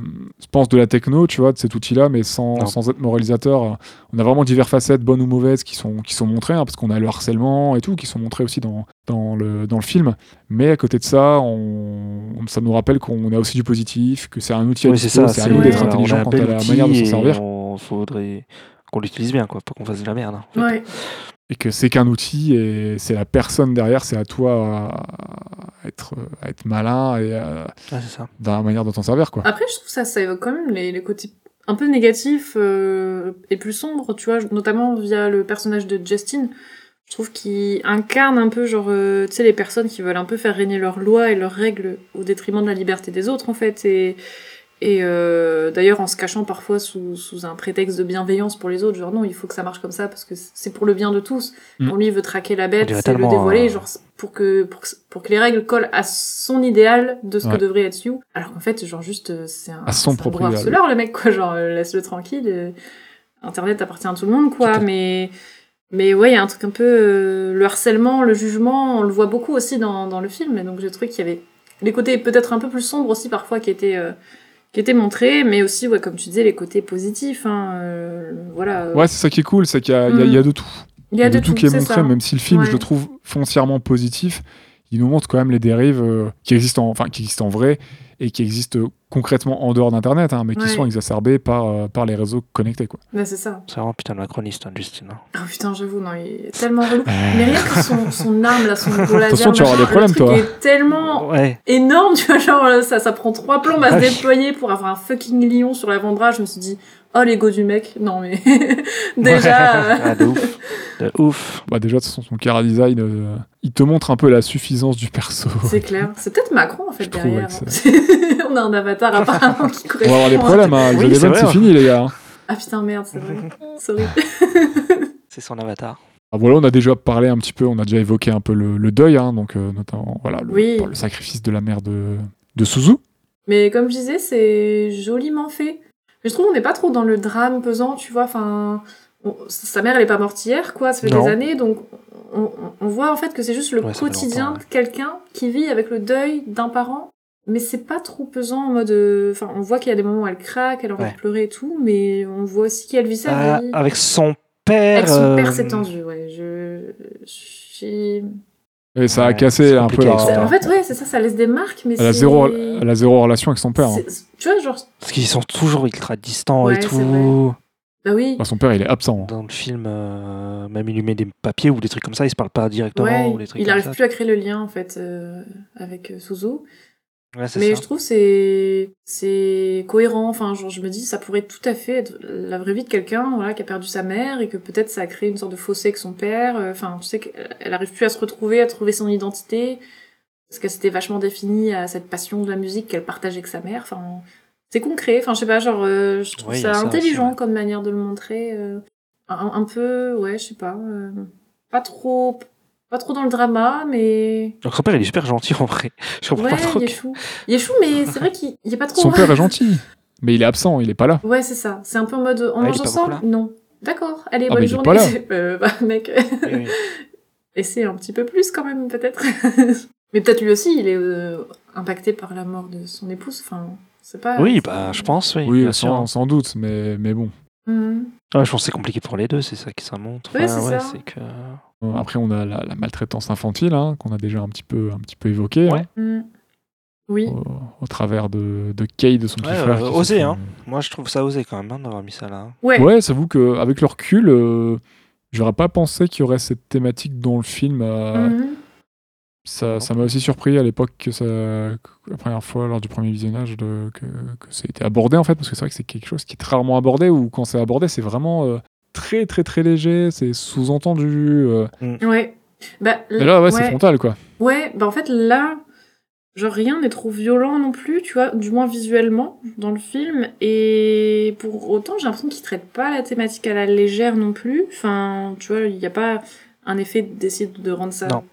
pense de la techno, tu vois, de cet outil-là, mais sans, être moralisateur. On a vraiment diverses facettes, bonnes ou mauvaises, qui sont, qui sont montrées, hein, parce qu'on a le harcèlement et tout, qui sont montrées aussi dans, dans, le, dans le film. Mais à côté de ça, on, ça nous rappelle qu'on a aussi du positif, que c'est un outil à Oui, c'est à nous d'être intelligent quant à la manière de s'en servir. On faudrait qu'on l'utilise bien, quoi, pas qu'on fasse de la merde. hein. Ouais. Et que c'est qu'un outil et c'est la personne derrière, c'est à toi à être, à être malin et à- c'est ça. dans la manière de t'en servir quoi. Après, je trouve ça, ça évoque quand même les, les côtés un peu négatifs euh, et plus sombres, tu vois, notamment via le personnage de Justin. Je trouve qu'il incarne un peu, genre, euh, tu sais, les personnes qui veulent un peu faire régner leurs lois et leurs règles au détriment de la liberté des autres, en fait. Et, et euh, d'ailleurs, en se cachant parfois sous, sous un prétexte de bienveillance pour les autres, genre, non, il faut que ça marche comme ça parce que c'est pour le bien de tous. Mm. Pour lui, il veut traquer la bête, c'est le dévoiler, euh, genre, pour que, pour que, pour que les règles collent à son idéal de ce Ouais. que devrait être You. Alors qu'en fait, genre, juste, euh, c'est un, À son propre harceleur, le mec, quoi. Genre, euh, laisse-le tranquille. euh, Internet appartient à tout le monde, quoi. Mais, mais ouais, il y a un truc un peu. euh, le harcèlement, le jugement, on le voit beaucoup aussi dans, dans le film. Et donc, j'ai trouvé qu'il y avait les côtés peut-être un peu plus sombres aussi, parfois, qui étaient. Qui étaient montrés, mais aussi, ouais, comme tu disais, les côtés positifs. Hein, euh, voilà. Ouais, c'est ça qui est cool, c'est qu'il y, a- il y y a de tout. il y a de, tout, qui est montré, ça. même si le film, Ouais. je le trouve foncièrement positif, il nous montre quand même les dérives euh, qui existent en, enfin qui existent en vrai et qui existent concrètement en dehors d'Internet, hein, mais qui Ouais. sont exacerbées par, euh, par les réseaux connectés. Quoi. Ouais, c'est ça. C'est vraiment putain de macroniste, hein, Justine. hein. Oh putain, j'avoue, non, il est tellement relou. Mais rien que son, son arme, là, son gros laser, Attention, tu auras des problèmes, toi. est tellement Ouais. énorme, tu vois, genre, euh, ça, ça prend trois plombes à se Ah déployer pour avoir un fucking lion sur l'avant-bras. Je me suis dit, oh, l'ego du mec. Non, mais déjà, euh, Ah, de ouf. De ouf. Bah, déjà, de toute façon, son cara design, euh, il te montre un peu la suffisance du perso. c'est clair. C'est peut-être Macron, en fait, Je derrière. ouais, On a un avatar apparemment qui On correspond. va avoir des problèmes, hein. Oui, c'est hein. fini, les gars. hein. Ah putain, merde, c'est vrai. Sorry. C'est son avatar. Ah, voilà, on a déjà parlé un petit peu, on a déjà évoqué un peu le, le deuil, hein, donc euh, notamment voilà, le, Oui. le sacrifice de la mère de, de Suzu. Mais comme je disais, c'est joliment fait. Mais je trouve qu'on n'est pas trop dans le drame pesant, tu vois. Enfin, on- sa mère, elle est pas morte hier, quoi. Ça fait Non. des années, donc on, on- on voit en fait que c'est juste le Ouais, quotidien de quelqu'un qui vit avec le deuil d'un parent. Mais c'est pas trop pesant en mode. euh, Enfin, on voit qu'il y a des moments où elle craque, elle a envie Ouais. de pleurer et tout, mais on voit aussi qu'elle vit sa Ah, vie. avec son père. Avec son père, euh, c'est tendu, ouais. Je. j'ai- Et ça a cassé un peu la. En fait, ouais, c'est ça, ça laisse des marques, mais Elle a, zéro, elle a zéro relation avec son père. hein. Tu vois, genre. Parce qu'ils sont toujours ultra distants Ouais, et tout. Bah oui. Enfin, son père, il est absent. hein. Dans le film, euh, même il lui met des papiers ou des trucs comme ça, ils se parlent pas directement. Ouais, ou des trucs il comme arrive ça. plus à créer le lien en fait euh, avec euh, Suzu. Ouais, Mais ça. je trouve c'est c'est cohérent. Enfin, genre je me dis ça pourrait tout à fait être la vraie vie de quelqu'un voilà qui a perdu sa mère et que peut-être ça a créé une sorte de fossé avec son père. Euh, Enfin, tu sais qu'elle arrive plus à se retrouver, à trouver son identité parce qu'elle s'était vachement définie à cette passion de la musique qu'elle partageait avec sa mère. Enfin, c'est concret. Enfin, je sais pas, genre euh, je trouve ça intelligent comme manière de le montrer. euh, un, un peu, ouais, je sais pas, euh, pas trop. Pas trop dans le drama, mais Donc son père, il est super gentil en vrai. Je comprends Ouais, pas trop. il est que- chou. Il est chou, mais c'est vrai qu'il il est pas trop. Son père est gentil, mais il est absent, il est pas là. Ouais, c'est ça. C'est un peu en mode on Ah, mange ensemble Non. D'accord, allez, Ah, bonne journée. pas là. Euh, bah, mec, Oui, oui. essaie un petit peu plus quand même, peut-être. mais peut-être lui aussi, il est euh, impacté par la mort de son épouse. Enfin, c'est pas. Oui, bah je pense, oui. Oui, bien sûr. sans, sans doute, mais, mais bon. Mhm. Ouais, je pense que c'est compliqué pour les deux, c'est ça qui ça montre. Ouais, Enfin, c'est ouais, ça. c'est que. Après, on a la, la maltraitance infantile, hein, qu'on a déjà un petit peu, un petit peu évoqué, Ouais. Mhm. Oui. au, au travers de, de Kay, de son petit Ouais, frère. euh, osé, fait- hein. Moi, je trouve ça osé quand même hein, d'avoir mis ça là. hein. Ouais. Ouais, j'avoue qu'avec le recul, euh, j'aurais pas pensé qu'il y aurait cette thématique dans le film. euh, Mhm. Ça m'a aussi surpris à l'époque que ça, que la première fois lors du premier visionnage de, que, que ça a été abordé en fait, parce que c'est vrai que c'est quelque chose qui est très rarement abordé ou quand c'est abordé, c'est vraiment, euh, très très très léger, c'est sous-entendu. euh. Ouais. Bah, Et là, ouais, c'est frontal, quoi. Ouais, bah en fait là, genre rien n'est trop violent non plus, tu vois, du moins visuellement dans le film. Et pour autant, j'ai l'impression qu'il traite pas la thématique à la légère non plus. Enfin, tu vois, il n'y a pas un effet d'essayer de rendre ça Non.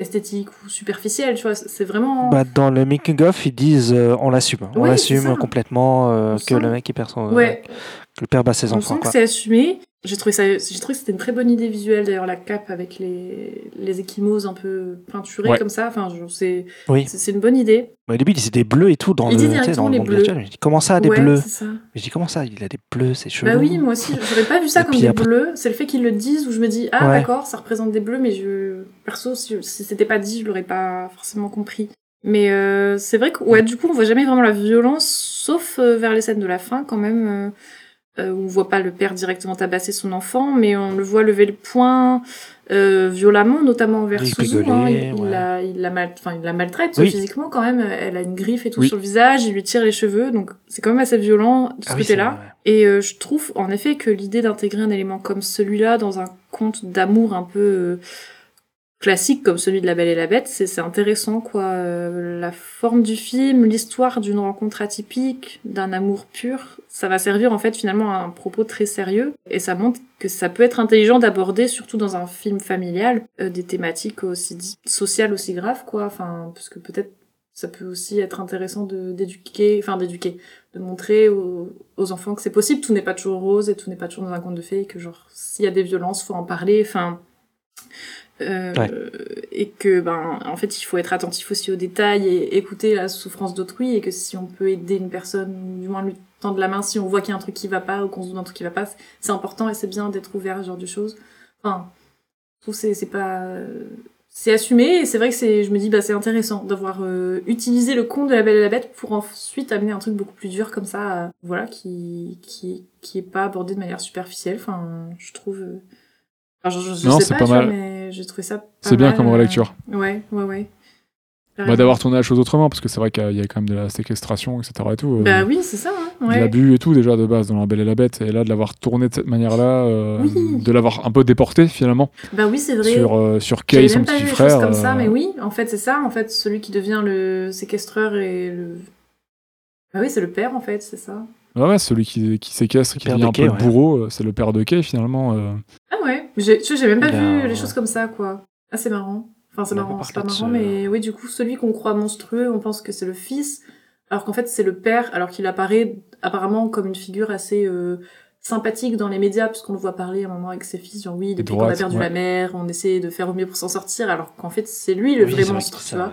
esthétique ou superficiel, tu vois. C'est vraiment. Bah, dans le making of, ils disent euh, on l'assume, on Ouais, l'assume complètement euh, On que sent- le mec il perd son, ouais, que le père bat ses on enfants sent que c'est assumé. J'ai trouvé ça, j'ai trouvé que c'était une très bonne idée visuelle d'ailleurs la cape avec les les échymoses un peu peinturées Ouais. comme ça. Enfin, c'est Oui. c'est c'est une bonne idée. Bah, au début, il disait des bleus et tout dans Il le, dit dans le les monde bleus. virtuel. Je dis comment ça, des ouais, bleus? c'est ça. Je dis comment ça, il a des bleus, c'est chelou. Bah oui, moi aussi, j'aurais pas vu ça Et comme des après- bleus. C'est le fait qu'ils le disent où je me dis ah Ouais. d'accord, ça représente des bleus, mais je perso si, si c'était pas dit, je l'aurais pas forcément compris. Mais euh, c'est vrai que ouais, du coup, on voit jamais vraiment la violence, sauf euh, vers les scènes de la fin quand même. euh, euh, on voit pas le père directement tabasser son enfant, mais on le voit lever le poing euh, violemment, notamment envers Suzu. hein. Il, ouais. la, il, la mal, enfin, il la maltraite Oui. physiquement quand même. Elle a une griffe et tout Oui. sur le visage, il lui tire les cheveux, donc c'est quand même assez violent de ce Ah côté-là. Et euh, je trouve en effet que l'idée d'intégrer un élément comme celui-là dans un conte d'amour un peu euh, classique comme celui de La Belle et la Bête, c'est intéressant quoi. Euh, la forme du film, l'histoire d'une rencontre atypique, d'un amour pur, ça va servir en fait finalement à un propos très sérieux et ça montre que ça peut être intelligent d'aborder surtout dans un film familial euh, des thématiques aussi sociales aussi graves quoi. Enfin parce que peut-être ça peut aussi être intéressant de d'éduquer, enfin d'éduquer, de montrer aux, aux enfants que c'est possible, tout n'est pas toujours rose et tout n'est pas toujours dans un conte de fées, et que genre s'il y a des violences, faut en parler, enfin euh, Ouais. et que ben en fait il faut être attentif aussi aux détails et écouter la souffrance d'autrui et que si on peut aider une personne, du moins lui tendre la main si on voit qu'il y a un truc qui va pas ou qu'on se doute d'un truc qui va pas, c'est important et c'est bien d'être ouvert à ce genre de choses. Enfin, je trouve c'est c'est pas c'est assumé et c'est vrai que c'est je me dis bah c'est intéressant d'avoir euh, utilisé le conte de la Belle et la Bête pour ensuite amener un truc beaucoup plus dur comme ça euh, voilà qui qui qui est pas abordé de manière superficielle enfin je trouve enfin, je, je- je Non, c'est pas, pas tu vois, mal. mais j'ai trouvé ça pas C'est bien comme euh, relecture. ouais ouais ouais Bah, D'avoir tourné la chose autrement, parce que c'est vrai qu'il y a quand même de la séquestration, etc. Et tout, euh, bah oui c'est ça hein, de l'abus et tout déjà de base dans La Belle et la Bête. Et là, de l'avoir tourné de cette manière-là, euh, Oui. de l'avoir un peu déporté finalement bah oui c'est vrai sur, euh, sur Kay, son petit frère. comme ça, mais oui, en fait, c'est ça. En fait, celui qui devient le séquestreur et le. Ah oui, c'est le père, en fait, c'est ça. Ouais, ouais, celui qui, qui séquestre, qui devient de un peu le ouais. bourreau, euh, c'est le père de Kay finalement. euh. Ah ouais, j'ai tu sais, j'ai même pas vu les choses comme ça, quoi. Ah, c'est marrant. Enfin, c'est marrant, pas c'est pas marrant, ce- mais oui, du coup, celui qu'on croit monstrueux, on pense que c'est le fils, alors qu'en fait, c'est le père, alors qu'il apparaît apparemment comme une figure assez. euh, sympathique dans les médias puisqu'on le voit parler à un moment avec ses fils genre oui depuis qu'on a perdu ouais. la mère on essaie de faire au mieux pour s'en sortir alors qu'en fait c'est lui le Oui, vrai monstre tu vois ouais.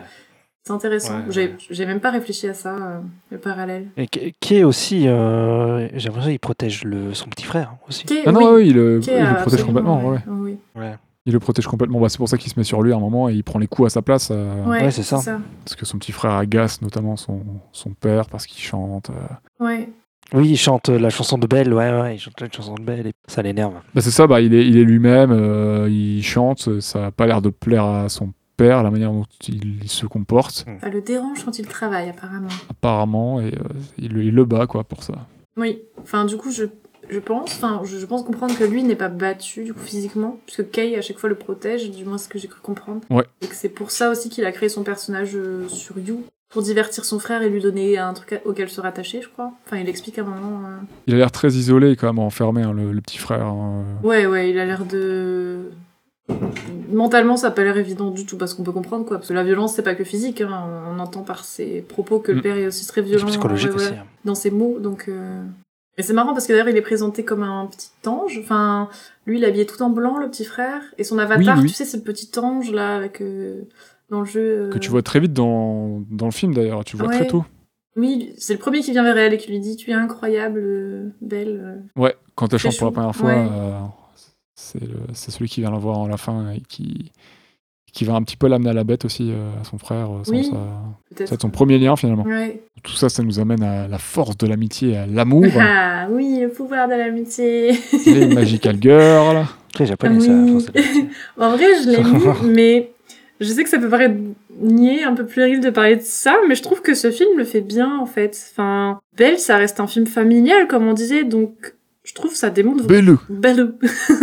C'est intéressant Ouais, j'ai même pas réfléchi à ça euh, le parallèle Et qui- est aussi, euh, j'ai l'impression qu'il protège le, son petit frère aussi. Kay, Ah non, oui, ouais, il, le- Kay il a le protège complètement. ouais. ouais. Oui, Ouais, Il le protège complètement. Bah, c'est pour ça qu'il se met sur lui à un moment et il prend les coups à sa place. euh, ouais, Ouais, c'est ça. Parce que son petit frère agace notamment son, son père parce qu'il chante. euh. Ouais. Oui, il chante la chanson de Belle, ouais, ouais, il chante la chanson de Belle et ça l'énerve. Bah, c'est ça, bah, il est, il est lui-même, euh, il chante, ça n'a pas l'air de plaire à son père, la manière dont il, il se comporte, Ça le dérange quand il travaille, apparemment. apparemment, et euh, il, le- il le bat quoi pour ça. Oui. Enfin, du coup, je, je pense, enfin, je, je pense comprendre que lui n'est pas battu, du coup, physiquement, puisque Kay, à chaque fois, le protège, du moins ce que j'ai cru comprendre. Ouais. Et que c'est pour ça aussi qu'il a créé son personnage euh, sur You, pour divertir son frère et lui donner un truc auquel se rattacher, je crois. Enfin, il explique à un moment. euh, Il a l'air très isolé quand même, enfermé, hein, le, le petit frère. hein. Ouais, ouais, il a l'air de. Mentalement, ça a pas l'air évident du tout, parce qu'on peut comprendre, quoi. Parce que la violence, c'est pas que physique, hein. on entend par ses propos que le Mm. père est aussi très violent. psychologique ouais, aussi. hein. dans ses mots, donc. euh, Et c'est marrant parce que d'ailleurs, il est présenté comme un petit ange. Enfin, lui, il est habillé tout en blanc, le petit frère. Et son avatar, Oui, oui. tu sais, c'est le petit ange, là, avec. euh, Dans le jeu. Que euh, tu vois très vite dans, dans le film d'ailleurs, tu vois Ouais. très tôt. Oui, c'est le premier qui vient vers elle et qui lui dit Tu es incroyable, euh, belle. Ouais, quand elle chante pour la première fois, Ouais. C'est le- c'est celui qui vient la voir à la fin et qui, qui va un petit peu l'amener à la bête aussi, euh, à son frère. euh, sans Oui. C'est son premier lien finalement. Ouais. Tout ça, ça nous amène à la force de l'amitié, à l'amour. Ah oui, le pouvoir de l'amitié. les Magical Girl. Très japonais, ça. Oui. force de l'amitié. En vrai, je l'ai lu, mais je sais que ça peut paraître nier, un peu puéril de parler de ça, mais je trouve que ce film le fait bien, en fait. Enfin, Belle, ça reste un film familial, comme on disait, donc je trouve ça démontre Belle Belle.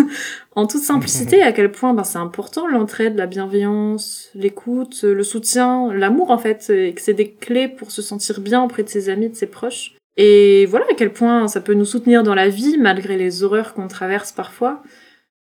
en toute simplicité, à quel point ben, c'est important l'entraide, la bienveillance, l'écoute, le soutien, l'amour en fait, et que c'est des clés pour se sentir bien auprès de ses amis, de ses proches. Et voilà à quel point ça peut nous soutenir dans la vie malgré les horreurs qu'on traverse parfois.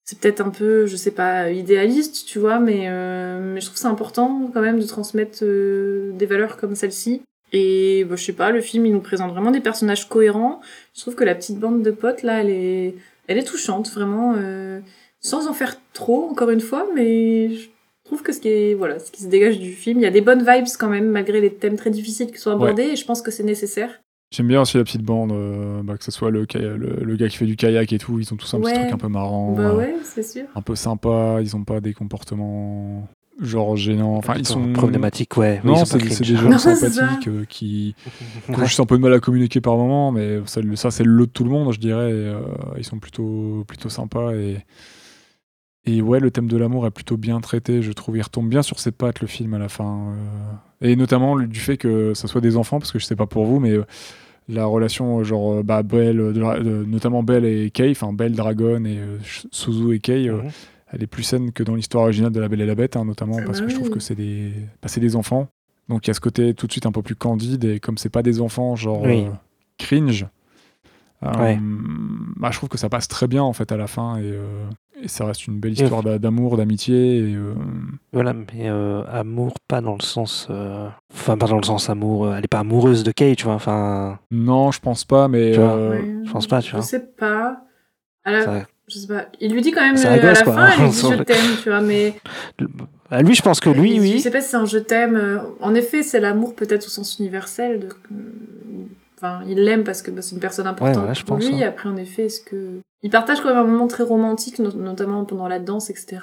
C'est peut-être un peu, je sais pas, idéaliste, tu vois, mais, euh, mais je trouve c'est important quand même de transmettre euh, des valeurs comme celle-ci. Et bah, je sais pas, le film il nous présente vraiment des personnages cohérents. Je trouve que la petite bande de potes là, elle est, elle est touchante, vraiment, euh, sans en faire trop, encore une fois, mais je trouve que ce qui est, voilà, ce qui se dégage du film, il y a des bonnes vibes quand même, malgré les thèmes très difficiles qui sont abordés, et je pense que c'est nécessaire. J'aime bien aussi la petite bande, euh, bah, que ce soit le, le, le gars qui fait du kayak et tout, ils ont tous un Ouais. petit truc un peu marrant, Bah euh, ouais, c'est sûr. un peu sympa, ils ont pas des comportements genre gênants. Enfin, ils sont problématiques, ouais. Non, c'est des gens sympathiques euh, qui, qui ont juste un peu de mal à communiquer par moment, mais ça, ça, c'est le lot de tout le monde, je dirais. et, euh, ils sont plutôt, plutôt sympas et, et ouais, le thème de l'amour est plutôt bien traité, je trouve. Il retombe bien sur ses pattes le film à la fin, euh, et notamment le- du fait que ça soit des enfants, parce que je sais pas pour vous, mais euh, la relation genre bah, Belle, euh, notamment Belle et Kay, enfin Belle Dragon et euh, Suzu et Kay. euh, Mhm. Elle est plus saine que dans l'histoire originale de La Belle et la Bête, hein, notamment Ah parce bah que je trouve que c'est des, bah, c'est des enfants. Donc il y a ce côté tout de suite un peu plus candide, et comme c'est pas des enfants, genre Oui. euh, cringe, euh, Ouais. bah, je trouve que ça passe très bien en fait à la fin, et, euh, et ça reste une belle histoire d'a- d'amour, d'amitié. Euh, Voilà, mais euh, amour, pas dans le sens. euh, Enfin, pas dans le sens amour. Elle est pas amoureuse de Kay, tu vois. Enfin, non, je pense pas, mais Tu vois, euh, Ouais. je pense pas, tu Je vois. sais pas. À la- ça- Je sais pas. Il lui dit quand même euh, à rigole, la quoi, fin, il lui dit je t'aime, tu vois, mais. Ah, lui, je pense que lui, Je oui. sais pas si c'est un je t'aime. euh, En effet, c'est l'amour peut-être au sens universel. De... Enfin, il l'aime parce que bah, c'est une personne importante ouais, je pour pense, lui. hein. Après, en effet, est-ce que. Il partage quand même un moment très romantique, no- notamment pendant la danse, etc.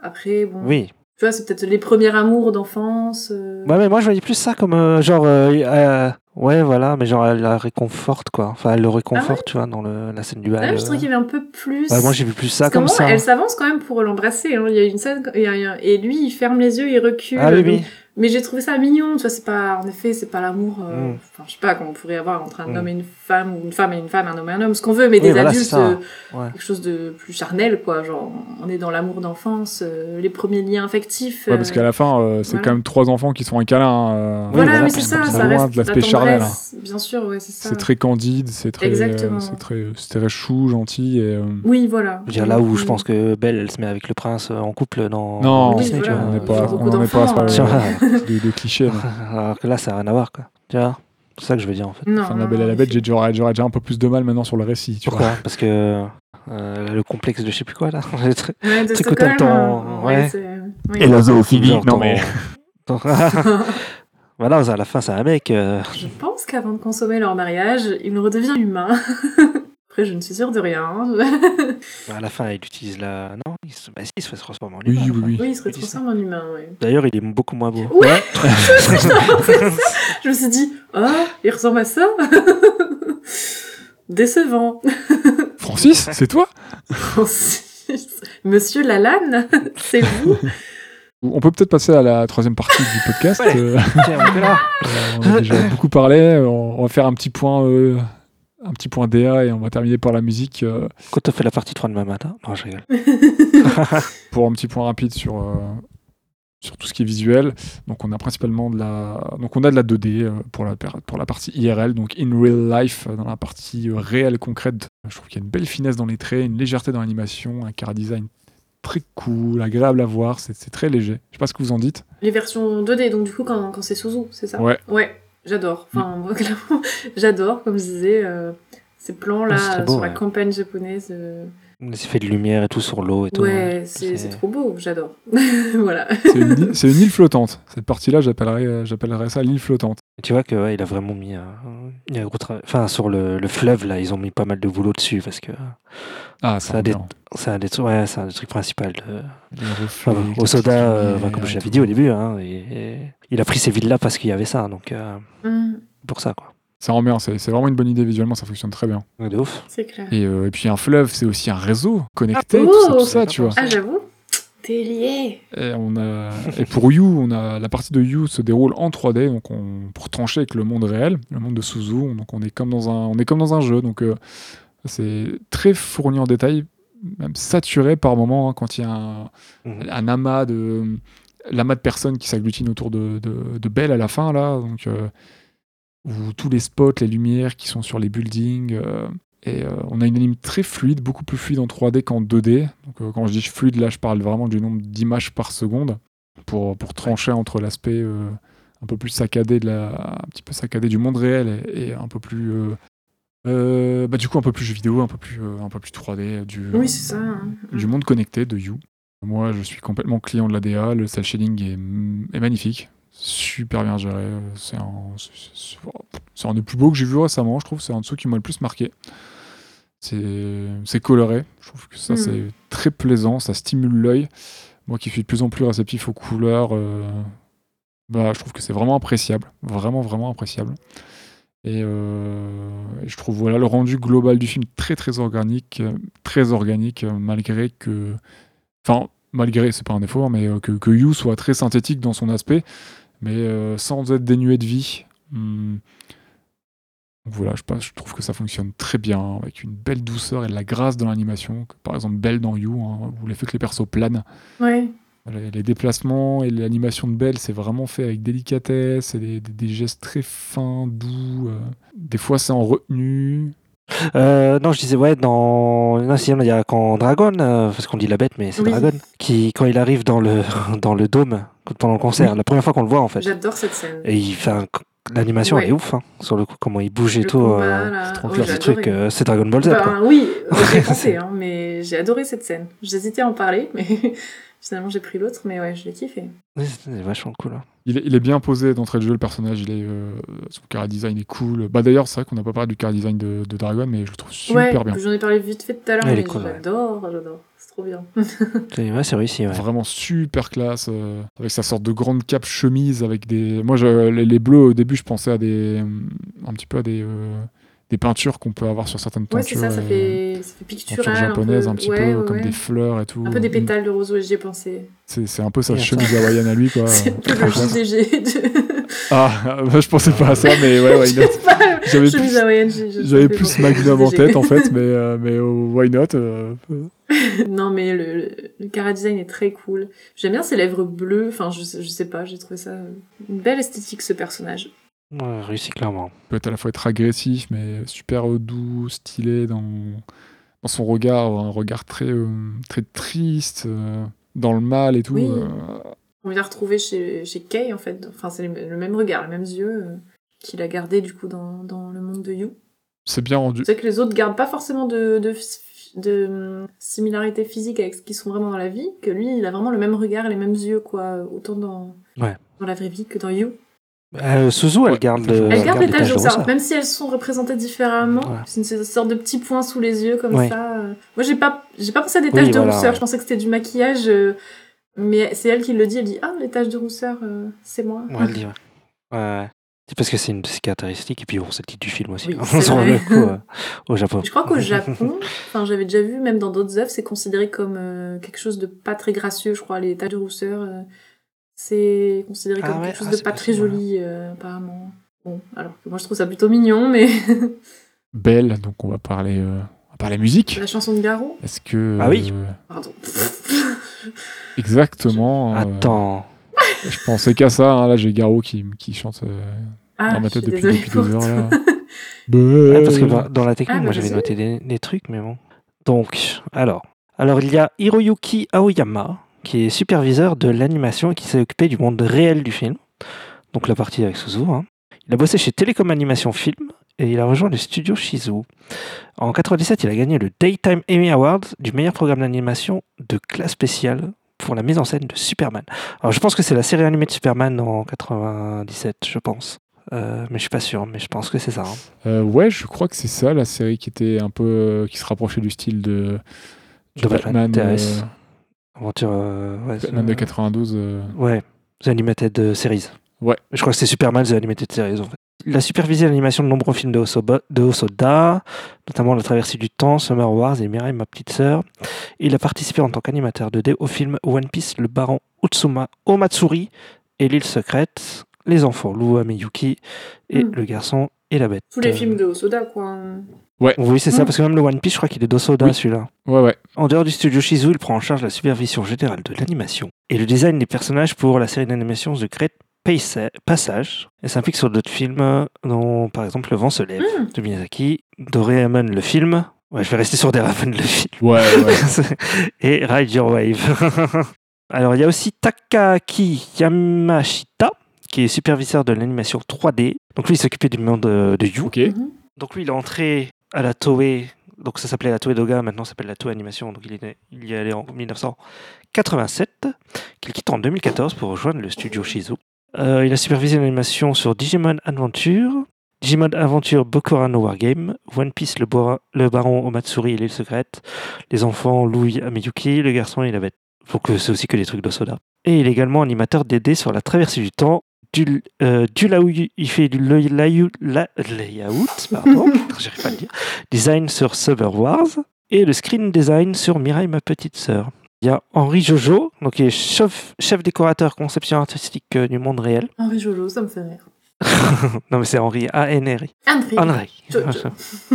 Après, bon. Oui. Tu vois, c'est peut-être les premiers amours d'enfance. euh, Ouais, mais moi, je voyais plus ça comme euh, genre. euh, euh, ouais, voilà, mais genre, elle la réconforte, quoi. Enfin, elle le réconforte, tu vois, dans le, la scène du bal. Là, je euh. trouvais qu'il y avait un peu plus. Ouais, moi, j'ai vu plus ça Parce comme moment, ça. Elle s'avance quand même pour l'embrasser. hein. Il y a une scène il y a- il y a- et lui, il ferme les yeux, il recule. Ah oui, oui. Mais j'ai trouvé ça mignon, tu vois, c'est pas, en effet, c'est pas l'amour, euh, Mm. enfin, je sais pas, qu'on pourrait avoir entre un Mm. homme et une femme, ou une femme et une femme, un homme et un homme, ce qu'on veut, mais Oui, des voilà, adultes, euh, Ouais. quelque chose de plus charnel, quoi, genre, on est dans l'amour d'enfance, euh, les premiers liens affectifs. ouais, parce euh, qu'à la fin, euh, c'est voilà. quand même trois enfants qui sont un câlin. euh, Oui, Voilà, voilà, mais c'est ça, ça reste l'aspect tendresse. Bien sûr, ouais, c'est ça. C'est très candide, c'est très, euh, Exactement. c'est très, c'est très chou, gentil. Et, euh, Oui, voilà. Je veux dire, là où je pense que Belle, elle se met avec le prince euh, en couple dans, Non, Oui, Disney, voilà, tu vois. on n'est pas, on n'en est pas à de, de clichés. Alors que là, ça n'a rien à voir, quoi. Tu vois C'est ça que je veux dire, en fait. Non, Enfin, la Belle et la Bête, j'ai- j'aurais déjà un peu plus de mal maintenant sur le récit. Tu Pourquoi vois. Parce que euh, le complexe de je sais plus quoi, là. Le truc- Ouais, de Stockholm, ouais. oui. Et la zoophilie, non mais. voilà, à la fin, c'est un mec. euh, Je pense qu'avant de consommer leur mariage, il redevient humain. Après, je ne suis sûre de rien. à la fin, il utilise la. Non, il se, bah, si, il se fait transformer en Oui, humain. oui, oui. oui, il se Il ça. transforme en humain, oui. D'ailleurs, il est beaucoup moins beau. Ouais. Je me suis dit, ah, il ressemble à ça Décevant. Francis, c'est toi? Francis. Monsieur Lalanne, c'est vous? On peut peut-être passer à la troisième partie du podcast. Ouais. euh, on est là. euh, on a déjà beaucoup parlé. On, on va faire un petit point, euh, un petit point DA et on va terminer par la musique euh, Quand on fait la partie 3 demain matin. Non, je rigole. pour un petit point rapide sur euh, sur tout ce qui est visuel. Donc on a principalement de la, donc on a de la 2D euh, pour la pour la partie IRL, donc in real life dans la partie réelle concrète. Je trouve qu'il y a une belle finesse dans les traits, une légèreté dans l'animation, un car design très cool, agréable à voir. C'est très léger. Je sais pas ce que vous en dites. Les versions 2D, donc du coup, quand, quand c'est Suzu, c'est ça? Ouais. Ouais, j'adore. Enfin, moi, clairement, j'adore, comme je disais, euh, ces plans-là Ah, sur la campagne japonaise. euh, Les effets de lumière et tout sur l'eau et tout. Ouais, c'est c'est trop beau, j'adore. voilà. C'est une, île- c'est une île flottante. Cette partie-là, j'appellerais euh, ça l'île flottante. Tu vois que ouais, il a vraiment mis un, gros travail. Enfin, sur le, le fleuve là, ils ont mis pas mal de boulot dessus parce que Ah, Ça ça a des- c'est un des trucs, ouais, c'est un des trucs principaux. de- Enfin, au soda, euh, enfin, comme je l'avais dit au début, hein, et, et il a pris ces villes là parce qu'il y avait ça, donc euh, Hum, pour ça quoi. Ça rend bien. C'est c'est vraiment une bonne idée visuellement. Ça fonctionne très bien. Donc, de ouf. c'est clair. Et, euh, et puis un fleuve, c'est aussi un réseau connecté, Ah, tout ça, oh tout ça, tu vois. Ah, j'avoue, t'es lié. Et, on a... et pour You, on a... la partie de You se déroule en 3D, donc on... pour trancher avec le monde réel, le monde de Suzu. Donc on est comme dans un, on est comme dans un jeu. Donc euh, C'est très fourni en détail, même saturé par moments hein, quand il y a un, Mhm. un amas de l'amas de personnes qui s'agglutinent autour de, de, de Belle à la fin là donc euh, où tous les spots les lumières qui sont sur les buildings euh, et euh, on a une anime très fluide beaucoup plus fluide en 3D qu'en 2D donc quand je dis fluide là je parle vraiment du nombre d'images par seconde pour, pour trancher entre l'aspect un peu plus saccadé de la un petit peu saccadé du monde réel et, et un peu plus euh, euh, bah, du coup un peu plus jeu vidéo un peu plus euh, un peu plus 3D du Oui, c'est ça. hein. du monde connecté de You. Moi, je suis complètement client de l'ADA. Le cel shading est, est magnifique. Super bien géré. C'est un, c'est- un des plus beaux que j'ai vu récemment, je trouve. C'est un de ceux qui m'a le plus marqué. C'est c'est coloré. Je trouve que ça, Mm. c'est très plaisant. Ça stimule l'œil. Moi qui suis de plus en plus réceptif aux couleurs, euh, bah, je trouve que c'est vraiment appréciable. Vraiment, vraiment appréciable. Et, euh, et je trouve voilà, le rendu global du film très, très organique. euh, Très organique, euh, malgré que. Enfin, malgré, c'est pas un défaut, hein, mais que, que You soit très synthétique dans son aspect, mais sans être dénué de vie. Hum. Voilà, je, je trouve que ça fonctionne très bien, avec une belle douceur et de la grâce dans l'animation. Par exemple, Belle dans You, hein, où l'effet que les persos planent. Les, déplacements et l'animation de Belle, c'est vraiment fait avec délicatesse et des, des- des gestes très fins, doux. euh. Des fois, c'est en retenue. Euh, non, je disais, ouais, dans. Non, sinon, il y a quand Dragon, euh, parce qu'on dit la bête, mais c'est Oui. Dragon, qui, quand il arrive dans le, dans le dôme, pendant le concert, Oui. la première fois qu'on le voit, en fait. J'adore cette scène. Et il fait un- L'animation, elle est ouf, hein, sur le coup, comment il bouge et Le tout. combat, euh, trop Oh, ce truc, euh, c'est Dragon Ball Z, quoi. Ben oui, j'ai pensé, hein, mais j'ai adoré cette scène. J'hésitais à en parler, mais finalement j'ai pris l'autre, mais ouais, je l'ai kiffé. Oui, C'est vachement cool. hein. Il est, il est bien posé d'entrée de jeu, le personnage. Il est, euh, son car design est cool. Bah, D'ailleurs, c'est vrai qu'on n'a pas parlé du car design de, de Dragon, mais je le trouve super ouais, bien. j'en ai parlé vite fait tout à l'heure, mais cool, ouais. j'adore, j'adore. C'est trop bien. C'est ouais, c'est réussi, ouais. Vraiment super classe, euh, avec sa sorte de grande cape chemise, avec des. Moi, je- les, les bleus au début, je pensais à des, euh, un petit peu à des, euh, des peintures qu'on peut avoir sur certaines Ouais, c'est peintures, ça, ça euh, fait, ça fait pictural. japonaises, un, peu. petit Ouais, peu ouais, comme ouais. des fleurs et tout. Un peu des Mm. pétales de rose, ouais, j'y ai pensé. C'est c'est un peu sa Ouais, ça. chemise hawaïenne à lui, quoi. C'est un peu le classe. JDG de. Ah, bah, je pensais pas à ça, mais ouais, why not? J'avais plus- hawaïenne, J'avais ça fait plus Magnum en tête en fait, mais, euh, mais oh, why not euh, non, mais le, le, cara design est très cool. J'aime bien ses lèvres bleues. Enfin, je, sais- je sais pas, j'ai trouvé ça une belle esthétique ce personnage. Ouais, réussi clairement. peut être à la fois être agressif, mais super euh, doux, stylé dans, dans son regard, un regard très, euh, très triste, euh, dans le mal et tout. Oui. euh, On vient retrouver chez, chez Kay en fait. Enfin, c'est le même regard, les mêmes yeux euh, qu'il a gardé du coup dans, dans le monde de You. c'est bien rendu. C'est que les autres gardent pas forcément de, de, de similarité physique avec ce qu'ils sont vraiment dans la vie, que lui, il a vraiment le même regard et les mêmes yeux, quoi, autant dans, Ouais. dans la vraie vie que dans You. Euh, Suzu, elle Ouais, garde elle le. Elle garde les taches de rousseur. même si elles sont représentées différemment. Ouais. C'est une sorte de petits points sous les yeux comme Ouais. ça. euh. Moi, j'ai pas, j'ai pas pensé à des Oui, taches de voilà, rousseur. ouais. Je pensais que c'était du maquillage, euh, mais c'est elle qui le dit. Elle dit ah les taches de rousseur, euh, c'est moi. Ouais, elle dit, ouais. C'est parce que c'est une de ses caractéristiques, et puis bon, c'est le titre du film aussi. Oui, hein, vrai. coup, euh, au Japon. Je crois qu'au Japon, enfin j'avais déjà vu même dans d'autres œuvres, c'est considéré comme euh, quelque chose de pas très gracieux. Je crois les taches de rousseur, euh, c'est considéré Ah comme ouais, quelque chose ah, de pas très joli euh, apparemment. Bon, alors que moi je trouve ça plutôt mignon, mais Belle, donc on va parler, euh, on va parler musique. la chanson de Garo, Est-ce que. Ah oui euh, pardon. Exactement. euh, Attends. je pensais qu'à ça, hein, là j'ai Garo qui, qui chante euh, Ah, dans ma tête depuis, depuis deux heures. Là. Ouais, parce que dans, dans la technique, Ah, moi bah, j'avais noté des, des trucs, mais bon. Donc, alors. Alors, il y a Hiroyuki Aoyama, qui est superviseur de l'animation et qui s'est occupé du monde réel du film. Donc, la partie avec Suzu. hein. Il a bossé chez Telecom Animation Film et il a rejoint le studio Shizu. En 97, il a gagné le Daytime Emmy Award du meilleur programme d'animation de classe spéciale pour la mise en scène de Superman. Alors, je pense que c'est la série animée de Superman en 97, je pense. Euh, mais je suis pas sûr, mais je pense que c'est ça. hein. Euh, ouais, je crois que c'est ça, la série qui était un peu. euh, qui se rapprochait du style de. De Batman, Batman, Aventure. euh, ouais, de euh, 92. euh, Ouais, The Animated euh, Series. Ouais. Je crois que c'est Superman The Animated Series en fait. Il a supervisé l'animation de nombreux films de Hosoba- de Hosoda, notamment La Traversée du Temps, Summer Wars et Mirai, ma petite sœur. Il a participé en tant qu'animateur 2D au film One Piece, Le Baron Utsuma Omatsuri et L'île secrète, Les enfants Lua Miyuki et Hmm. Le garçon et la bête. Tous les Euh, films de Osoda, quoi. Oui, c'est ça, Mm. parce que même le One Piece, je crois qu'il est d'Osoda, Oui. celui-là. Ouais, ouais. En dehors du studio Shizu, il prend en charge la supervision générale de l'animation et le design des personnages pour la série d'animation The Great Passage. Et s'implique sur d'autres films, euh, dont par exemple Le vent se lève Mm. de Miyazaki, Doraemon le film. Ouais, je vais rester sur Doraemon le film. Ouais, ouais. et Ride Your Wave. Alors, il y a aussi Takaki Yamashita, qui est superviseur de l'animation 3D. Donc, lui, il s'occupait du monde euh, de You. ok. Mhm. Donc, lui, il est entré à la Toei. Donc, ça s'appelait la Toei Doga, maintenant ça s'appelle la Toei Animation. Donc, il, est, il y est allé en 1987, qu'il quitte en 2014 pour rejoindre le studio Shizu. Euh, il a supervisé l'animation sur Digimon Adventure, Digimon Adventure Bokura no Wargame, One Piece le, Bora- le Baron Omatsuri et l'île secrète, Les enfants Louis Ameyuki, Le garçon et la bête. Donc euh, c'est aussi que des trucs d'Osoda. Et il est également animateur DD sur la traversée du temps, du, euh, du il fait du lay- layout, la- layout pardon, j'arrive pas à le dire, design sur Summer Wars et le screen design sur Mirai ma petite sœur. Il y a Henri Jojo, donc il est chef, chef décorateur conception artistique euh, du monde réel. Henri Jojo, ça me fait rire. non mais c'est Henri A-N-R-I. Henri.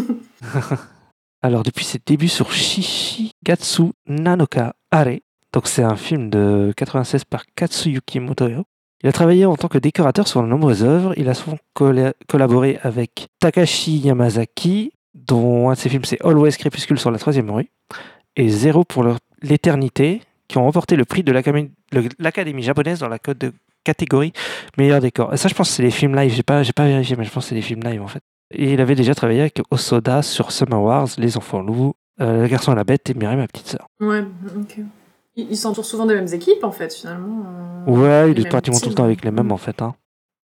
Alors, depuis ses débuts sur Shishigatsu Nanoka Are, donc c'est un film de 96 par Katsuyuki Motoyo, il a travaillé en tant que décorateur sur de nombreuses œuvres. Il a souvent colla- collaboré avec Takashi Yamazaki, dont un de ses films c'est Always Crépuscule sur la troisième rue, et Zéro pour l'éternité, qui ont remporté le prix de l'Académie japonaise dans la catégorie meilleur décor. Et ça, je pense que c'est les films live. J'ai pas, pas vérifié, mais je pense que c'est les films live en fait. Et il avait déjà travaillé avec Osoda sur Summer Wars, Les Enfants Loups, euh, Le Garçon à la Bête et Mireille, ma petite sœur. Ouais, ok. Ils ils s'entourent souvent des mêmes équipes, en fait, finalement. euh, Ouais, les il est pratiquement tout le temps avec les mêmes en fait. hein.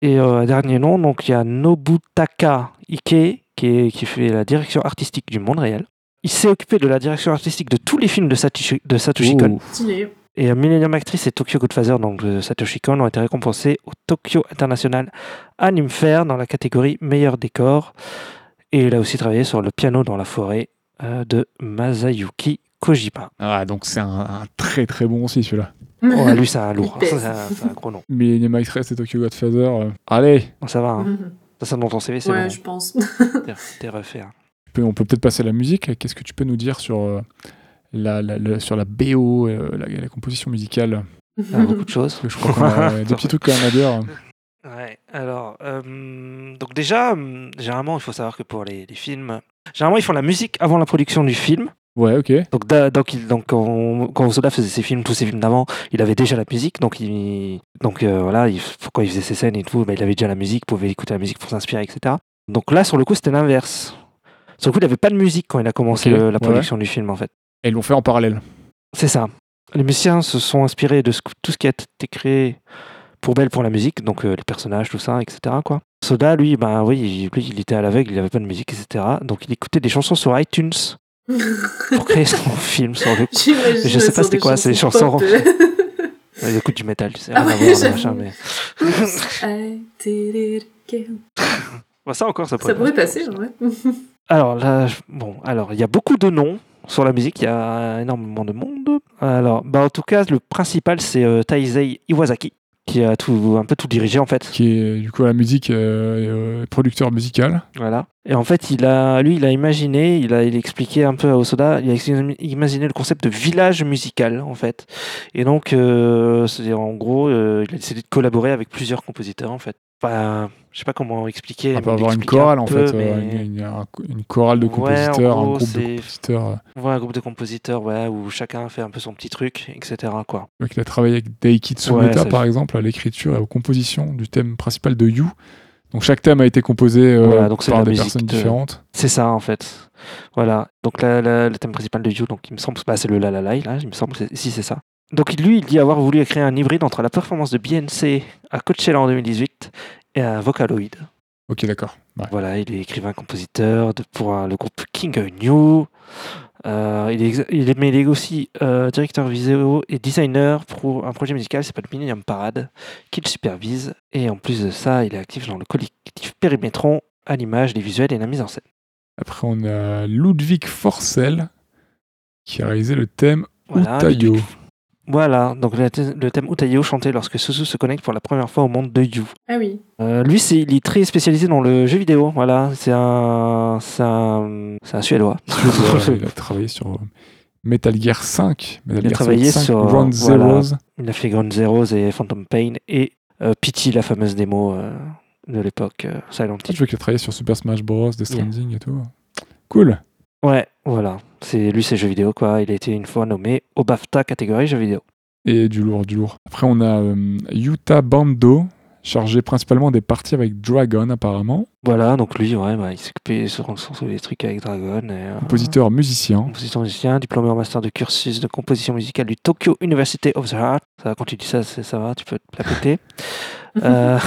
Et euh, dernier nom, donc il y a Nobutaka Ike qui, est- qui fait la direction artistique du monde réel. Il s'est occupé de la direction artistique de tous les films de Satoshi, de Satoshi Kon. Et euh, Millennium Actress et Tokyo Godfather, donc de Satoshi Kon, ont été récompensés au Tokyo International Anime Fair dans la catégorie meilleur décor. Et il a aussi travaillé sur le piano dans la forêt de Masayuki Kojima. Ah, donc c'est un, un très très bon aussi celui-là. Ouais, lui, c'est un lourd. Il Ça. C'est un, c'est un gros nom. Millennium Actress et Tokyo Godfather. euh, Allez, ça va. Hein. Mhm. Ça, ça dans ton CV, c'est Ouais, bon. je pense. T'es- T'es refait. hein. on peut peut-être passer à la musique. Qu'est-ce que tu peux nous dire sur, euh, la, sur la BO, euh, la, la composition musicale? Il y a beaucoup de choses. Parce que Je crois qu'on a des petits trucs quand même à dire. Ouais, alors, euh, donc déjà, hum, généralement, il faut savoir que pour les, les films, généralement, ils font la musique avant la production du film. Ouais, ok. Donc, da- donc, il- donc quand, quand Osoda faisait ses films, tous ses films d'avant, il avait déjà la musique. Donc, il, donc euh, voilà, il, quand il faisait ses scènes et tout, bah, il avait déjà la musique, pouvait écouter la musique pour s'inspirer, etc. Donc là, sur le coup, c'était l'inverse. Sur le coup, il n'avait pas de musique quand il a commencé le- la ouais, production du film, en fait. Et ils l'ont fait en parallèle. C'est ça. Les musiciens se sont inspirés de ce tout ce qui a été créé pour Belle pour la musique, donc euh, les personnages, tout ça, etc. Quoi. Soda, lui, ben oui, il, lui, il était à l'aveugle, il n'avait pas de musique, etc. Donc il écoutait des chansons sur iTunes pour créer son film sur le Je sais pas c'était quoi, c'est des chansons pop. Il écoute du métal, tu sais, Ah ouais, voir, machin, mais... Bon, ça encore, ça pourrait, Ça pourrait passer, ouais. Alors là, bon, alors il y a beaucoup de noms sur la musique, il y a énormément de monde. Alors, bah en tout cas, le principal c'est euh, Taizei Iwasaki qui a tout, un peu tout dirigé en fait. Qui est du coup à la musique, euh, euh, producteur musical. Voilà. Et en fait, il a, lui, il a imaginé, il a, il a expliqué un peu à Osoda, il a imaginé le concept de village musical, en fait. Et donc, euh, c'est en gros, euh, il a décidé de collaborer avec plusieurs compositeurs, en fait. Enfin, je sais pas comment expliquer. On peut avoir une un chorale en peu, fait. euh, mais- une, une- un- une chorale de Ouais, compositeurs, un gros, groupe de compositeurs. euh, Ouais, un groupe de compositeurs, ouais, où chacun fait un peu son petit truc, etc. Quoi. Donc, il a travaillé avec Daiki Tsumeta, Ouais, par exemple, à l'écriture et aux compositions du thème principal de You. Donc chaque thème a été composé euh, Voilà, donc c'est par des personnes de- différentes. C'est ça, en fait. Voilà. Donc, le thème principal de You, donc, il me semble, bah, c'est le La La La, là, il me semble, si c'est ça. Donc, lui, il dit avoir voulu créer un hybride entre la performance de BNC à Coachella en 2018 et un Vocaloid. Ok, d'accord. Ouais. Voilà, il est écrivain-compositeur pour le groupe King New. Euh, il, est, ex- il est, mais il est aussi euh, directeur vidéo et designer pour un projet musical qui s'appelle Millennium Parade, qu'il supervise. Et en plus de ça, il est actif dans le collectif Périmétron à l'image, les visuels et la mise en scène. Après, on a Ludwig Forcel qui a réalisé le thème Voilà. Ludwig- Voilà, donc le, thème- le thème Utayo chanté lorsque Suzu se connecte pour la première fois au monde de You. Ah oui. Euh, lui, c'est, il est très spécialisé dans le jeu vidéo. Voilà, c'est un, c'est un, c'est un Suédois. Euh, il a travaillé sur euh, Metal Gear 5. Metal Il a Gear travaillé Solid 5, sur, Ground voilà. Zeroes. Il a fait Ground Zeroes et Phantom Pain et euh, Pity, la fameuse démo euh, de l'époque euh, Silent Ah, Hill. je vois qu'il a travaillé sur Super Smash Bros, Death Stranding et tout. Cool. Ouais, voilà. C'est lui, c'est jeux vidéo quoi. Il a été une fois nommé au BAFTA catégorie jeux vidéo. Et du lourd, du lourd. Après, on a euh, Yuta Bando, chargé principalement des parties avec Dragon, apparemment. Voilà, donc lui, ouais, bah, il s'occupait sur, les trucs avec Dragon. Et, euh, Compositeur, musicien. Compositeur musicien, diplômé en master de cursus de composition musicale du Tokyo University of the Art. Ça va, quand tu dis ça, ça va, tu peux te la péter. Euh,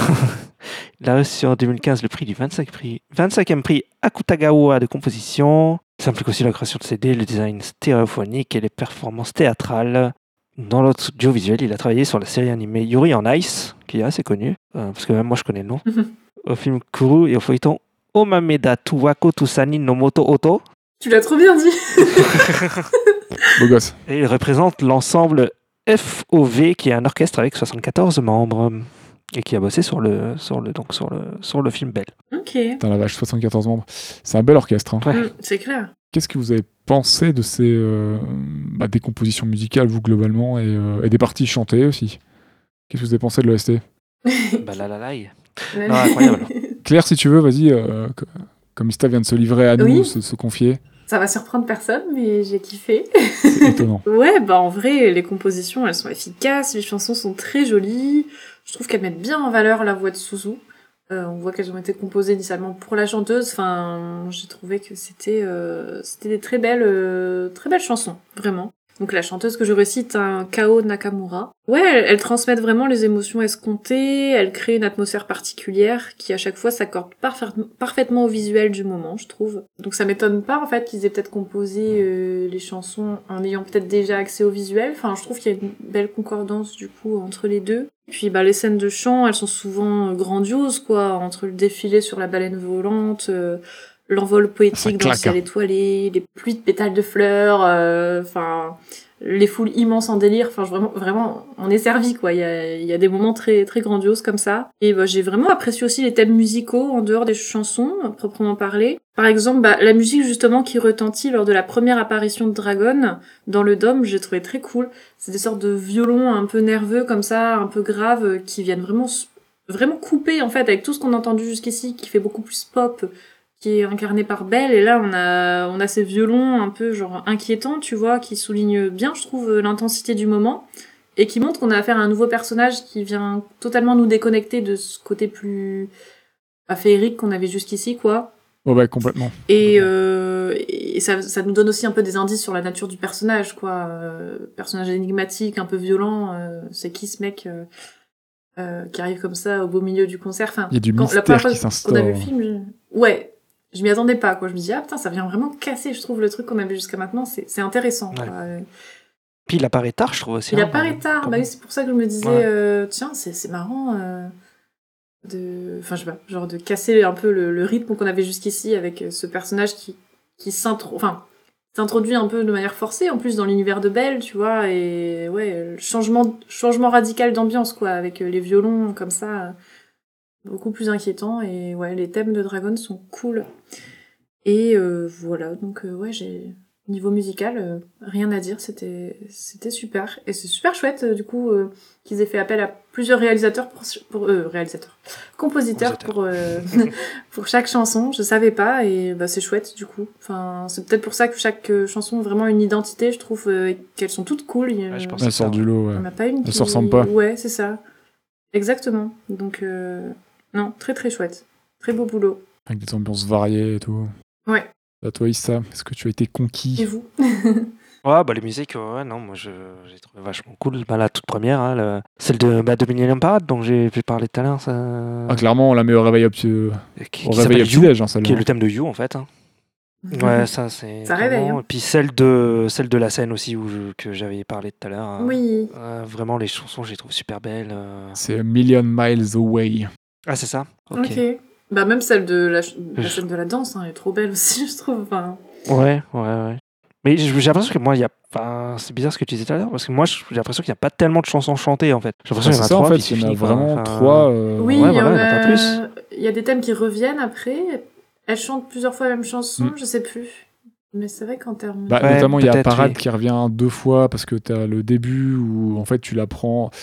il a reçu en 2015 le prix du 25 prix, 25e prix Akutagawa de composition. Ça implique aussi la création de CD, le design stéréophonique et les performances théâtrales. Dans l'audiovisuel, il a travaillé sur la série animée Yuri on Ice, qui est assez connue, euh, parce que même moi je connais le nom. au film Kuru et au feuilleton Omameda Tuwako Tusani no Moto Oto. Tu l'as trop bien dit. Beau gosse. Et il représente l'ensemble FOV, qui est un orchestre avec 74 membres et qui a bossé sur le, sur le, donc sur le, sur le film Belle. ok. Putain, la vache, 74 membres. C'est un bel orchestre. hein. Ouais. Mm, c'est clair. Qu'est-ce que vous avez pensé de ces euh, bah, des compositions musicales, vous, globalement, et, euh, et des parties chantées aussi? Qu'est-ce que vous avez pensé de l'OST bah là là là. il- Non, incroyable. Claire, si tu veux, vas-y. euh, co- comme Ista vient de se livrer à nous, Oui. se, se confier, Ça va surprendre personne, mais j'ai kiffé. c'est étonnant. Ouais, bah en vrai, les compositions, elles sont efficaces, les chansons sont très jolies. Je trouve qu'elles mettent bien en valeur la voix de Suzu. Euh, on voit qu'elles ont été composées initialement pour la chanteuse. Enfin, j'ai trouvé que c'était euh, c'était des très belles euh, très belles chansons, vraiment. Donc la chanteuse que je récite, un Kao Nakamura. Ouais, elles, elles transmettent vraiment les émotions escomptées. Elles créent une atmosphère particulière qui à chaque fois s'accorde parfait- parfaitement au visuel du moment, je trouve. Donc ça m'étonne pas en fait qu'ils aient peut-être composé euh, les chansons en ayant peut-être déjà accès au visuel. Enfin, je trouve qu'il y a une belle concordance du coup entre les deux. Puis bah les scènes de chant, elles sont souvent euh, grandioses quoi, entre le défilé sur la baleine volante, euh, l'envol poétique dans le ciel hein. étoilé, les pluies de pétales de fleurs, euh, enfin les foules immenses en délire. Enfin vraiment, vraiment, on est servi quoi. Il y a, il y a des moments très très grandioses comme ça. Et bah, j'ai vraiment apprécié aussi les thèmes musicaux en dehors des chansons proprement parler. Par exemple, bah, la musique justement qui retentit lors de la première apparition de Dragon dans le dôme, j'ai trouvé très cool. C'est des sortes de violons un peu nerveux comme ça, un peu graves, qui viennent vraiment vraiment couper en fait avec tout ce qu'on a entendu jusqu'ici, qui fait beaucoup plus pop, qui est incarné par Belle. Et là, on a on a ces violons un peu genre inquiétants, tu vois, qui soulignent bien, je trouve, l'intensité du moment et qui montrent qu'on a affaire à un nouveau personnage qui vient totalement nous déconnecter de ce côté plus féerique qu'on avait jusqu'ici, quoi. Oh, bah, complètement. Et, euh, et ça, ça nous donne aussi un peu des indices sur la nature du personnage, quoi. Euh, personnage énigmatique, un peu violent. euh, c'est qui ce mec euh, euh, qui arrive comme ça au beau milieu du concert? Enfin, Il y a du quand- mystère première fois qui qu'on a vu le film, je- ouais, je m'y attendais pas, quoi. Je me dis ah putain, ça vient vraiment casser, je trouve le truc qu'on a vu jusqu'à maintenant, c'est intéressant. Ouais. quoi. Euh, Puis il apparaît tard, je trouve aussi. Il hein, apparaît tard, bah oui, c'est pour ça que je me disais, Ouais. euh, tiens, c'est marrant euh, de, enfin je sais pas, genre de casser un peu le, le rythme qu'on avait jusqu'ici avec ce personnage qui qui s'intro, enfin s'introduit un peu de manière forcée en plus dans l'univers de Belle, tu vois, et ouais, changement changement radical d'ambiance quoi, avec les violons comme ça, beaucoup plus inquiétant et ouais, les thèmes de Dragon sont cool. Et euh, voilà, donc euh, ouais, j'ai niveau musical, euh, rien à dire, c'était c'était super et c'est super chouette euh, du coup euh, qu'ils aient fait appel à plusieurs réalisateurs pour, pour euh, réalisateurs, compositeurs pour euh, pour chaque chanson. Je savais pas et bah c'est chouette du coup. Enfin c'est peut-être pour ça que chaque euh, chanson a vraiment une identité, je trouve euh, et qu'elles sont toutes cool. A- Ouais, je pense. Elle sort du lot, ouais. on n'a pas une Elles qui... se ressemblent pas. Ouais, c'est ça. Exactement. Donc, euh, non, très très chouette. Très beau boulot. Avec des ambiances variées et tout. Ouais. À toi, Issa, est-ce que tu as été Et conquis vous Ouais, bah les musiques, ouais, non, moi je, j'ai trouvé vachement cool. Bah, la toute première, hein, le- celle de, bah, de Millennium Parade, dont j'ai j'ai parlé tout à l'heure, ça... Ah, clairement, on la met au réveil au, petit- au qui, qui réveil s'appelle au You, petit-déj, hein, qui est celle-là. le thème de You en fait. hein. Ouais, ça c'est. Ça réveille, vraiment- hein. Et puis celle de, celle de la scène aussi où je- que j'avais parlé tout à l'heure. hein. Oui. Euh, vraiment, les chansons, je les trouve super belles. euh. C'est A Million Miles Away. Ah, c'est ça Ok. Bah, même celle de la, la Je- scène de la danse, hein, elle est trop belle aussi, je trouve. Enfin, Ouais, ouais, ouais. Mais j'ai l'impression que moi, il y a. Enfin, c'est bizarre ce que tu disais tout à l'heure, parce que moi, j'ai l'impression qu'il n'y a pas tellement de chansons chantées en fait. J'ai l'impression qu'il y en a ça en trois, fait, puis il y en a vraiment Enfin, trois. euh, Oui, ouais, il y, voilà, a pas plus. il y a des thèmes qui reviennent après. Elle chante plusieurs fois la même chanson, Mm. je sais plus. Mais c'est vrai qu'en termes. Bah, Ouais, notamment, il y a Parade oui. qui revient deux fois parce que tu as le début où en fait tu l'apprends. l'in- l'in-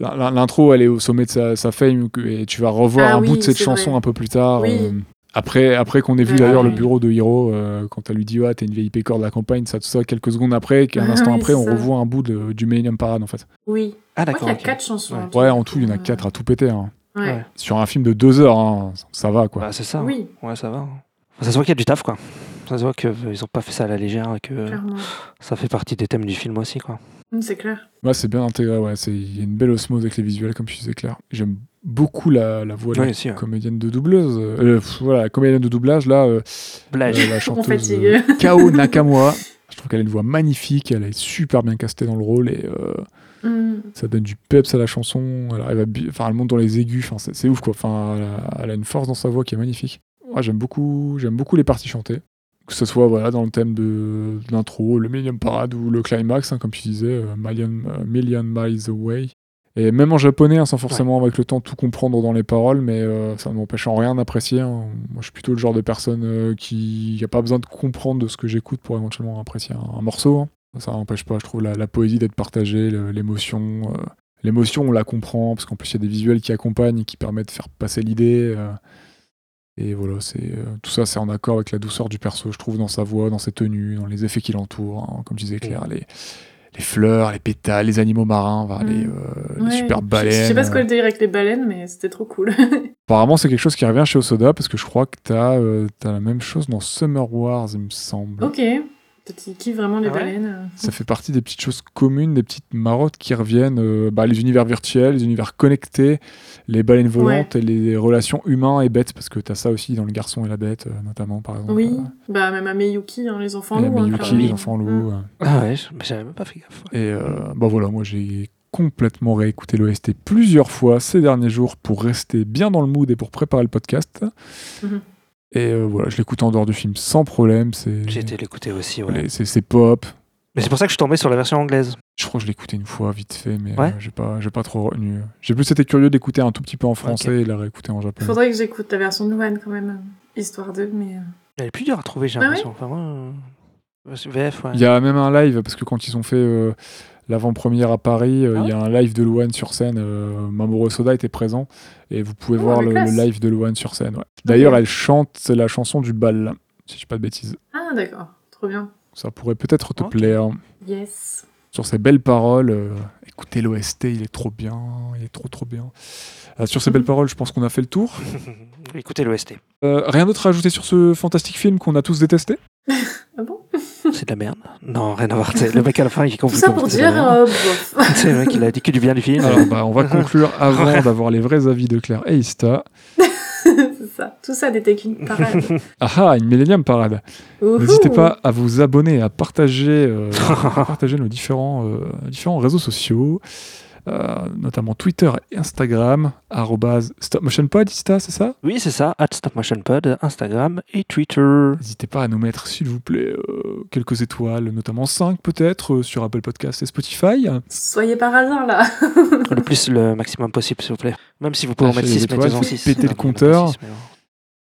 L'intro, elle est au sommet de sa, sa fame et tu vas revoir Ah un oui, bout de cette chanson vrai. un peu plus tard. Oui. euh, après, après qu'on ait vu Ouais, d'ailleurs le bureau de Hiro, euh, quand elle lui dit ouais, t'es une vieille pécore de la campagne, ça, tout ça, quelques secondes après, qu'un Ah instant oui, après, on ça. revoit un bout de- du Millennium Parade en fait. Oui. Ah, d'accord. qu'il y a quatre chansons. Ouais. en tout. Ouais, en tout, il y en a quatre à tout péter. hein. Ouais. Ouais. Sur un film de deux heures, hein, ça va quoi. Bah, c'est ça. Oui, Ouais, ça va. Hein. Ça se voit qu'il y a du taf, quoi. Ça se voit qu'ils ont pas fait ça à la légère et que clairement. ça fait partie des thèmes du film aussi, quoi. Mm, C'est clair. Ouais, c'est bien intégré, ouais. c'est- Il y a une belle osmose avec les visuels, comme tu disais, Claire. J'aime beaucoup la, la voix de Ouais, la ouais. comédienne de doubleuse. Euh, pff, voilà, la comédienne de doublage, là, euh, euh, la chanteuse euh, Kao Nakamura. Je trouve qu'elle a une voix magnifique, elle est super bien castée dans le rôle et euh, Mm. ça donne du peps à la chanson. Elle, arrive à elle monte dans les aigus, enfin, c'est c'est ouf quoi. Enfin, elle a, elle a une force dans sa voix qui est magnifique. Ouais, j'aime beaucoup, j'aime beaucoup les parties chantées. Que ce soit voilà, dans le thème de, de l'intro, le Millennium Parade ou le climax, hein, comme tu disais, euh, Million, euh, Million Miles Away. Et même en japonais, hein, sans forcément avec le temps tout comprendre dans les paroles, mais euh, ça ne m'empêche en rien d'apprécier. hein. Moi, je suis plutôt le genre de personne qui n'a pas besoin de comprendre de ce que j'écoute pour éventuellement apprécier un, un morceau. Ça n'empêche pas, je trouve, la, la poésie d'être partagée, l'émotion. L'émotion, on la comprend, parce qu'en plus, il y a des visuels qui accompagnent et qui permettent de faire passer l'idée. Et voilà, c'est euh, tout ça, c'est en accord avec la douceur du perso, je trouve, dans sa voix, dans ses tenues, dans les effets qui l'entourent. hein. Comme disait Claire, les, les fleurs, les pétales, les animaux marins, enfin, Mm. les, euh, les Ouais. super Je- baleines. Je sais pas ce euh. qu'elle délire avec les baleines, mais c'était trop cool. Apparemment, c'est quelque chose qui revient chez Osoda, parce que je crois que t'as euh, as la même chose dans Summer Wars, il me semble. ok. Kiffe vraiment les Ah ouais baleines. Ça fait partie des petites choses communes, des petites marottes qui reviennent. euh, bah, les univers virtuels, les univers connectés, les baleines volantes et les relations humains et bêtes, parce que t'as ça aussi dans Le Garçon et la Bête, euh, notamment, par exemple. Oui, euh, bah même à Miyuki, hein, les enfants loups. hein, Miyuki, les enfants loups. Mm. euh. Ah ouais, j'avais même pas fait gaffe. ouais. Et euh, bah voilà, moi j'ai complètement réécouté l'OST plusieurs fois ces derniers jours pour rester bien dans le mood et pour préparer le podcast. Mhm. Et euh, voilà, je l'écoute en dehors du film sans problème. C'est J'ai été l'écouter aussi, ouais. c'est c'est pop. Mais c'est pour ça que je suis tombé sur la version anglaise. Je crois que je l'ai écouté une fois vite fait, mais Ouais. euh, j'ai pas, j'ai pas trop retenu. J'ai plus été curieux d'écouter un tout petit peu en français et de la réécouter en japonais. Faudrait que j'écoute la version de quand même, euh, histoire d'eux, mais. euh, Elle est plus dure à trouver, j'ai Ah ouais l'impression. Enfin, euh, VF, ouais. Il y a même un live parce que quand ils ont fait euh, l'avant-première à Paris, euh, Ah il y a un live de Luan sur scène. euh, Mamoru Soda était présent et vous pouvez Oh, voir le, live de Luan sur scène. ouais. D'ailleurs, elle chante la chanson du bal, si je dis pas de bêtises. Ah, d'accord. Trop bien. Ça pourrait peut-être te plaire. Yes. Sur ces belles paroles, euh, écoutez l'OST, il est trop bien, il est trop trop bien. Euh, sur ces belles paroles, je pense qu'on a fait le tour. Écoutez l'OST. Euh, rien d'autre à ajouter sur ce fantastique film qu'on a tous détesté? Ah bon? C'est de la merde. Non, rien à voir. Le mec à la fin, il Tout comprend. ça pour dire. euh. C'est le mec, il a dit que du bien du film. Alors, bah, on va conclure avant d'avoir les vrais avis de Claire et Ista. c'est ça. Tout ça n'était qu'une parade. Ah ah, une Millennium Parade. N'hésitez pas à vous abonner, et à partager, euh, à partager nos différents, euh, différents réseaux sociaux, euh, notamment Twitter et Instagram, arrobase stopmotionpod, c'est ça Oui, c'est ça. At StopMotionPod, Instagram et Twitter. N'hésitez pas à nous mettre, s'il vous plaît, euh, quelques étoiles, notamment 5 peut-être, euh, sur Apple Podcast et Spotify. Soyez par hasard là. Le plus, le maximum possible, s'il vous plaît. Même si vous pouvez en mettre les 6, étoiles, mettez-en faut 6. péter le compteur.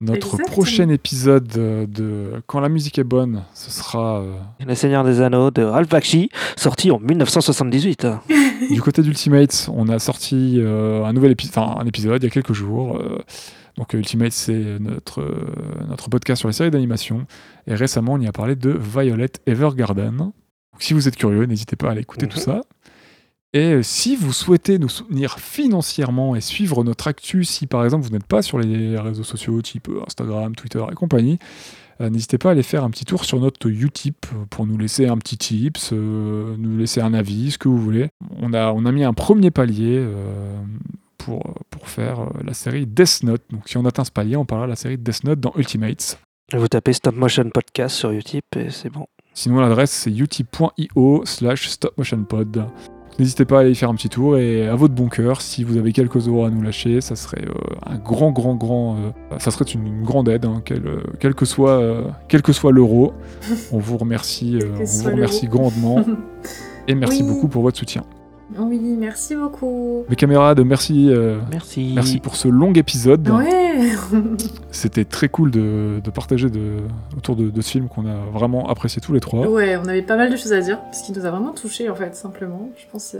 Notre Exactement. prochain épisode euh, de Quand la musique est bonne, ce sera euh, Le Seigneur des Anneaux de Ralph Bakshi, sorti en 1978. du côté d'Ultimate. On a sorti euh, un nouvel épisode, enfin un épisode il y a quelques jours. donc Ultimate, c'est notre, notre podcast sur les séries d'animation. Et récemment, on y a parlé de Violet Evergarden. Donc, si vous êtes curieux, n'hésitez pas à aller écouter Mhm. tout ça. Et si vous souhaitez nous soutenir financièrement et suivre notre actu, si par exemple vous n'êtes pas sur les réseaux sociaux type euh, Instagram, Twitter et compagnie, euh, n'hésitez pas à aller faire un petit tour sur notre Utip euh, pour nous laisser un petit tips, euh, nous laisser un avis, ce que vous voulez. On a, on a mis un premier palier euh, pour, pour faire euh, la série Death Note. Donc si on atteint ce palier, on parlera de la série Death Note dans Ultimates. Vous tapez Stop Motion Podcast sur Utip et c'est bon. Sinon l'adresse c'est utip.io slash stopmotionpod. N'hésitez pas à aller faire un petit tour et à votre bon cœur, si vous avez quelques euros à nous lâcher, ça serait euh, un grand, grand, grand. Euh, ça serait une, grande aide, hein, euh, quel, que soit, quel que soit l'euro. On vous remercie, on vous remercie grandement et merci beaucoup pour votre soutien. Oui, merci beaucoup. Mes camarades, merci. Euh, merci. Merci pour ce long épisode. Ouais. C'était très cool de, partager autour de, ce film qu'on a vraiment apprécié tous les trois. Ouais, on avait pas mal de choses à dire parce qu'il nous a vraiment touchés en fait, simplement. Je pense. Euh,